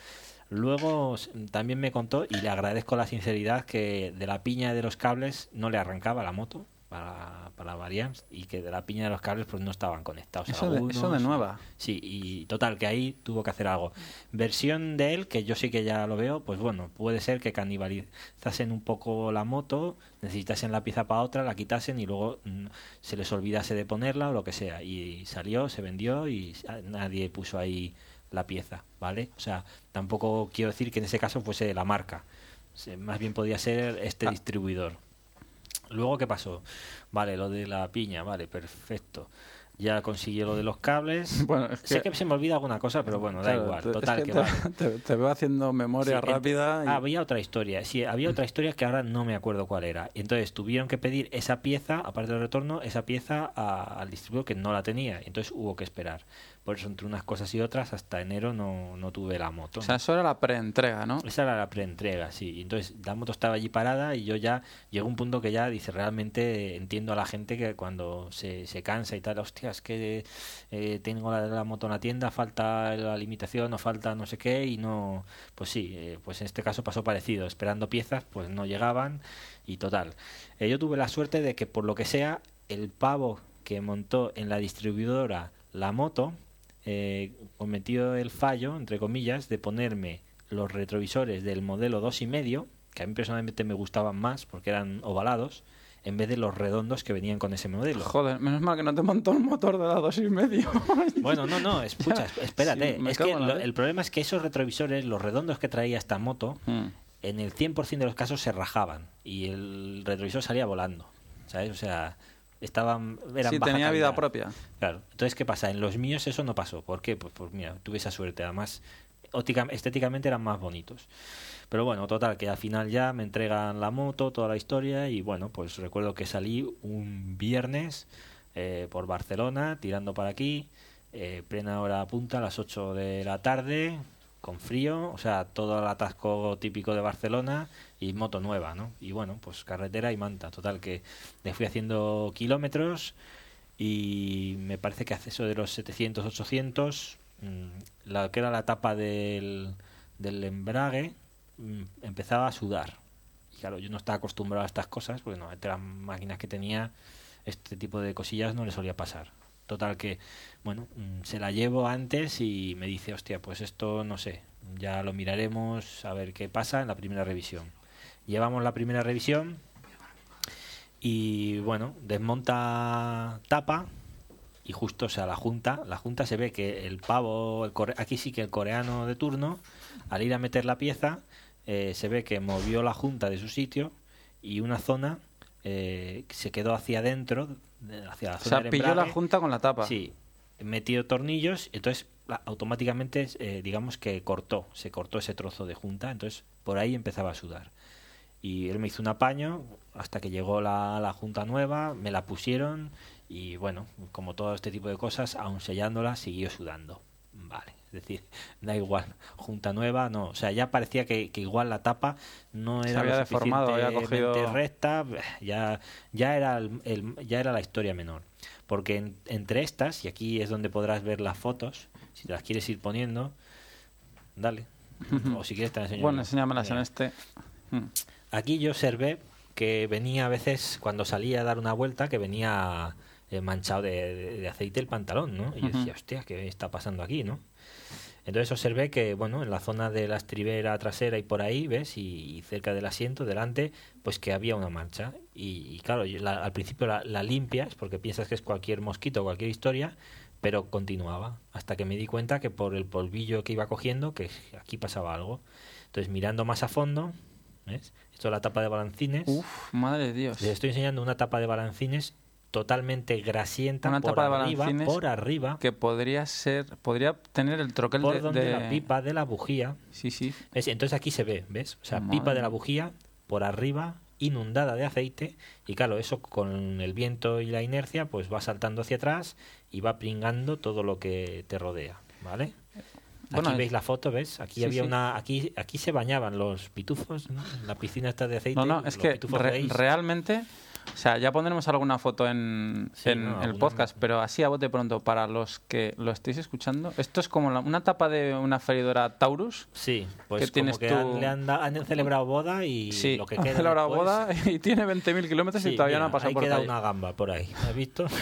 Luego también me contó, y le agradezco la sinceridad, que de la piña de los cables no le arrancaba la moto para, para Variant y que de la piña de los cables pues no estaban conectados. Eso de, eso de algunos. nueva. Sí, y total, que ahí tuvo que hacer algo. Versión de él, que yo sí que ya lo veo, pues bueno, puede ser que canibalizasen un poco la moto, necesitasen la pieza para otra, la quitasen y luego mm, se les olvidase de ponerla o lo que sea. Y salió, se vendió y ah, nadie puso ahí la pieza, ¿vale? O sea, tampoco quiero decir que en ese caso fuese la marca. Más bien podía ser este Ah. distribuidor. Luego, ¿qué pasó? Vale, lo de la piña, vale, perfecto. Ya consiguió lo de los cables. Bueno, es Sé que- se me olvida alguna cosa, pero bueno, da igual. te- es Total, que que, te, vale. te- te veo haciendo memoria Sí, en- rápida. y- Ah, había otra historia. Sí, había otra historia que ahora no me acuerdo cuál era. Entonces tuvieron que pedir esa pieza, aparte del retorno, esa pieza a- al distribuidor que no la tenía. Entonces hubo que esperar. Por eso, entre unas cosas y otras, hasta enero no, no tuve la moto. O sea, eso era la preentrega, ¿no? Esa era la preentrega, sí. Y Entonces la moto estaba allí parada y yo ya llegó un punto que ya dice, realmente entiendo a la gente que cuando se, se cansa y tal, hostia, es que eh, tengo la, la moto en la tienda, falta la limitación o falta no sé qué y no, pues sí, eh, pues en este caso pasó parecido, esperando piezas, pues no llegaban y total. Eh, yo tuve la suerte de que por lo que sea, el pavo que montó en la distribuidora la moto, eh, cometió el fallo, entre comillas, de ponerme los retrovisores del modelo dos y medio, que a mí personalmente me gustaban más porque eran ovalados, en vez de los redondos que venían con ese modelo. Joder, menos mal que no te montó un motor de la dos y medio. Bueno, no, no, escucha, espérate. sí, es que lo- el problema es que esos retrovisores, los redondos que traía esta moto, Mm. en el 100% de los casos se rajaban y el retrovisor salía volando. ¿Sabes? O sea, estaban eran Sí, tenía vida propia. Claro. Entonces, ¿qué pasa? En los míos eso no pasó. ¿Por qué? Pues, pues mira, tuve esa suerte. Además, óptica- estéticamente eran más bonitos. Pero bueno, total, que al final ya me entregan la moto, toda la historia. Y bueno, pues recuerdo que salí un viernes eh, por Barcelona, tirando para aquí, eh, plena hora punta, a las 8 de la tarde, con frío, o sea, todo el atasco típico de Barcelona y moto nueva, ¿no? Y bueno, pues carretera y manta. Total, que le fui haciendo kilómetros y me parece que hace eso de los 700, 800, mm, la que era la etapa del, del embrague, mm, empezaba a sudar. Y claro, yo no estaba acostumbrado a estas cosas, porque no, entre las máquinas que tenía, este tipo de cosillas no le solía pasar. Total que, bueno, mm, se la llevo antes y me dice, hostia, pues esto no sé, ya lo miraremos a ver qué pasa en la primera revisión. Llevamos la primera revisión y bueno, desmonta tapa y justo, sea, la junta, la junta se ve que el pavo, el aquí sí que el coreano de turno, al ir a meter la pieza, eh, se ve que movió la junta de su sitio y una zona eh, se quedó hacia adentro, de- hacia la O zona sea, del pilló la junta con la tapa. Sí, metió tornillos, entonces automáticamente, eh, digamos que cortó, se cortó ese trozo de junta, entonces por ahí empezaba a sudar. Y él me hizo un apaño hasta que llegó la, la junta nueva, me la pusieron y bueno, como todo este tipo de cosas, aun sellándola, siguió sudando. Es decir, da igual, junta nueva, no, o sea, ya parecía que, que igual la tapa no era lo deformado, había cogido- recta, ya, ya, era el- el- ya era la historia menor. Porque en- entre estas, y aquí es donde podrás ver las fotos, si te las quieres ir poniendo, dale. O si quieres te las enseño Bueno, enséñamelas en este. Mm. Aquí yo observé que venía a veces, cuando salía a dar una vuelta, que venía eh, manchado de, de- de aceite el pantalón, ¿no? Y yo decía, hostia, ¿qué está pasando aquí, no? Entonces observé que, bueno, en la zona de la estribera trasera y por ahí, ¿ves? Y, y cerca del asiento, delante, pues que había una mancha. Y, y claro, la- al principio la, la limpias porque piensas que es cualquier mosquito, cualquier historia, pero continuaba. Hasta que me di cuenta que por el polvillo que iba cogiendo, que aquí pasaba algo. Entonces, mirando más a fondo, ¿ves? Esto es la tapa de balancines. Uf, madre de Dios. Les estoy enseñando una tapa de balancines totalmente grasienta Una por tapa arriba, por arriba, Que podría ser, podría tener el troquel por de, donde de- la pipa de la bujía. Sí, sí. ¿ves? Entonces aquí se ve, ¿ves? O sea, Madre pipa de la bujía por arriba, inundada de aceite, y claro, eso con el viento y la inercia, pues va saltando hacia atrás y va pringando todo lo que te rodea, ¿vale? Aquí Bueno, veis la foto, ¿ves? Aquí sí, había sí. una, aquí, aquí se bañaban los pitufos, ¿no? En la piscina esta de aceite. No, no, es los que re- realmente, o sea, ya pondremos alguna foto en, Sí, en no, el podcast, pero así a bote pronto, para los que lo estéis escuchando, esto es como la- una tapa de una freidora Taurus. Sí, pues que tienes como que tú- han, le han, da- han celebrado boda y sí, lo que queda celebrado después- boda y tiene 20.000 kilómetros y Sí, todavía mira, no ha pasado ahí por queda una gamba por ahí, ¿has visto?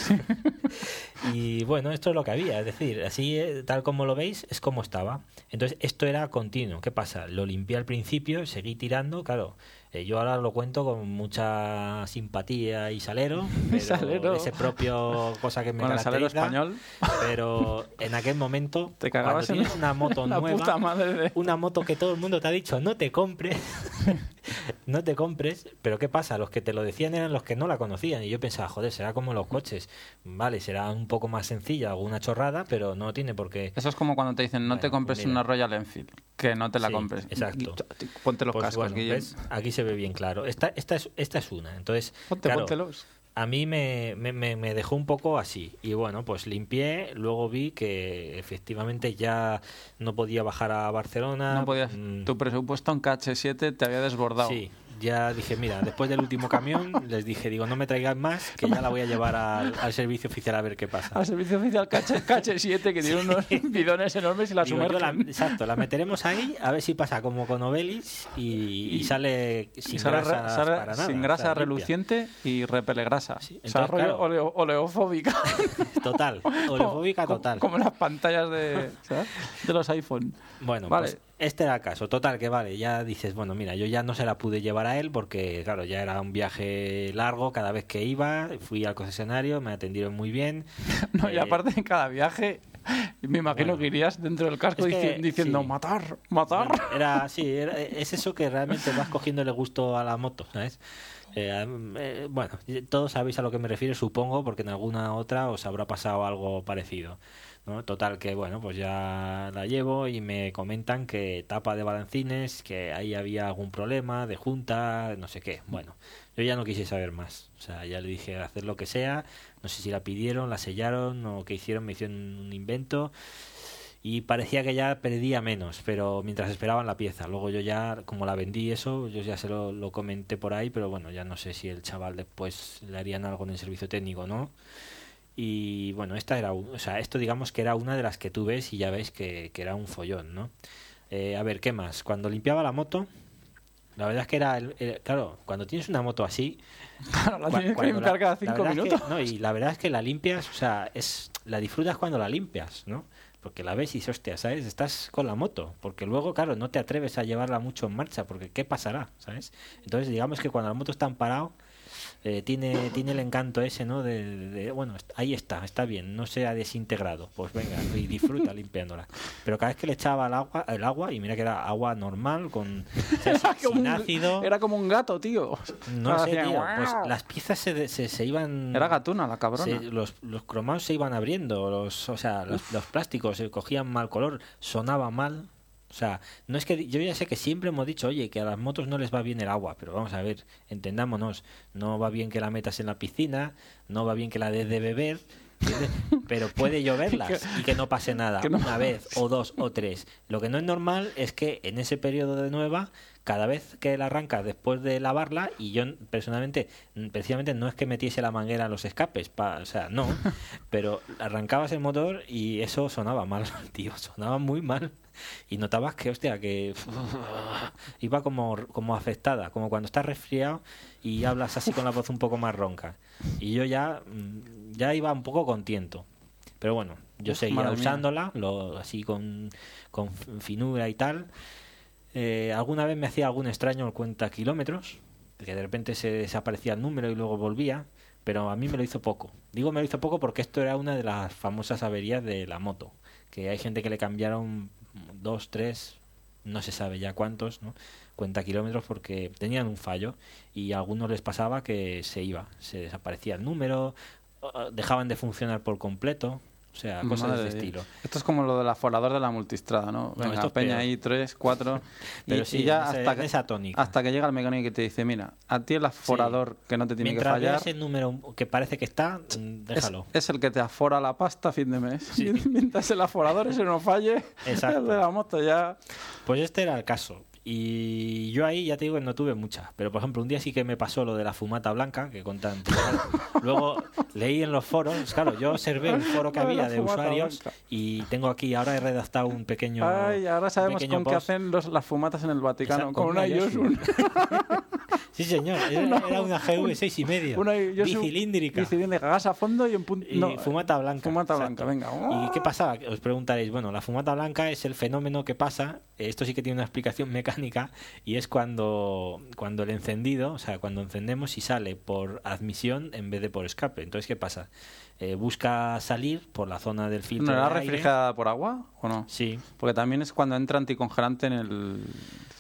y bueno, esto es lo que había, es decir, así eh, tal como lo veis, es como estaba. Entonces, esto era continuo. ¿Qué pasa? Lo limpié al principio, seguí tirando, claro. Eh, yo ahora lo cuento con mucha simpatía y salero, pero Salero. ese propio cosa que me Con el salero español. Pero en aquel momento, Te cuando tienes una moto la nueva, puta madre de... una moto que todo el mundo te ha dicho no te compres no te compres pero qué pasa los que te lo decían eran los que no la conocían y yo pensaba joder será como los coches vale será un poco más sencilla alguna chorrada pero no tiene por qué Eso es como cuando te dicen, no te compres mira. una Royal Enfield, que no te la Sí, compres. exacto. Ponte los Pues cascos, bueno, Guillem. ¿ves? aquí se ve bien claro esta esta es esta es una entonces Ponte, claro, póntelos. a mí me, me, me- me dejó un poco así. Y bueno, pues limpié, luego vi que efectivamente ya no podía bajar a Barcelona. No podías, mm, tu presupuesto en KH7 te había desbordado. Sí, ya dije, mira, después del último camión les dije, digo, no me traigan más, que ya la voy a llevar al, al servicio oficial a ver qué pasa. Al servicio oficial KH, KH7 que tiene unos bidones enormes y la sumergen. exacto, la meteremos ahí a ver si pasa como con Obelis y, y sale sin sale sale para nada, sin o grasa sea, reluciente y repele grasa. Sí, o sea, entonces, rollo claro. oleo- oleofóbica. Total, oleofóbica Como- total. Como las pantallas de, de los iPhone. Bueno, Vale. pues este era el caso. Total, que vale, ya dices, bueno, mira, yo ya no se la pude llevar a él porque, claro, ya era un viaje largo cada vez que iba. Fui al concesionario, me atendieron muy bien. No, y Eh, aparte en cada viaje me imagino que irías dentro del casco Es que, diciendo sí. matar, matar. Bueno, era, sí, era- es eso que realmente vas cogiéndole gusto a la moto, ¿sabes? Eh, eh, bueno, todos sabéis a lo que me refiero, supongo, porque en alguna otra os habrá pasado algo parecido. ¿No? Total, que bueno, pues ya la llevo y me comentan que tapa de balancines, que ahí había algún problema de junta, no sé qué. Bueno, yo ya no quise saber más. O sea, ya le dije hacer lo que sea. No sé si la pidieron, la sellaron o qué hicieron, me hicieron un invento y parecía que ya perdía menos, pero mientras esperaban la pieza. Luego yo ya, como la vendí eso, yo ya se lo, lo comenté por ahí, pero bueno, ya no sé si el chaval después le harían algo en el servicio técnico no. Y bueno, esta era, o sea, esto digamos que era una de las que tú ves y ya ves que, que era un follón, ¿no? Eh, a ver, ¿qué más? Cuando limpiaba la moto, la verdad es que era, el- el- claro, cuando tienes una moto así, Claro, la tienes que limpiar la- cada cinco verdad es que- minutos. no, y la verdad es que la limpias, o sea, es la disfrutas cuando la limpias, ¿no? Porque la ves y dices, hostia, ¿sabes? Estás con la moto. Porque luego, claro, no te atreves a llevarla mucho en marcha, porque ¿qué pasará? ¿Sabes? Entonces, digamos que cuando la moto está en parado, eh, tiene, tiene el encanto ese, ¿no? De, de- bueno, ahí está, está bien, no se ha desintegrado. Pues venga, y disfruta limpiándola. Pero cada vez que le echaba el agua, el agua y mira que era agua normal, con Era como, sin un, ácido. era como un gato, tío. No sé, tío, pues las piezas se, se, se iban... Era gatuna la cabrona. se- los, los cromados se iban abriendo, los, o sea, los, los plásticos se cogían mal color, sonaba mal. O sea, no es que yo ya sé que siempre hemos dicho, oye, que a las motos no les va bien el agua, pero vamos a ver, entendámonos, no va bien que la metas en la piscina, no va bien que la des de beber, pero puede lloverlas y que no pase nada, no- una vez o dos o tres. Lo que no es normal es que en ese periodo de nueva, cada vez que la arrancas después de lavarla, y yo personalmente, mm, precisamente no es que metiese la manguera en los escapes, pa- o sea, no, pero arrancabas el motor y eso sonaba mal, tío, sonaba muy mal. Y notabas que, hostia, que iba como, como afectada, como cuando estás resfriado y hablas así con la voz un poco más ronca. Y yo ya, mm, ya iba un poco contento. Pero bueno, yo Uf, seguía usándola, lo, así con, con finura y tal. Eh, alguna vez me hacía algún extraño el cuenta kilómetros, que de repente se desaparecía el número y luego volvía, pero a mí me lo hizo poco. Digo me lo hizo poco porque esto era una de las famosas averías de la moto, que hay gente que le cambiaron dos, tres, no se sabe ya cuántos, ¿no? cuenta kilómetros porque tenían un fallo y a algunos les pasaba que se iba, se desaparecía el número, dejaban de funcionar por completo, o sea, cosas Madre de de estilo. Esto es como lo del aforador de la multistrada, ¿no? Venga, esto es peña peor. ahí, tres, cuatro. Pero y, sí, y ya ese- hasta, que, esa tónica. hasta que llega el mecánico y te dice, mira, a ti el aforador que no te tiene Mientras que fallar veas el número que parece que está, mm, es, déjalo. es el que te afora la pasta a fin de mes. Mientras el aforador ese no falle, Exacto. el de la moto ya... Pues este era el caso. Y yo ahí ya te digo que no tuve muchas. Pero por ejemplo, un día sí que me pasó lo de la fumata blanca, que contan. Luego leí en los foros, claro, yo observé un foro que había de usuarios blanca. y tengo aquí, ahora he redactado un pequeño. Ay, ahora un sabemos pequeño con qué hacen los, las fumatas en el Vaticano. Exacto, con una Yosun. Sí, señor, era, era una GV 6 y medio. Una Yosun bicilíndrica. Bicilíndrica, gas a fondo y en punto... Y fumata blanca. Fumata blanca, venga. ¿Y qué pasaba? Os preguntaréis, bueno, la fumata blanca es el fenómeno que pasa, esto sí que tiene una explicación mecánica, y es cuando, cuando el encendido, o sea, cuando encendemos y sale por admisión en vez de por escape. Entonces, ¿qué pasa? Eh, busca salir por la zona del filtro. ¿No era refrigerada por agua o no? Sí, Porque también es cuando entra anticongelante en el...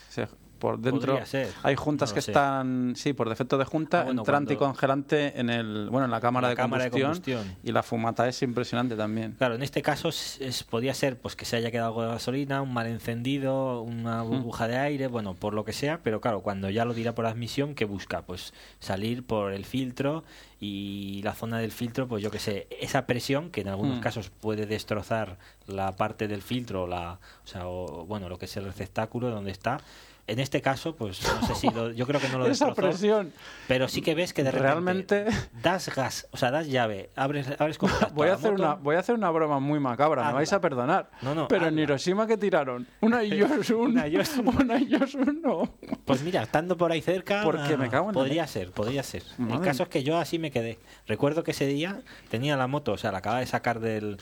se- por dentro hay juntas no que sé. están sí por defecto de junta Ah, bueno, entra cuando- anticongelante en el bueno en la cámara, La de, cámara de combustión, y la fumata es impresionante también Claro, en este caso es, es- podía ser pues que se haya quedado algo de gasolina, un mal encendido, una burbuja de aire, bueno, por lo que sea, pero claro, cuando ya lo dirá por admisión, ¿qué busca? Pues salir por el filtro y la zona del filtro, pues yo que sé, esa presión que en algunos Mm. casos puede destrozar la parte del filtro, la, o sea, o, bueno, lo que es el receptáculo donde está. En este caso, pues no sé si lo- yo creo que no lo esa destrozó. presión Pero sí que ves que de repente Realmente- das gas, o sea, das llave, abres, abres contacto voy a hacer moto. una voy a hacer una broma muy macabra me Hazla. vais a perdonar No, no, pero en. Hiroshima que tiraron una Yosun Una Yosun. una Yosun no Pues mira, estando por ahí cerca, Porque me ah, cago en la podría ser, podría ser. El caso es que yo así me quedé. Recuerdo que ese día tenía la moto, o sea, la acababa de sacar del,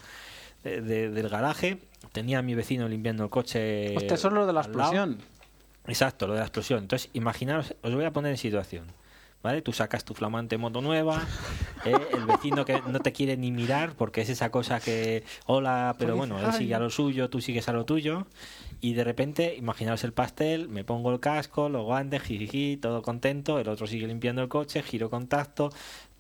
de- de- del garaje, tenía a mi vecino limpiando el coche. Hostia, eso es lo de la lado. Exacto, lo de la explosión. Entonces, imaginaros, os voy a poner en situación. ¿vale? Tú sacas tu flamante moto nueva, ¿eh? el vecino que no te quiere ni mirar porque es esa cosa que, hola, pero bueno, él sigue a lo suyo, tú sigues a lo tuyo, y de repente, imaginaos el pastel, me pongo el casco, los guantes, jijiji, todo contento, el otro sigue limpiando el coche, giro contacto,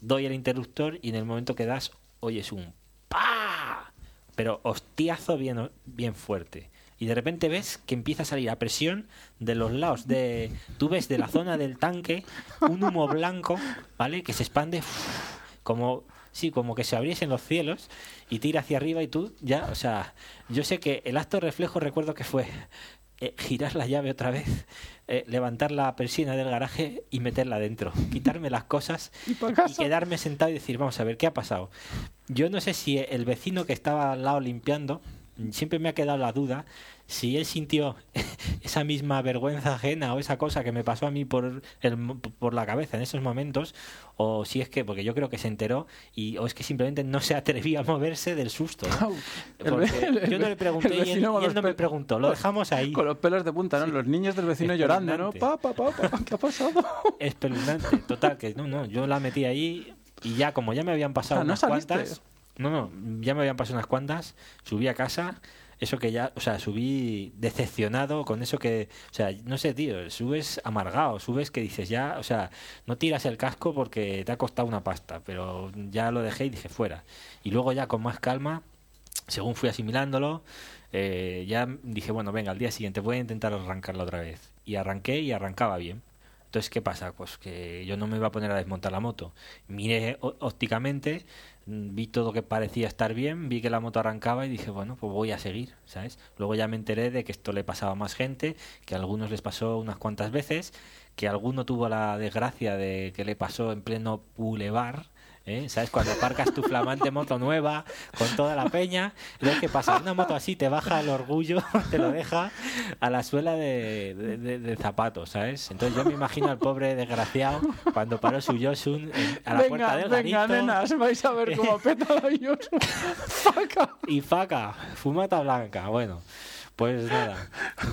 doy el interruptor y en el momento que das, oyes un pa pero hostiazo bien, bien fuerte y de repente ves que empieza a salir a presión de los lados de tú ves de la zona del tanque un humo blanco vale que se expande como sí como que se abriesen los cielos y tira hacia arriba y tú ya o sea yo sé que el acto reflejo recuerdo que fue eh, girar la llave otra vez, eh, levantar la persiana del garaje y meterla dentro, quitarme las cosas y, y, quedarme sentado y decir, vamos a ver, ¿qué ha pasado? Yo no sé si el vecino que estaba al lado limpiando siempre me ha quedado la duda si él sintió esa misma vergüenza ajena o esa cosa que me pasó a mí por, el, por la cabeza en esos momentos, o si es que, porque yo creo que se enteró, y, o es que simplemente no se atrevió a moverse del susto. ¿no? yo no le pregunté y él, y él no me preguntó, lo dejamos ahí. Con los pelos de punta, ¿no? Sí. Los niños del vecino llorando, ¿no? Papá, papá, ¿qué ha pasado? Espeluznante, total, que no, no, yo la metí ahí y ya, como ya me habían pasado Ah, ¿no unas saliste? cuantas. No, no, ya me habían pasado unas cuantas, subí a casa, eso que ya, o sea, subí decepcionado con eso que, o sea, no sé, tío, subes amargado, subes que dices ya, o sea, no tiras el casco porque te ha costado una pasta, pero ya lo dejé y dije fuera. Y luego ya con más calma, según fui asimilándolo, eh, ya dije, bueno, venga, al día siguiente voy a intentar arrancarlo otra vez. Y arranqué y arrancaba bien. Entonces, ¿qué pasa? Pues que yo no me iba a poner a desmontar la moto. Miré ópticamente, vi todo que parecía estar bien, vi que la moto arrancaba y dije, bueno, pues voy a seguir, ¿sabes? Luego ya me enteré de que esto le pasaba a más gente, que a algunos les pasó unas cuantas veces, que alguno tuvo la desgracia de que le pasó en pleno bulevar, ¿eh? ¿sabes? Cuando aparcas tu flamante moto nueva con toda la peña, entonces, ¿qué pasa? Una moto así te baja el orgullo, te lo deja a la suela de, de, de- del zapato, ¿sabes? Entonces yo me imagino al pobre desgraciado cuando paró su Yosun en- a la puerta venga, del venga, garito nenas, vais a ver cómo peta la Yosu. Faca. y faca, fumata blanca, bueno. Pues nada,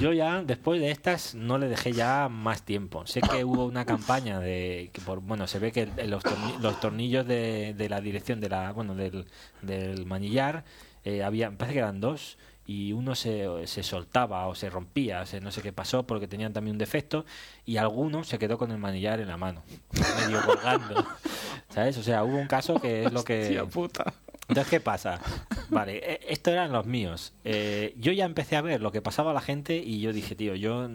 yo ya después de estas no le dejé ya más tiempo. Sé que hubo una campaña de que por bueno se ve que los, torni- los tornillos de, de la dirección de la bueno del, del manillar eh, había me parece que eran dos y uno se, se soltaba o se rompía, o sea, no sé qué pasó porque tenían también un defecto y alguno se quedó con el manillar en la mano, medio colgando. ¿Sabes? O sea, hubo un caso que es lo que Hostia puta. Entonces, ¿qué pasa? Vale, e- estos eran los míos. Eh, yo ya empecé a ver lo que pasaba a la gente y yo dije, tío, yo,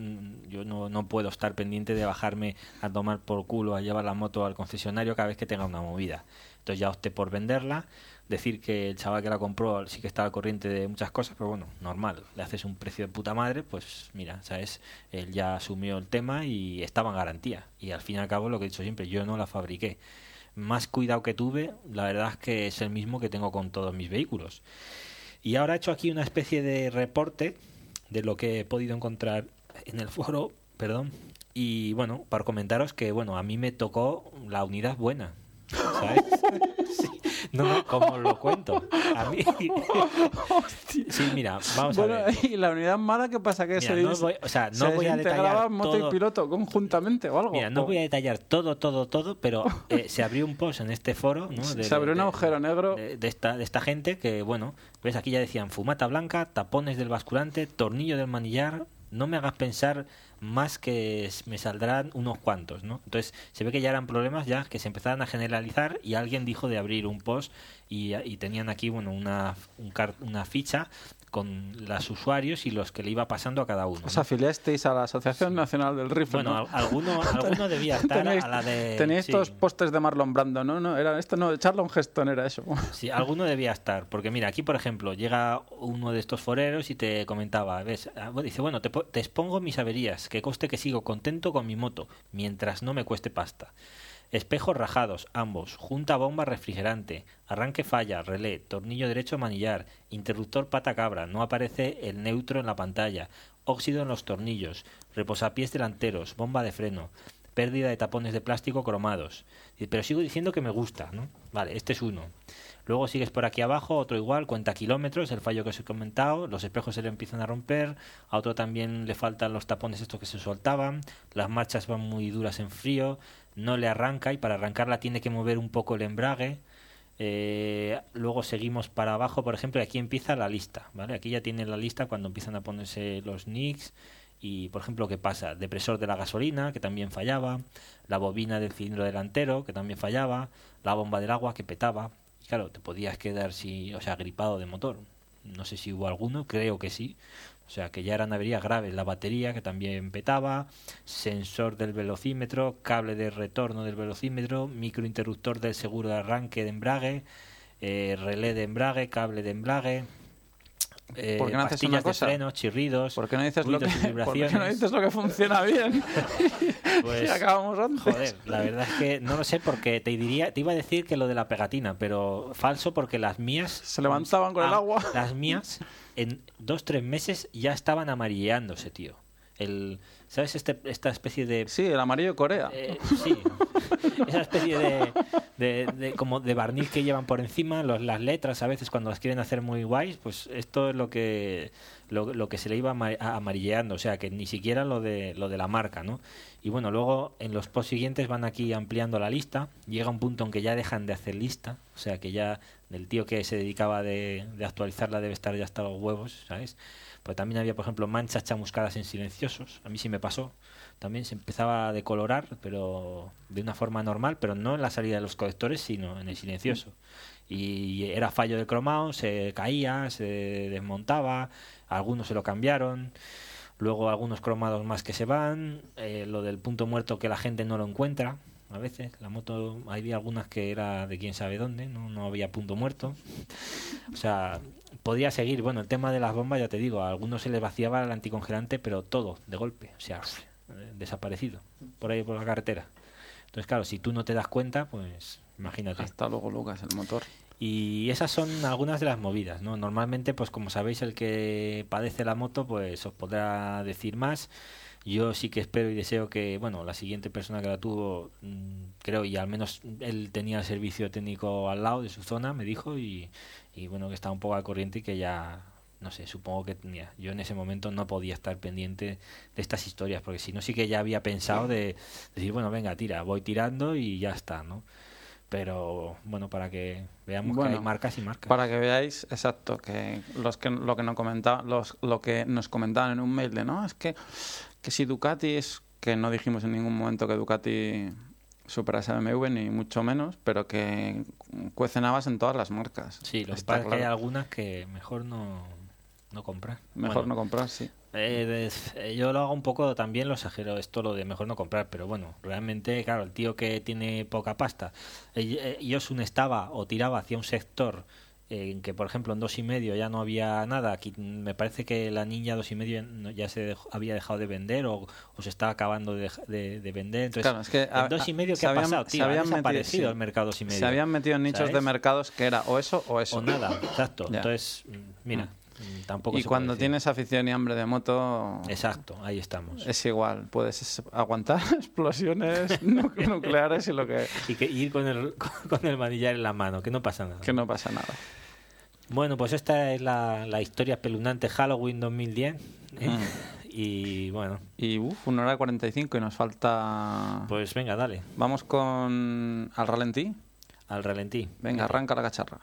yo no, no puedo estar pendiente de bajarme a tomar por culo, a llevar la moto al concesionario cada vez que tenga una movida. Entonces ya opté por venderla, decir que el chaval que la compró sí que estaba corriente de muchas cosas, pero bueno, normal, le haces un precio de puta madre, pues mira, ¿sabes? Él ya asumió el tema y estaba en garantía. Y al fin y al cabo, lo que he dicho siempre, yo no la fabriqué más cuidado que tuve, la verdad es que es el mismo que tengo con todos mis vehículos. Y ahora he hecho aquí una especie de reporte de lo que he podido encontrar en el foro, perdón. Y bueno, para comentaros que bueno, a mí me tocó la unidad buena. ¿Sabes? Sí. No, como lo cuento. A mí. Sí, mira, vamos bueno, a ver. ¿y la unidad mala qué pasa? Que Mira, se, no voy- o sea, no se voy a detallar moto todo. y piloto conjuntamente o algo. Mira, no O- voy a detallar todo, todo, todo, pero eh, se abrió un post en este foro, ¿no? Se De- abrió un de- agujero negro. de, de esta, de esta gente que, bueno, ves aquí ya decían fumata blanca, tapones del basculante, tornillo del manillar. No me hagas pensar más que me saldrán unos cuantos, ¿no? Entonces se ve que ya eran problemas ya que se empezaban a generalizar y alguien dijo de abrir un post y, y tenían aquí, bueno, una, un una ficha con los usuarios y los que le iba pasando a cada uno. Os ¿no? afiliasteis a la Asociación Nacional del Rifle. Bueno, ¿no? al- alguno, alguno debía estar Tenéis- a la de... Tenéis sí. estos postes de Marlon Brando, ¿no? no era esto, no, Charlon Heston era eso. Sí, alguno debía estar, porque mira, aquí por ejemplo llega uno de estos foreros y te comentaba, ves, Ah, dice, bueno, te, te expongo mis averías, que coste que sigo contento con mi moto, mientras no me cueste pasta. Espejos rajados, ambos, junta bomba refrigerante, arranque falla, relé, tornillo derecho manillar, interruptor pata cabra, no aparece el neutro en la pantalla, óxido en los tornillos, reposapiés delanteros, bomba de freno, pérdida de tapones de plástico cromados. Pero sigo diciendo que me gusta, ¿no? Vale, este es uno. Luego sigues por aquí abajo, otro igual, cuenta kilómetros, el fallo que os he comentado, los espejos se le empiezan a romper, a otro también le faltan los tapones estos que se soltaban, las marchas van muy duras en frío, no le arranca y para arrancarla tiene que mover un poco el embrague. Eh, luego seguimos para abajo, por ejemplo, y aquí empieza la lista, ¿vale? Aquí ya tiene la lista cuando empiezan a ponerse los nicks y, por ejemplo, ¿qué pasa? Depresor de la gasolina, que también fallaba, la bobina del cilindro delantero, que también fallaba, la bomba del agua, que petaba. Y claro, te podías quedar, si, o sea, gripado de motor. No sé si hubo alguno, creo que sí. O sea, que ya eran averías graves. La batería, que también petaba, sensor del velocímetro, cable de retorno del velocímetro, microinterruptor del seguro de arranque de embrague, eh, relé de embrague, cable de embrague, eh, ¿Por qué no haces una de cosa? freno, chirridos, ¿Por qué no dices, lo que, por qué no dices lo que funciona bien? Pues, y acabamos antes. Joder, la verdad es que no lo sé porque te diría, te iba a decir que lo de la pegatina, pero falso porque las mías Se levantaban con el Ah, agua. Las mías en dos tres meses ya estaban amarilleándose, tío. El, ¿sabes este, esta especie de Sí, el amarillo de Corea. eh, sí, esa especie de, de, de- como de barniz que llevan por encima, los- las letras a veces cuando las quieren hacer muy guays, pues esto es lo que lo, lo que se le iba amarilleando, o sea que ni siquiera lo de lo de la marca, ¿no? Y bueno, luego en los post siguientes van aquí ampliando la lista, llega un punto en que ya dejan de hacer lista, o sea que ya del tío que se dedicaba de, de actualizarla debe estar ya hasta los huevos, ¿sabes? Pues también había, por ejemplo, manchas chamuscadas en silenciosos. A mí sí me pasó. También se empezaba a decolorar, pero de una forma normal, pero no en la salida de los colectores, sino en el silencioso. Y era fallo de cromado, se caía, se desmontaba, algunos se lo cambiaron. Luego algunos cromados más que se van, eh, lo del punto muerto que la gente no lo encuentra, a veces. La moto, había algunas que era de quién sabe dónde, no, no había punto muerto. O sea, podía seguir. Bueno, el tema de las bombas, ya te digo, a algunos se les vaciaba el anticongelante, pero todo, de golpe. O sea, eh, desaparecido, por ahí por la carretera. Entonces, claro, si tú no te das cuenta, pues imagínate. Hasta luego, Lucas, el motor. Y esas son algunas de las movidas, ¿no? Normalmente, pues como sabéis, el que padece la moto, pues os podrá decir más. Yo sí que espero y deseo que, bueno, la siguiente persona que la tuvo, mm, creo, y al menos él tenía el servicio técnico al lado de su zona, me dijo, y, y bueno, que estaba un poco al corriente y que ya, no sé, supongo que mira, yo en ese momento no podía estar pendiente de estas historias, porque si no, sí que ya había pensado de decir, bueno, venga, tira, voy tirando y ya está, ¿no? Pero bueno, para que veamos que Bueno, hay marcas y marcas. Para que veáis, exacto, que los que lo que nos comentaba, los, lo que nos comentaban en un mail de no, es que, que si Ducati es que no dijimos en ningún momento que Ducati superase a BMW ni mucho menos, pero que cuecen habas en todas las marcas. Sí, lo que pasa es que hay algunas que mejor no, no comprar. Mejor Bueno, no comprar, sí. eh, eh, yo lo hago un poco también, lo exagero, esto lo de mejor no comprar, pero bueno, realmente, claro, el tío que tiene poca pasta, eh, eh, Yosun estaba o tiraba hacia un sector en que, por ejemplo, en dos y medio ya no había nada. Aquí me parece que la niña dos y medio ya se dejó- había dejado de vender o, o se estaba acabando de, de- de vender. Entonces, Claro, es que en a- dos y medio, se ¿qué ha habían- pasado, se tío? Ha habían metido- desaparecido sí. el mercado dos y medio. Se habían metido en nichos de mercados que era o eso o eso. O nada, exacto. Entonces, mira, mm, tampoco y se cuando tienes afición y hambre de moto, Exacto, ahí estamos. es igual. Puedes es- aguantar explosiones nu- nucleares y lo que, Y que ir con el, con el manillar en la mano, que no pasa nada. que no pasa nada. Bueno, pues esta es la, la historia espeluznante Halloween 2010. ¿eh? Mm. Y bueno, Y uff, una hora y 45 y nos falta... pues venga, dale, Vamos con... al ralentí. al ralentí. Venga, arranca la cacharra.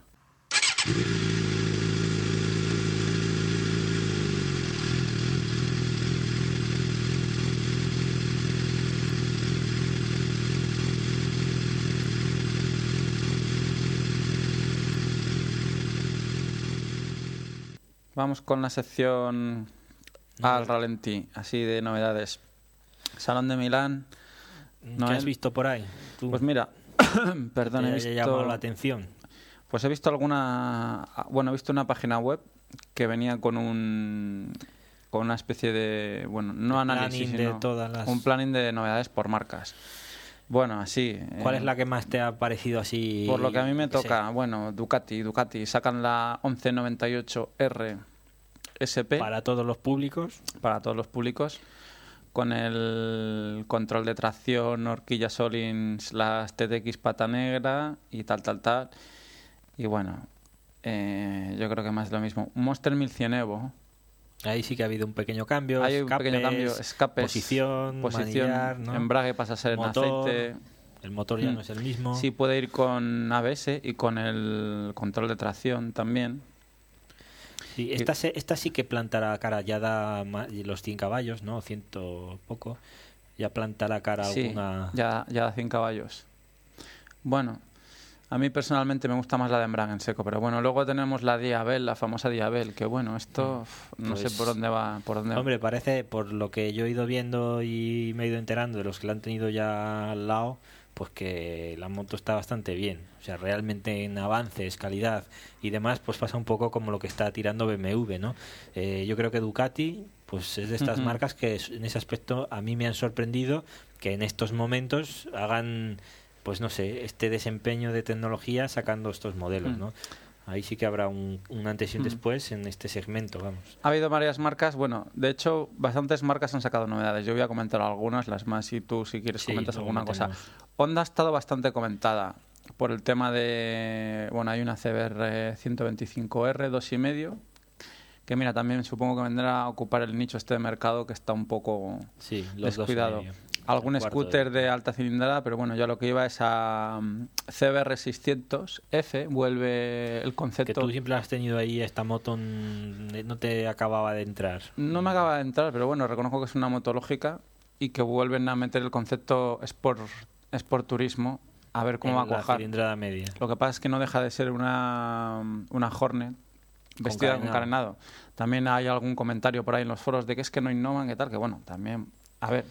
Vamos con la sección al ralentí, así de novedades. Salón de Milán. ¿Qué Noel. has visto por ahí? Tú, Pues mira, perdón, he visto... llamado la atención. Pues he visto alguna, bueno, he visto una página web que venía con un con una especie de, bueno, no análisis, planning de sino todas las- un planning de novedades por marcas. Bueno, así. ¿Cuál eh, es la que más te ha parecido así? Por lo que a mí me toca, bueno, Ducati, Ducati sacan la 1198R SP Para todos los públicos. para todos los públicos con el control de tracción, horquilla Solins, las TTX pata negra y tal, tal, tal. Y bueno, eh, yo creo que más lo mismo. Monster 1100 Evo. Ahí sí que ha habido un pequeño cambio. Hay un pequeño cambio. Escapes, posición, posición manillar, ¿no? embrague pasa a ser en aceite. El motor ya Mm. no es el mismo. Sí, puede ir con ABS y con el control de tracción también. Sí, esta, se- esta sí que plantará cara, ya da los 100 caballos, ¿no? Ciento poco. Ya plantará cara Sí, alguna. ya, ya da 100 caballos. Bueno, a mí personalmente me gusta más la de embrague en seco, pero bueno, luego tenemos la Diabel, la famosa Diabel, que bueno, esto uf, no sé Pues, por dónde va, por dónde Hombre, parece, por lo que yo he ido viendo y me he ido enterando de los que la han tenido ya al lado, pues que la moto está bastante bien. O sea, realmente en avances, calidad y demás, pues pasa un poco como lo que está tirando BMW, ¿no? Eh, yo creo que Ducati, pues es de estas marcas que en ese aspecto a mí me han sorprendido que en estos momentos hagan, pues no sé, este desempeño de tecnología sacando estos modelos, Mm. ¿no? Ahí sí que habrá un, un antes y un Mm. después en este segmento, vamos. Ha habido varias marcas, bueno, de hecho, bastantes marcas han sacado novedades. Yo voy a comentar algunas, las más, y tú, si quieres, Sí, comentas alguna cosa. Honda ha estado bastante comentada por el tema de. Bueno, hay una CBR 125R, 2,5, que mira, también supongo que vendrá a ocupar el nicho este de mercado que está un poco Sí, los descuidado. Algún scooter de... alta cilindrada, pero bueno, ya lo que iba es a mm, CBR 600F, vuelve el Que concepto. tú siempre has tenido ahí esta moto, mm, no te acababa de entrar. No me acaba de entrar, pero bueno, reconozco que es una moto lógica y que vuelven a meter el concepto sport, sport turismo a ver cómo en va a la cuajar. cilindrada media. Lo que pasa es que no deja de ser una, una Hornet vestida con carenado. carenado. También hay algún comentario por ahí en los foros de que es que no innovan, que tal, que bueno, también, a ver,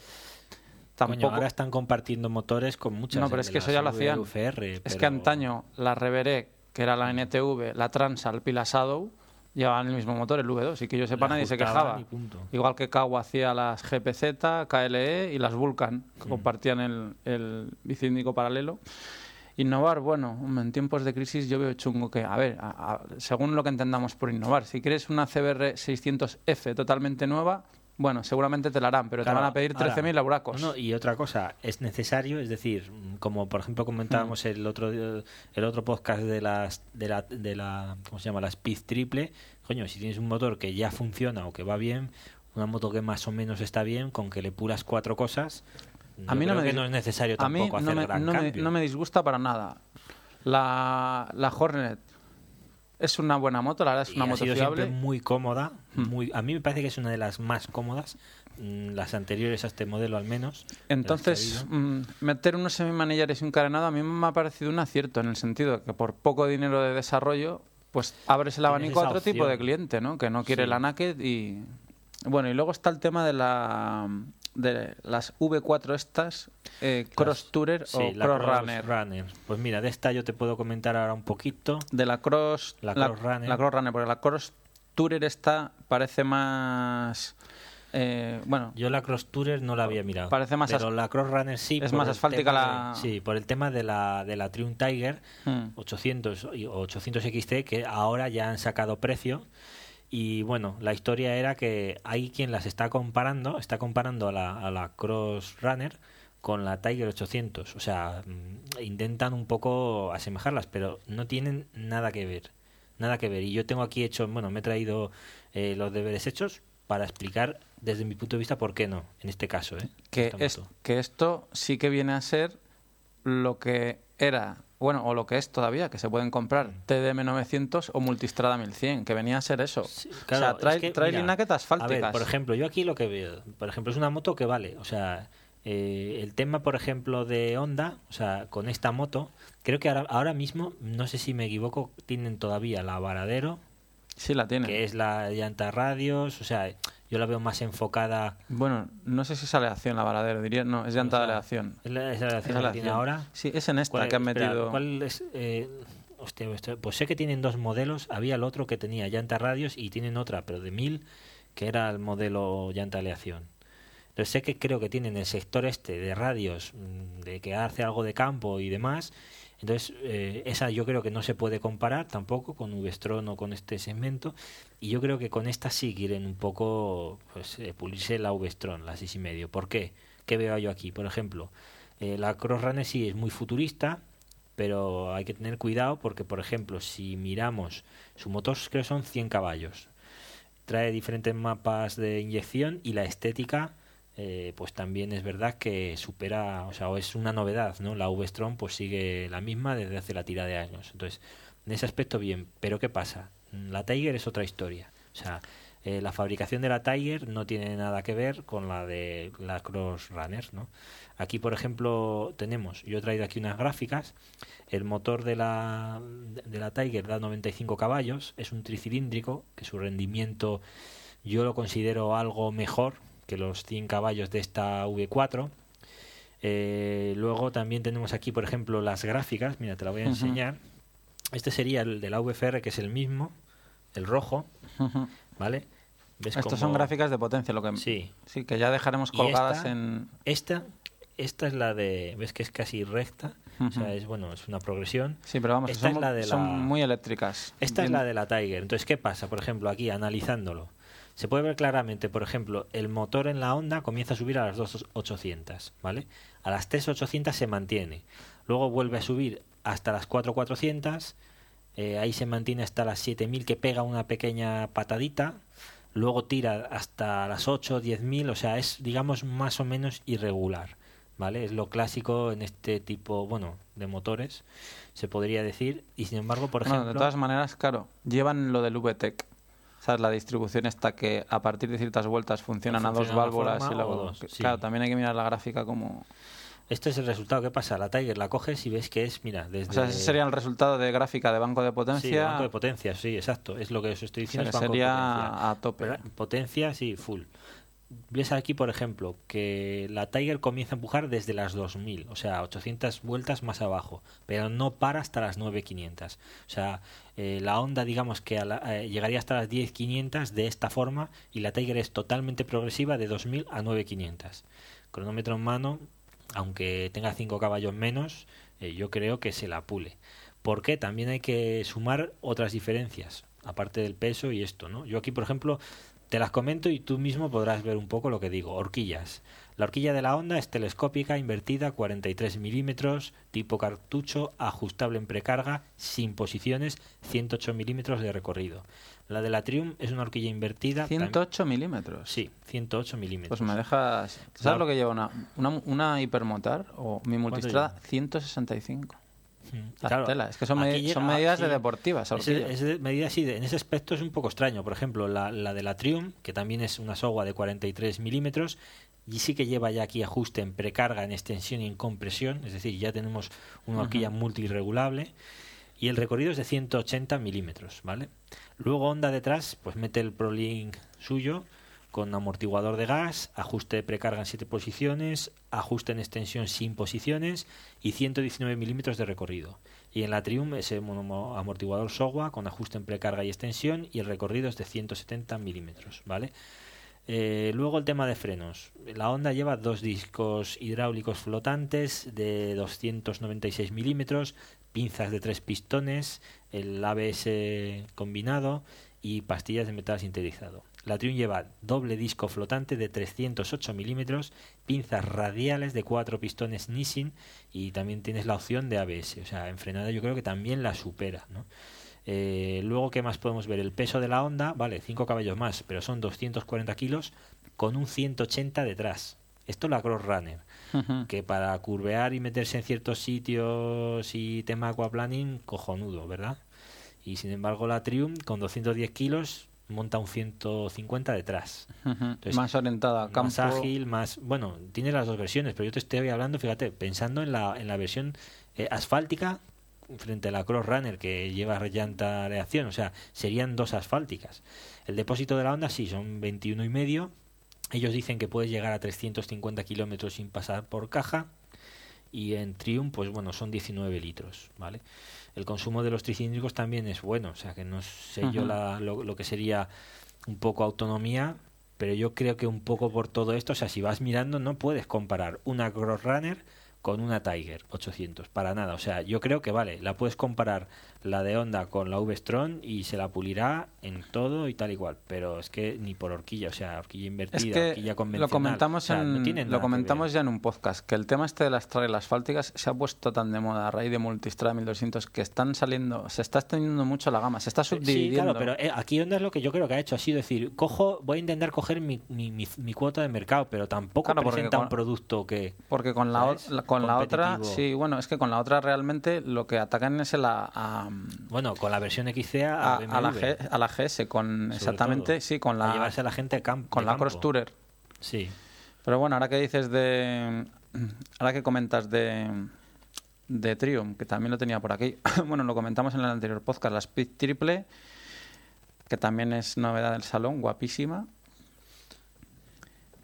tampoco... Coño, ahora están compartiendo motores con muchas. No, pero de es que eso ya lo hacían. Es pero- que antaño la Reveré, que era la NTV, la Transal y la Shadow, llevaban el mismo motor, el V2, y que yo sepa la nadie se quejaba. Igual que Kawa hacía las GPZ, KLE y las Vulcan, que Mm. compartían el, el bicíclico paralelo. Innovar, bueno, en tiempos de crisis yo veo chungo que, a ver, a- a- según lo que entendamos por innovar, si quieres una CBR 600F totalmente nueva, bueno, seguramente te la harán, pero Claro, te van a pedir ahora, 13.000 euracos. no, y otra cosa, es necesario, es decir, como por ejemplo comentábamos Mm. el otro el otro podcast de las de la de la ¿cómo se llama? la Speed triple, coño, si tienes un motor que ya funciona o que va bien, una moto que más o menos está bien, con que le pulas cuatro cosas, A mí no me que dis- no es necesario a mí tampoco no hacer me, gran no me- cambio. no me disgusta para nada. La, la Hornet es una buena moto, la verdad es Y una ha moto sido fiable. siempre muy cómoda, Hmm. muy a mí me parece que es una de las más cómodas, mm, las anteriores a este modelo al menos. ha Entonces, mm, meter unos semimanillares y un carenado a mí me ha parecido un acierto, en el sentido de que por poco dinero de desarrollo, pues abres el abanico a otro tipo de cliente, ¿no? Que no quiere Sí. la naked y... Bueno, y luego está el tema de la de las V4 estas, eh, Cross Tourer Sí, o la Cross Runner. Runner. Pues mira, de esta yo te puedo comentar ahora un poquito. De la Cross... La Cross Runner. La Cross Runner, porque la Cross Tourer esta parece más... eh, bueno, Yo la Cross Tourer no la había mirado. Parece más Pero la Cross Runner sí. es más asfáltica la- de- sí, por el tema de la, de la Triumph Tiger mm, 800 y- o 800 XT que ahora ya han sacado precio. Y bueno, la historia era que hay quien las está comparando, está comparando a la, a la Cross Runner con la Tiger 800. O sea, mm, intentan un poco asemejarlas, pero no tienen nada que ver. Nada que ver. Y yo tengo aquí hecho, bueno, me he traído eh, los deberes hechos para explicar desde mi punto de vista por qué no, en este caso. ¿eh? que, es, que esto sí que viene a ser lo que era, bueno, o lo que es todavía, que se pueden comprar TDM 900 o Multistrada 1100, que venía a ser eso. Sí, o sea, es trae, que, trae mira, A asfálticas. ver, por ejemplo, yo aquí lo que veo, por ejemplo, es una moto que vale, o sea, eh, el tema, por ejemplo, de Honda, o sea, con esta moto, creo que ahora, ahora mismo, no sé si me equivoco, tienen todavía la Varadero, sí, la tiene. que es la llanta radios, o sea, yo la veo más enfocada. Bueno, no sé si es aleación la varadero, diría, no, es llanta o de aleación. ¿Es la, es la aleación Es que tiene ahora? Sí, es en esta ¿Cuál- que han espera, metido. ¿Cuál es? eh, hostia, pues sé que tienen dos modelos. Había el otro que tenía llanta radios y tienen otra, pero de 1000, que era el modelo llanta aleación. Entonces sé que creo que tienen el sector este de radios, mm, de que hace algo de campo y demás. Entonces, eh, esa yo creo que no se puede comparar tampoco con Uvestron o con este segmento. Y yo creo que con esta sí quieren un poco pues, eh, pulirse la Uvestron, la 6,5. ¿Por qué? ¿Qué veo yo aquí? Por ejemplo, eh, la Crossrunner sí es muy futurista, pero hay que tener cuidado porque, por ejemplo, si miramos, su motor creo que son 100 caballos. Trae diferentes mapas de inyección y la estética eh, pues también es verdad que supera, o sea, es una novedad, ¿no? La V-Strom pues sigue la misma desde hace la tira de años. Entonces, en ese aspecto bien, pero ¿qué pasa? La Tiger es otra historia. O sea, eh, la fabricación de la Tiger no tiene nada que ver con la de la Cross Runner, ¿no? Aquí, por ejemplo, tenemos, yo he traído aquí unas gráficas, el motor de la, de la Tiger da 95 caballos, es un tricilíndrico, que su rendimiento yo lo considero algo mejor que los 100 caballos de esta V4. Eh, luego también tenemos aquí, por ejemplo, las gráficas. Mira, te la voy a enseñar. Este sería el de la VFR, que es el mismo, el rojo. ¿Vale? Estas son gráficas de potencia, lo que sí, sí que ya dejaremos colgadas en. Esta, esta es la de, ves que es casi recta, o sea, es bueno, es una progresión. Sí, pero vamos, esta son, es la de son muy eléctricas. Esta es la de la Tiger. Entonces, ¿qué pasa? Por ejemplo, aquí analizándolo, se puede ver claramente, por ejemplo, el motor en la onda comienza a subir a las 2800, ¿vale? A las 3800 se mantiene. Luego vuelve a subir hasta las 4400, eh, ahí se mantiene hasta las 7000 que pega una pequeña patadita, luego tira hasta las 8, 10000, o sea, es digamos más o menos irregular, ¿vale? Es lo clásico en este tipo, bueno, de motores, se podría decir, y sin embargo, por ejemplo... de todas maneras, claro, llevan lo del VTEC ¿sabes? La distribución está que a partir de ciertas vueltas funcionan a dos válvulas y luego... Claro, también hay que mirar la gráfica como... Este es el resultado. ¿Qué pasa? La Tiger la coges y ves que es, mira, desde... O sea, ese sería el resultado de gráfica de banco de potencia. Sí, banco de potencia, sí, exacto. Es lo que os estoy diciendo. sería a tope. Potencia, sí, full ves aquí, por ejemplo, que la Tiger comienza a empujar desde las 2000, o sea, 800 vueltas más abajo, pero no para hasta las 9500. O sea, eh, la onda, digamos que eh, llegaría hasta las 10500 de esta forma y la Tiger es totalmente progresiva de 2000 a 9500. Cronómetro en mano, aunque tenga 5 caballos menos, eh, yo creo que se la pule. Porque también hay que sumar otras diferencias, aparte del peso y esto, ¿no? Yo aquí, por ejemplo, te las comento y tú mismo podrás ver un poco lo que digo. Horquillas. La horquilla de la onda es telescópica, invertida, 43 milímetros, tipo cartucho, ajustable en precarga, sin posiciones, 108 milímetros de recorrido. La de la Triumph es una horquilla invertida. 108 milímetros. Sí, 108 milímetros. Pues me dejas. ¿Sabes lo que lleva una, una, una hipermotar o mi multistrada? 165. Es que son, medidas de deportivas. Es, medidas, sí, en ese aspecto es un poco extraño. Por ejemplo, la, de la Triumph, que también es una soga de 43 milímetros, y sí que lleva ya aquí ajuste en precarga, en extensión y en compresión, es decir, ya tenemos una horquilla multiregulable y el recorrido es de 180 milímetros, ¿vale? Luego Honda detrás, pues mete el ProLink suyo, con amortiguador de gas, ajuste de precarga en 7 posiciones, ajuste en extensión sin posiciones y 119 milímetros de recorrido. Y en la Triumph ese amortiguador SOGWA con ajuste en precarga y extensión y el recorrido es de 170 milímetros, ¿vale? Eh, luego el tema de frenos. La Honda lleva dos discos hidráulicos flotantes de 296 milímetros, pinzas de tres pistones, el ABS combinado y pastillas de metal sintetizado. La Triumph lleva doble disco flotante de 308 milímetros, pinzas radiales de cuatro pistones Nissin y también tienes la opción de ABS. O sea, en frenada yo creo que también la supera. ¿no? Eh, luego, ¿qué más podemos ver? El peso de la Honda, vale, 5 caballos más, pero son 240 kilos con un 180 detrás. Esto es la Cross Runner, que para curvear y meterse en ciertos sitios y tema aquaplaning, cojonudo, ¿verdad? Y sin embargo la Triumph con 210 kilos monta un 150 detrás. más orientada a campo. Más ágil, más... Bueno, tiene las dos versiones, pero yo te estoy hablando, fíjate, pensando en la, en la versión eh, asfáltica frente a la Cross Runner que lleva llanta de acción, o sea, serían dos asfálticas. El depósito de la Honda sí, son 21 y medio. Ellos dicen que puedes llegar a 350 kilómetros sin pasar por caja. Y en Triumph, pues bueno, son 19 litros, ¿vale? El consumo de los tricíndricos también es bueno, o sea que no sé yo lo, que sería un poco autonomía, pero yo creo que un poco por todo esto, o sea, si vas mirando no puedes comparar una Cross Runner con una Tiger 800, para nada. O sea, yo creo que vale, la puedes comparar la de Honda con la V-Strom y se la pulirá en todo y tal igual, pero es que ni por horquilla, o sea, horquilla invertida, Es que horquilla convencional. lo comentamos, o sea, no en- lo comentamos ya en un podcast, que el tema este de las trail asfálticas se ha puesto tan de moda a raíz de Multistrada 1200 que están saliendo, se está extendiendo mucho la gama, se está Sí, subdividiendo. claro, pero eh, aquí Honda es lo que yo creo que ha hecho, ha sido decir, cojo, voy a intentar coger mi, mi, mi- mi cuota de mercado, pero tampoco Claro, presenta un producto que... Porque con la, la- con la otra, sí, bueno, es que con la otra realmente lo que atacan es el a, a, Bueno, con la versión XCA a, la, G- a la GS, con sobre exactamente, todo. sí, con A la, llevarse a la gente a camp- con de la campo. Cross Tourer. Sí. Pero bueno, ahora que dices de. Ahora que comentas de. De Triumph, que también lo tenía por aquí. bueno, lo comentamos en el anterior podcast. La Speed Triple, que también es novedad del salón, guapísima.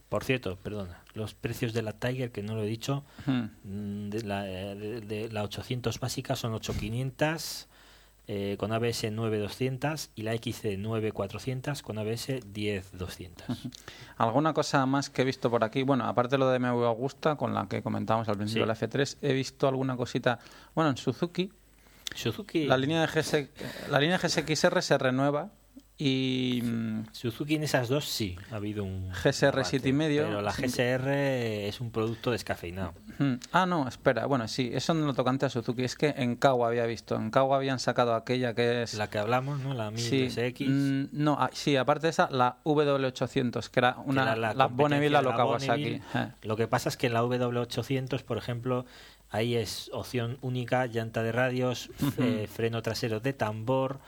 Por cierto, perdona, los precios de la Tiger, que no lo he dicho, Hmm. mm, de la, eh, de, de la 800 básica son 8500 eh, con ABS 9200 y la XC 9400 con ABS 10200. Alguna cosa más que he visto por aquí. Bueno, aparte de lo de MV Augusta, con la que comentábamos al principio Sí. de la F3, he visto alguna cosita. Bueno, en Suzuki, Suzuki, la línea de GS, la línea GSXR se renueva y. mm, Suzuki en esas dos sí ha habido un GSR avance, siete y medio. pero la. GSR es un producto descafeinado. Ah, no, espera. Bueno, sí, eso no lo tocante a Suzuki. Es que en Kawa había visto. En Kawa habían sacado aquella que es. La que hablamos, ¿no? La 1000 sí, mm, no, ah, sí, aparte de esa, la W800, que era que una. era La, competencia Bonneville a lo la Kawasaki. Eh. Lo que pasa es que en la W800, por ejemplo, ahí es opción única, llanta de radios, eh, freno trasero de tambor,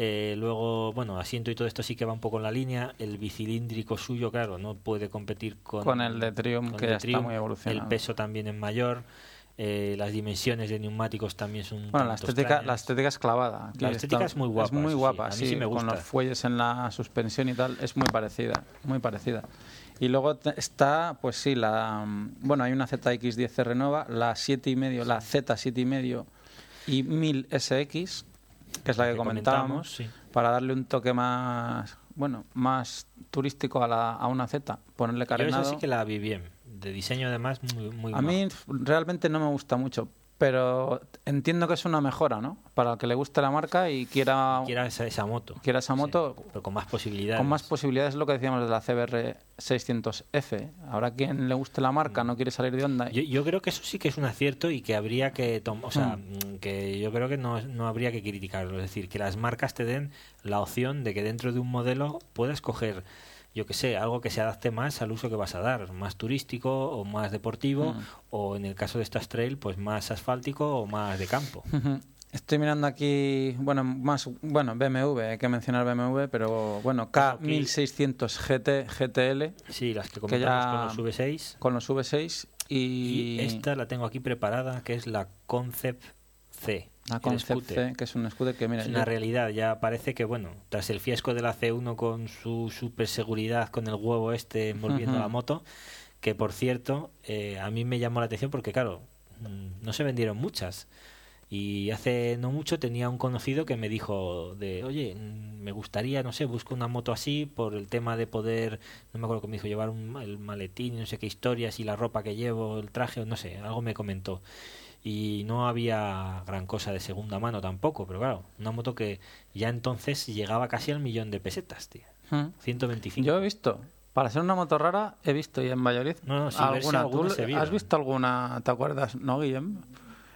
eh, luego, bueno, asiento y todo esto sí que va un poco en la línea. El bicilíndrico suyo, claro, no puede competir con, Con el de Triumph, con que el ya de está muy evolucionado. El peso también es mayor. eh, las dimensiones de neumáticos también son un Bueno, la estética, extrañas. la estética es clavada. La estética es muy guapa, Es muy sí, guapa, a mí sí, sí me con gusta. los fuelles en la suspensión y tal, es muy parecida, muy parecida. Y luego está, pues sí, la bueno, hay una ZX10R nueva, la 7 y medio, la Z7 y medio y 1000 SX, que es la que, Que comentábamos, sí. para darle un toque más, bueno, más turístico a, la, a una Z, ponerle Yo carenado. esa sí que la vi bien. De diseño además muy, muy A mí realmente no me gusta mucho, pero entiendo que es una mejora, ¿no? Para el que le guste la marca y quiera, quiera esa, esa moto. quiera esa Sí, moto pero con más posibilidades. con más posibilidades, es lo que decíamos de la CBR 600F. Ahora quien le guste la marca no quiere salir de onda. Yo, yo creo que eso sí que es un acierto y que habría que o sea, Hmm. mm, que yo creo que no, no habría que criticarlo, es decir, que las marcas te den la opción de que dentro de un modelo puedas coger yo que sé, algo que se adapte más al uso que vas a dar, más turístico o más deportivo Mm. o en el caso de estas trail pues más asfáltico o más de campo. Estoy mirando aquí, bueno, más, bueno, BMW, hay que mencionar BMW, pero bueno, K1600 GT, GTL Sí, las que comentamos con los V6 con los V6 y, y esta la tengo aquí preparada que es la Concept C. la el Concept scooter. C, que es un scooter que, mira, Es yo- una realidad, ya parece que, bueno, tras el fiasco de la C1 con su super seguridad, con el huevo este envolviendo la moto, que por cierto, eh, a mí me llamó la atención porque, claro, mm, no se vendieron muchas. Y hace no mucho tenía un conocido que me dijo de, oye, mm, me gustaría, no sé, busco una moto así por el tema de poder, no me acuerdo que me dijo, llevar un, el maletín no sé qué historias y la ropa que llevo, el traje, no sé, algo me comentó. Y no había gran cosa de segunda mano tampoco, pero claro, una moto que ya entonces llegaba casi al millón de pesetas, tío. Ujú. 125. Yo he visto, para ser una moto rara, he visto y en Valladolid No, no, verse alguna. alguna ¿Tú se has visto alguna, te acuerdas, no, Guillem?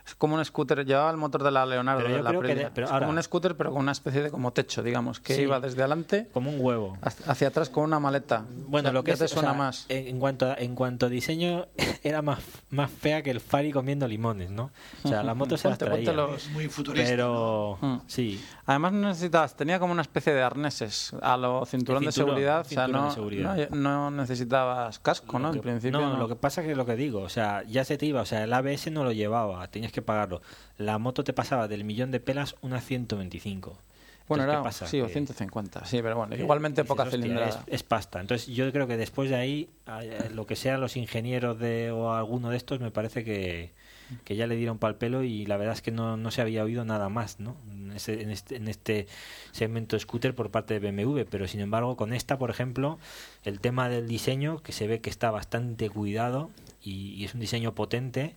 Es como un scooter, llevaba el motor de la Leonardo Pero yo de la creo que Aprilia. de- pero es ahora- como un scooter, pero con una especie de como techo, digamos, que Sí. iba desde adelante Como un huevo. hacia hacia atrás con una maleta. Bueno, Ya- lo que ya es, te o suena sea, más. En, cuanto a, en cuanto a diseño, era más, más fea que el Fari comiendo limones, ¿no? O sea, la moto se las traía. los- Es muy futurista. Pero, Mm. sí, Además no necesitabas, tenía como una especie de arneses a lo cinturón, de cinturón, seguridad, o sea, cinturón no, de seguridad. no, no necesitabas casco, ¿no? Lo En que- principio no, no. lo que pasa que es lo que digo, o sea, ya se te iba, o sea, el ABS no lo llevaba, tenías que pagarlo. La moto te pasaba del millón de pelas una 125. Bueno, Entonces, ¿qué era, pasa? sí, o Que- 150, sí, pero bueno, que igualmente poca "Hostia, cilindrada. Es, es pasta. Entonces yo creo que después de ahí, eh, lo que sean los ingenieros de o alguno de estos, me parece que, que ya le dieron pal pelo y la verdad es que no, no se había oído nada más ¿no? en, ese- en este, en este segmento scooter por parte de BMW. Pero sin embargo, con esta, por ejemplo, el tema del diseño, que se ve que está bastante cuidado y, y es un diseño potente.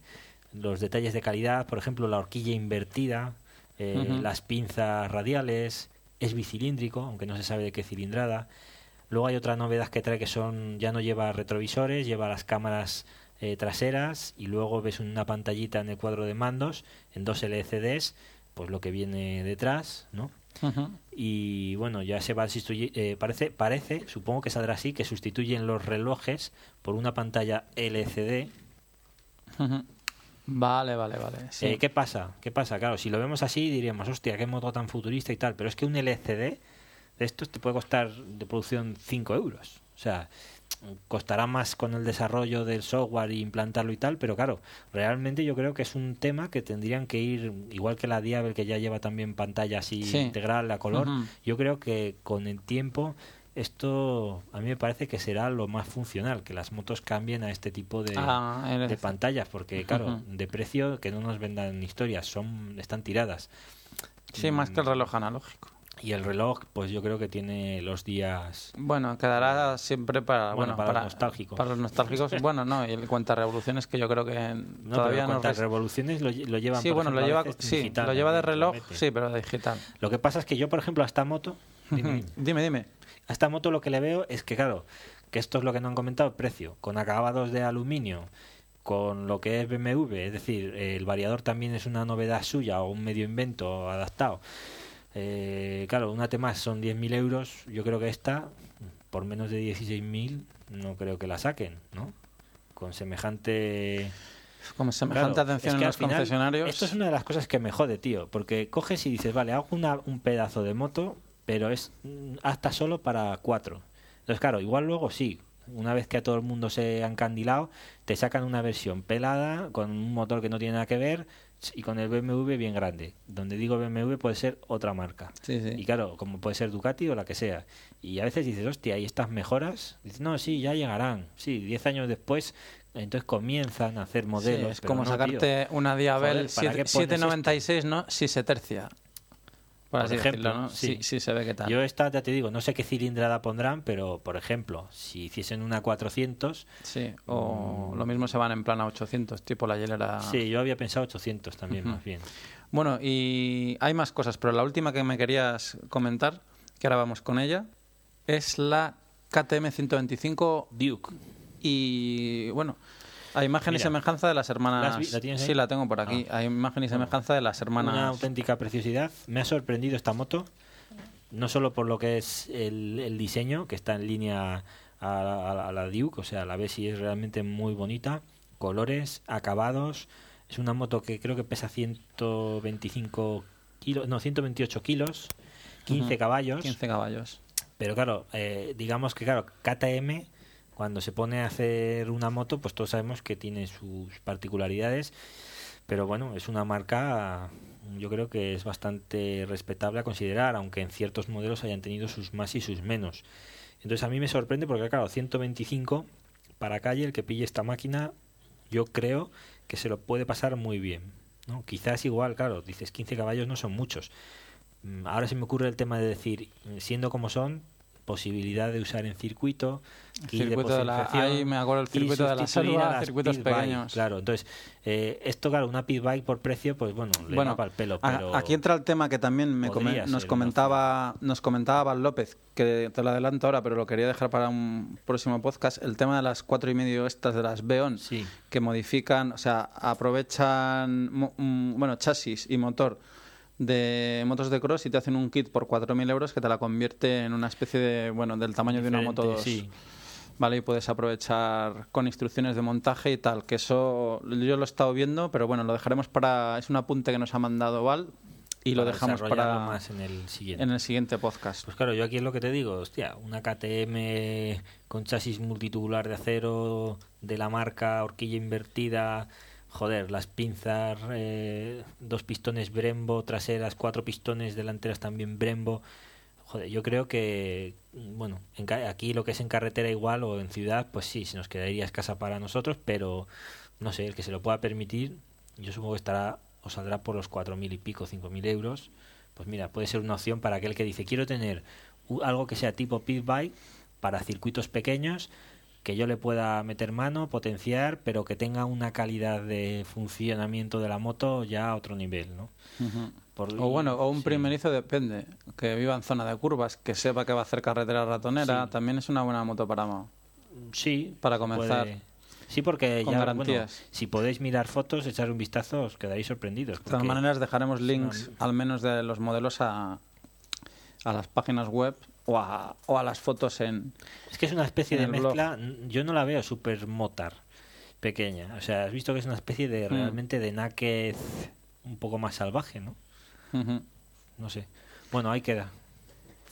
Los detalles de calidad, por ejemplo, la horquilla invertida, eh, las pinzas radiales, es bicilíndrico, aunque no se sabe de qué cilindrada. Luego hay otra novedad que trae que son ya no lleva retrovisores, lleva las cámaras eh, traseras y luego ves una pantallita en el cuadro de mandos en dos LCDs, pues lo que viene detrás, ¿no? Y bueno ya se va a sustituir eh, parece parece supongo que saldrá así que sustituyen los relojes por una pantalla LCD Ujú. Vale, vale, vale. Sí. Eh, qué pasa qué pasa claro si lo vemos así diríamos hostia qué moto tan futurista y tal pero es que un LCD de estos te puede costar de producción 5 euros o sea costará más con el desarrollo del software y implantarlo y tal, pero claro, realmente yo creo que es un tema que tendrían que ir, igual que la Diabel que ya lleva también pantalla así Sí. integral a color, yo creo que con el tiempo esto a mí me parece que será lo más funcional, que las motos cambien a este tipo de, Ah, de pantallas, porque claro, de precio que no nos vendan historias, son están tiradas. Sí, más que el reloj analógico. Y el reloj, pues yo creo que tiene los días Bueno, quedará siempre para, Bueno, bueno, para los nostálgicos. Para los nostálgicos, bueno, no, y el cuenta revoluciones que yo creo que No, todavía no res- revoluciones lo, lo llevan Sí, por bueno, ejemplo, lo lleva, sí, digital lo lleva de reloj, sí, pero digital. Lo que pasa es que yo, por ejemplo, a esta moto, dime, dime. dime, dime. A esta moto lo que le veo es que, claro, que esto es lo que no han comentado, precio, con acabados de aluminio, con lo que es BMW, es decir, el variador también es una novedad suya o un medio invento adaptado. Eh, claro, una T más son 10.000 euros, yo creo que esta, por menos de 16.000, no creo que la saquen, ¿no? Con semejante... Como semejante Claro, atención es en que al los final, concesionarios. Esto es una de las cosas que me jode, tío. Porque coges y dices, vale, hago una, un pedazo de moto, pero es mm, hasta solo para cuatro. Entonces, claro, igual luego sí. Una vez que a todo el mundo se ha encandilado, te sacan una versión pelada con un motor que no tiene nada que ver y con el BMW bien grande. Donde digo BMW puede ser otra marca. Sí, sí. Y claro, como puede ser Ducati o la que sea. Y a veces dices, hostia, ¿y estas mejoras? Dices, no, sí, ya llegarán. Sí, 10 años después, entonces comienzan a hacer modelos. Sí, es como no, tío. sacarte una Diabel Joder, ¿para qué pones 796, ¿no? Si se tercia. Por, Por así ejemplo, decirlo, ¿no? sí. Sí, sí se ve que tal. Yo esta, ya te digo, no sé qué cilindrada pondrán, pero por ejemplo, si hiciesen una 400, Sí, o Mm. lo mismo se van en plan a 800, tipo la hielera. sí, yo había pensado 800 también, más bien. Bueno, y hay más cosas, pero la última que me querías comentar, que ahora vamos con ella, es la KTM 125 Duke. y bueno, hay imagen y Mira, semejanza de las hermanas. sí, la tengo por aquí. Ah. Hay imagen y semejanza de las Una hermanas. auténtica preciosidad. Me ha sorprendido esta moto, no solo por lo que es el, el diseño, que está en línea a, la- a la Duke, o sea, la ves y es realmente muy bonita. Colores, acabados. Es una moto que creo que pesa 125 kilos, no, 128 kilos, 15 Ujú. caballos. 15 caballos. Pero claro, eh, digamos que claro, KTM cuando se pone a hacer una moto, pues todos sabemos que tiene sus particularidades, pero bueno, es una marca yo creo que es bastante respetable a considerar, aunque en ciertos modelos hayan tenido sus más y sus menos. Entonces a mí me sorprende porque claro, 125 para calle el que pille esta máquina, yo creo que se lo puede pasar muy bien. ¿no? Quizás igual, claro, dices 15 caballos no son muchos, Mm, Ahora se me ocurre el tema de decir, siendo como son, posibilidad de usar en circuito, kit de circuito de la- ahí me acuerdo el circuito de la selva, circuitos bike, pequeños. Claro, entonces, eh, esto, claro, una pit bike por precio, pues bueno, le Bueno, para el pelo, pero... aquí entra el tema que también me come- nos comentaba nos comentaba Val López, que te lo adelanto ahora, pero lo quería dejar para un próximo podcast, el tema de las cuatro y medio estas de las Beon, Sí. que modifican, o sea, aprovechan mm, bueno chasis y motor de motos de cross y te hacen un kit por 4.000 euros que te la convierte en una especie de, bueno, del tamaño de una moto Diferente, 2. sí. Vale, y puedes aprovechar con instrucciones de montaje y tal, que eso yo lo he estado viendo, pero bueno, lo dejaremos para... Es un apunte que nos ha mandado Val y lo dejamos para más en el siguiente. en el siguiente podcast. Pues claro, yo aquí es lo que te digo, hostia, una KTM con chasis multitubular de acero de la marca, horquilla invertida, joder, las pinzas, eh, dos pistones Brembo traseras, cuatro pistones delanteras también Brembo. Joder, yo creo que, bueno, en aquí lo que es en carretera igual o en ciudad, pues sí, se nos quedaría escasa para nosotros, pero no sé, el que se lo pueda permitir, yo supongo que estará o saldrá por los cuatro mil y pico, cinco mil euros. Pues mira, puede ser una opción para aquel que dice quiero tener algo que sea tipo pit bike para circuitos pequeños que yo le pueda meter mano, potenciar, pero que tenga una calidad de funcionamiento de la moto ya a otro nivel, ¿no? Por- O bueno, o un sí. primerizo depende, que viva en zona de curvas, que sepa que va a hacer carretera ratonera, Sí. también es una buena moto para Sí. Para comenzar. puede- Sí, porque Con ya, bueno, si podéis mirar fotos, echar un vistazo, os quedaréis sorprendidos. De todas maneras, dejaremos links, no- al menos de los modelos, a, a las páginas web o a, o a las fotos en... Es que es una especie de blog. mezcla, yo no la veo super motar pequeña. O sea, has visto que es una especie de Mm. realmente de naked un poco más salvaje, ¿no? No sé. Bueno, ahí queda.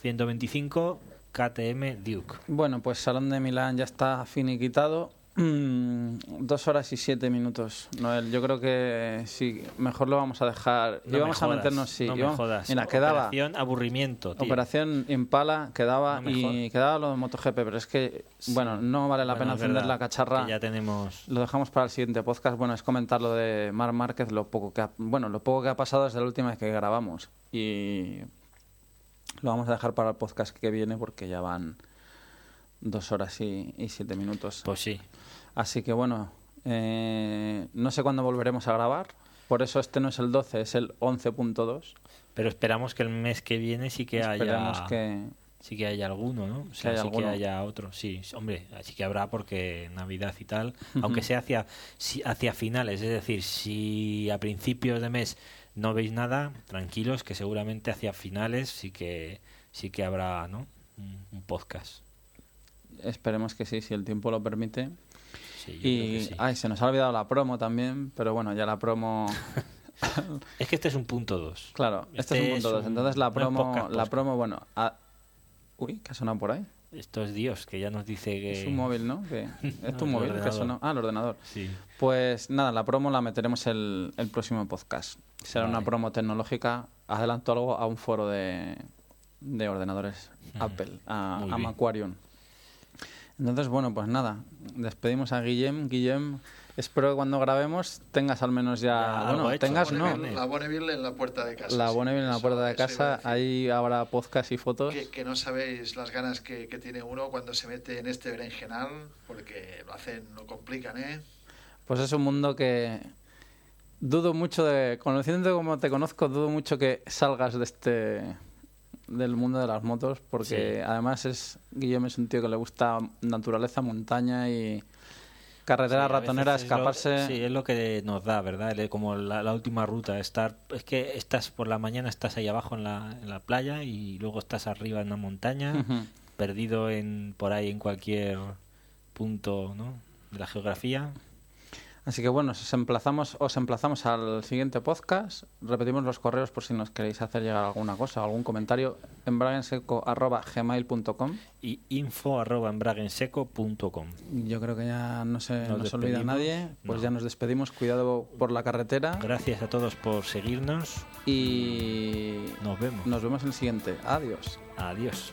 125 KTM Duke. Bueno, pues Salón de Milán ya está finiquitado. Mm, dos horas y siete minutos, Noel. Yo creo que sí, mejor lo vamos a dejar. No íbamos me a jodas, meternos, sí. No me jodas. Mira, quedaba Operación aburrimiento, tío. Operación Impala, quedaba No y quedaba lo de MotoGP, pero es que, bueno, no vale la Bueno, pena encender la cacharra. ya tenemos... Lo dejamos para el siguiente podcast. Bueno, es comentar lo de Mar Márquez, lo poco que ha, bueno, lo poco que ha pasado desde la última vez que grabamos. Y lo vamos a dejar para el podcast que viene porque ya van dos horas y, y siete minutos. Pues sí. Así que bueno, eh, no sé cuándo volveremos a grabar. Por eso este no es el 12, es el 11.2. Pero esperamos que el mes que viene sí que haya... que... Sí que haya alguno, ¿no? O sea, haya sí alguno. que haya otro. Sí, hombre, sí que habrá porque Navidad y tal, aunque sea hacia, hacia finales, es decir, si a principios de mes no veis nada, tranquilos que seguramente hacia finales sí que sí que habrá, ¿no? Un, un podcast. Esperemos que sí, si el tiempo lo permite. Sí, Y sí. ay, se nos ha olvidado la promo también, pero bueno, ya la promo... Es que este es un punto 2. Claro, este, Este es un punto es 2. un- Entonces la no promo, podcast, la promo, bueno, a- uy, ¿qué ha sonado por ahí? Esto es Dios, que ya nos dice que... Es un móvil, ¿no? Que- ¿Es tu móvil que sonó? Ah, el ordenador. Sí. Pues nada, la promo la meteremos el, el próximo podcast. Será una promo tecnológica. Adelanto algo a un foro de, de ordenadores Apple, a, a. Macquarium. Entonces, bueno, pues nada, despedimos a Guillem. Guillem, espero que cuando grabemos tengas al menos ya... Ya bueno, tengas La no. Bonneville- La Bonneville en la puerta de casa. La sí. Bonneville en la puerta de casa, ahí habrá podcast y fotos. Que, que no sabéis las ganas que, que tiene uno cuando se mete en este berenjenal, porque lo hacen, lo complican, ¿eh? Pues es un mundo que dudo mucho de, conociéndote como te conozco, dudo mucho que salgas de este del mundo de las motos, porque Sí. además es Guillermo es un tío que le gusta naturaleza, montaña y carretera Sí, ratonera, lo- escaparse. sí, es lo que nos da, ¿verdad? Como la, la última ruta, estar... Es que estás por la mañana, estás ahí abajo en la, en la playa y luego estás arriba en una montaña, perdido en por ahí en cualquier punto ¿no? de la geografía. Así que bueno, os emplazamos, os emplazamos al siguiente podcast. Repetimos los correos por si nos queréis hacer llegar alguna cosa, algún comentario. embraguenseco.gmail.com Y info arroba embraguenseco.com. Yo creo que ya no se Nos nos, olvida nadie. Pues No. ya nos despedimos. Cuidado por la carretera. Gracias a todos por seguirnos. Y Nos vemos. nos vemos en el siguiente. Adiós. Adiós.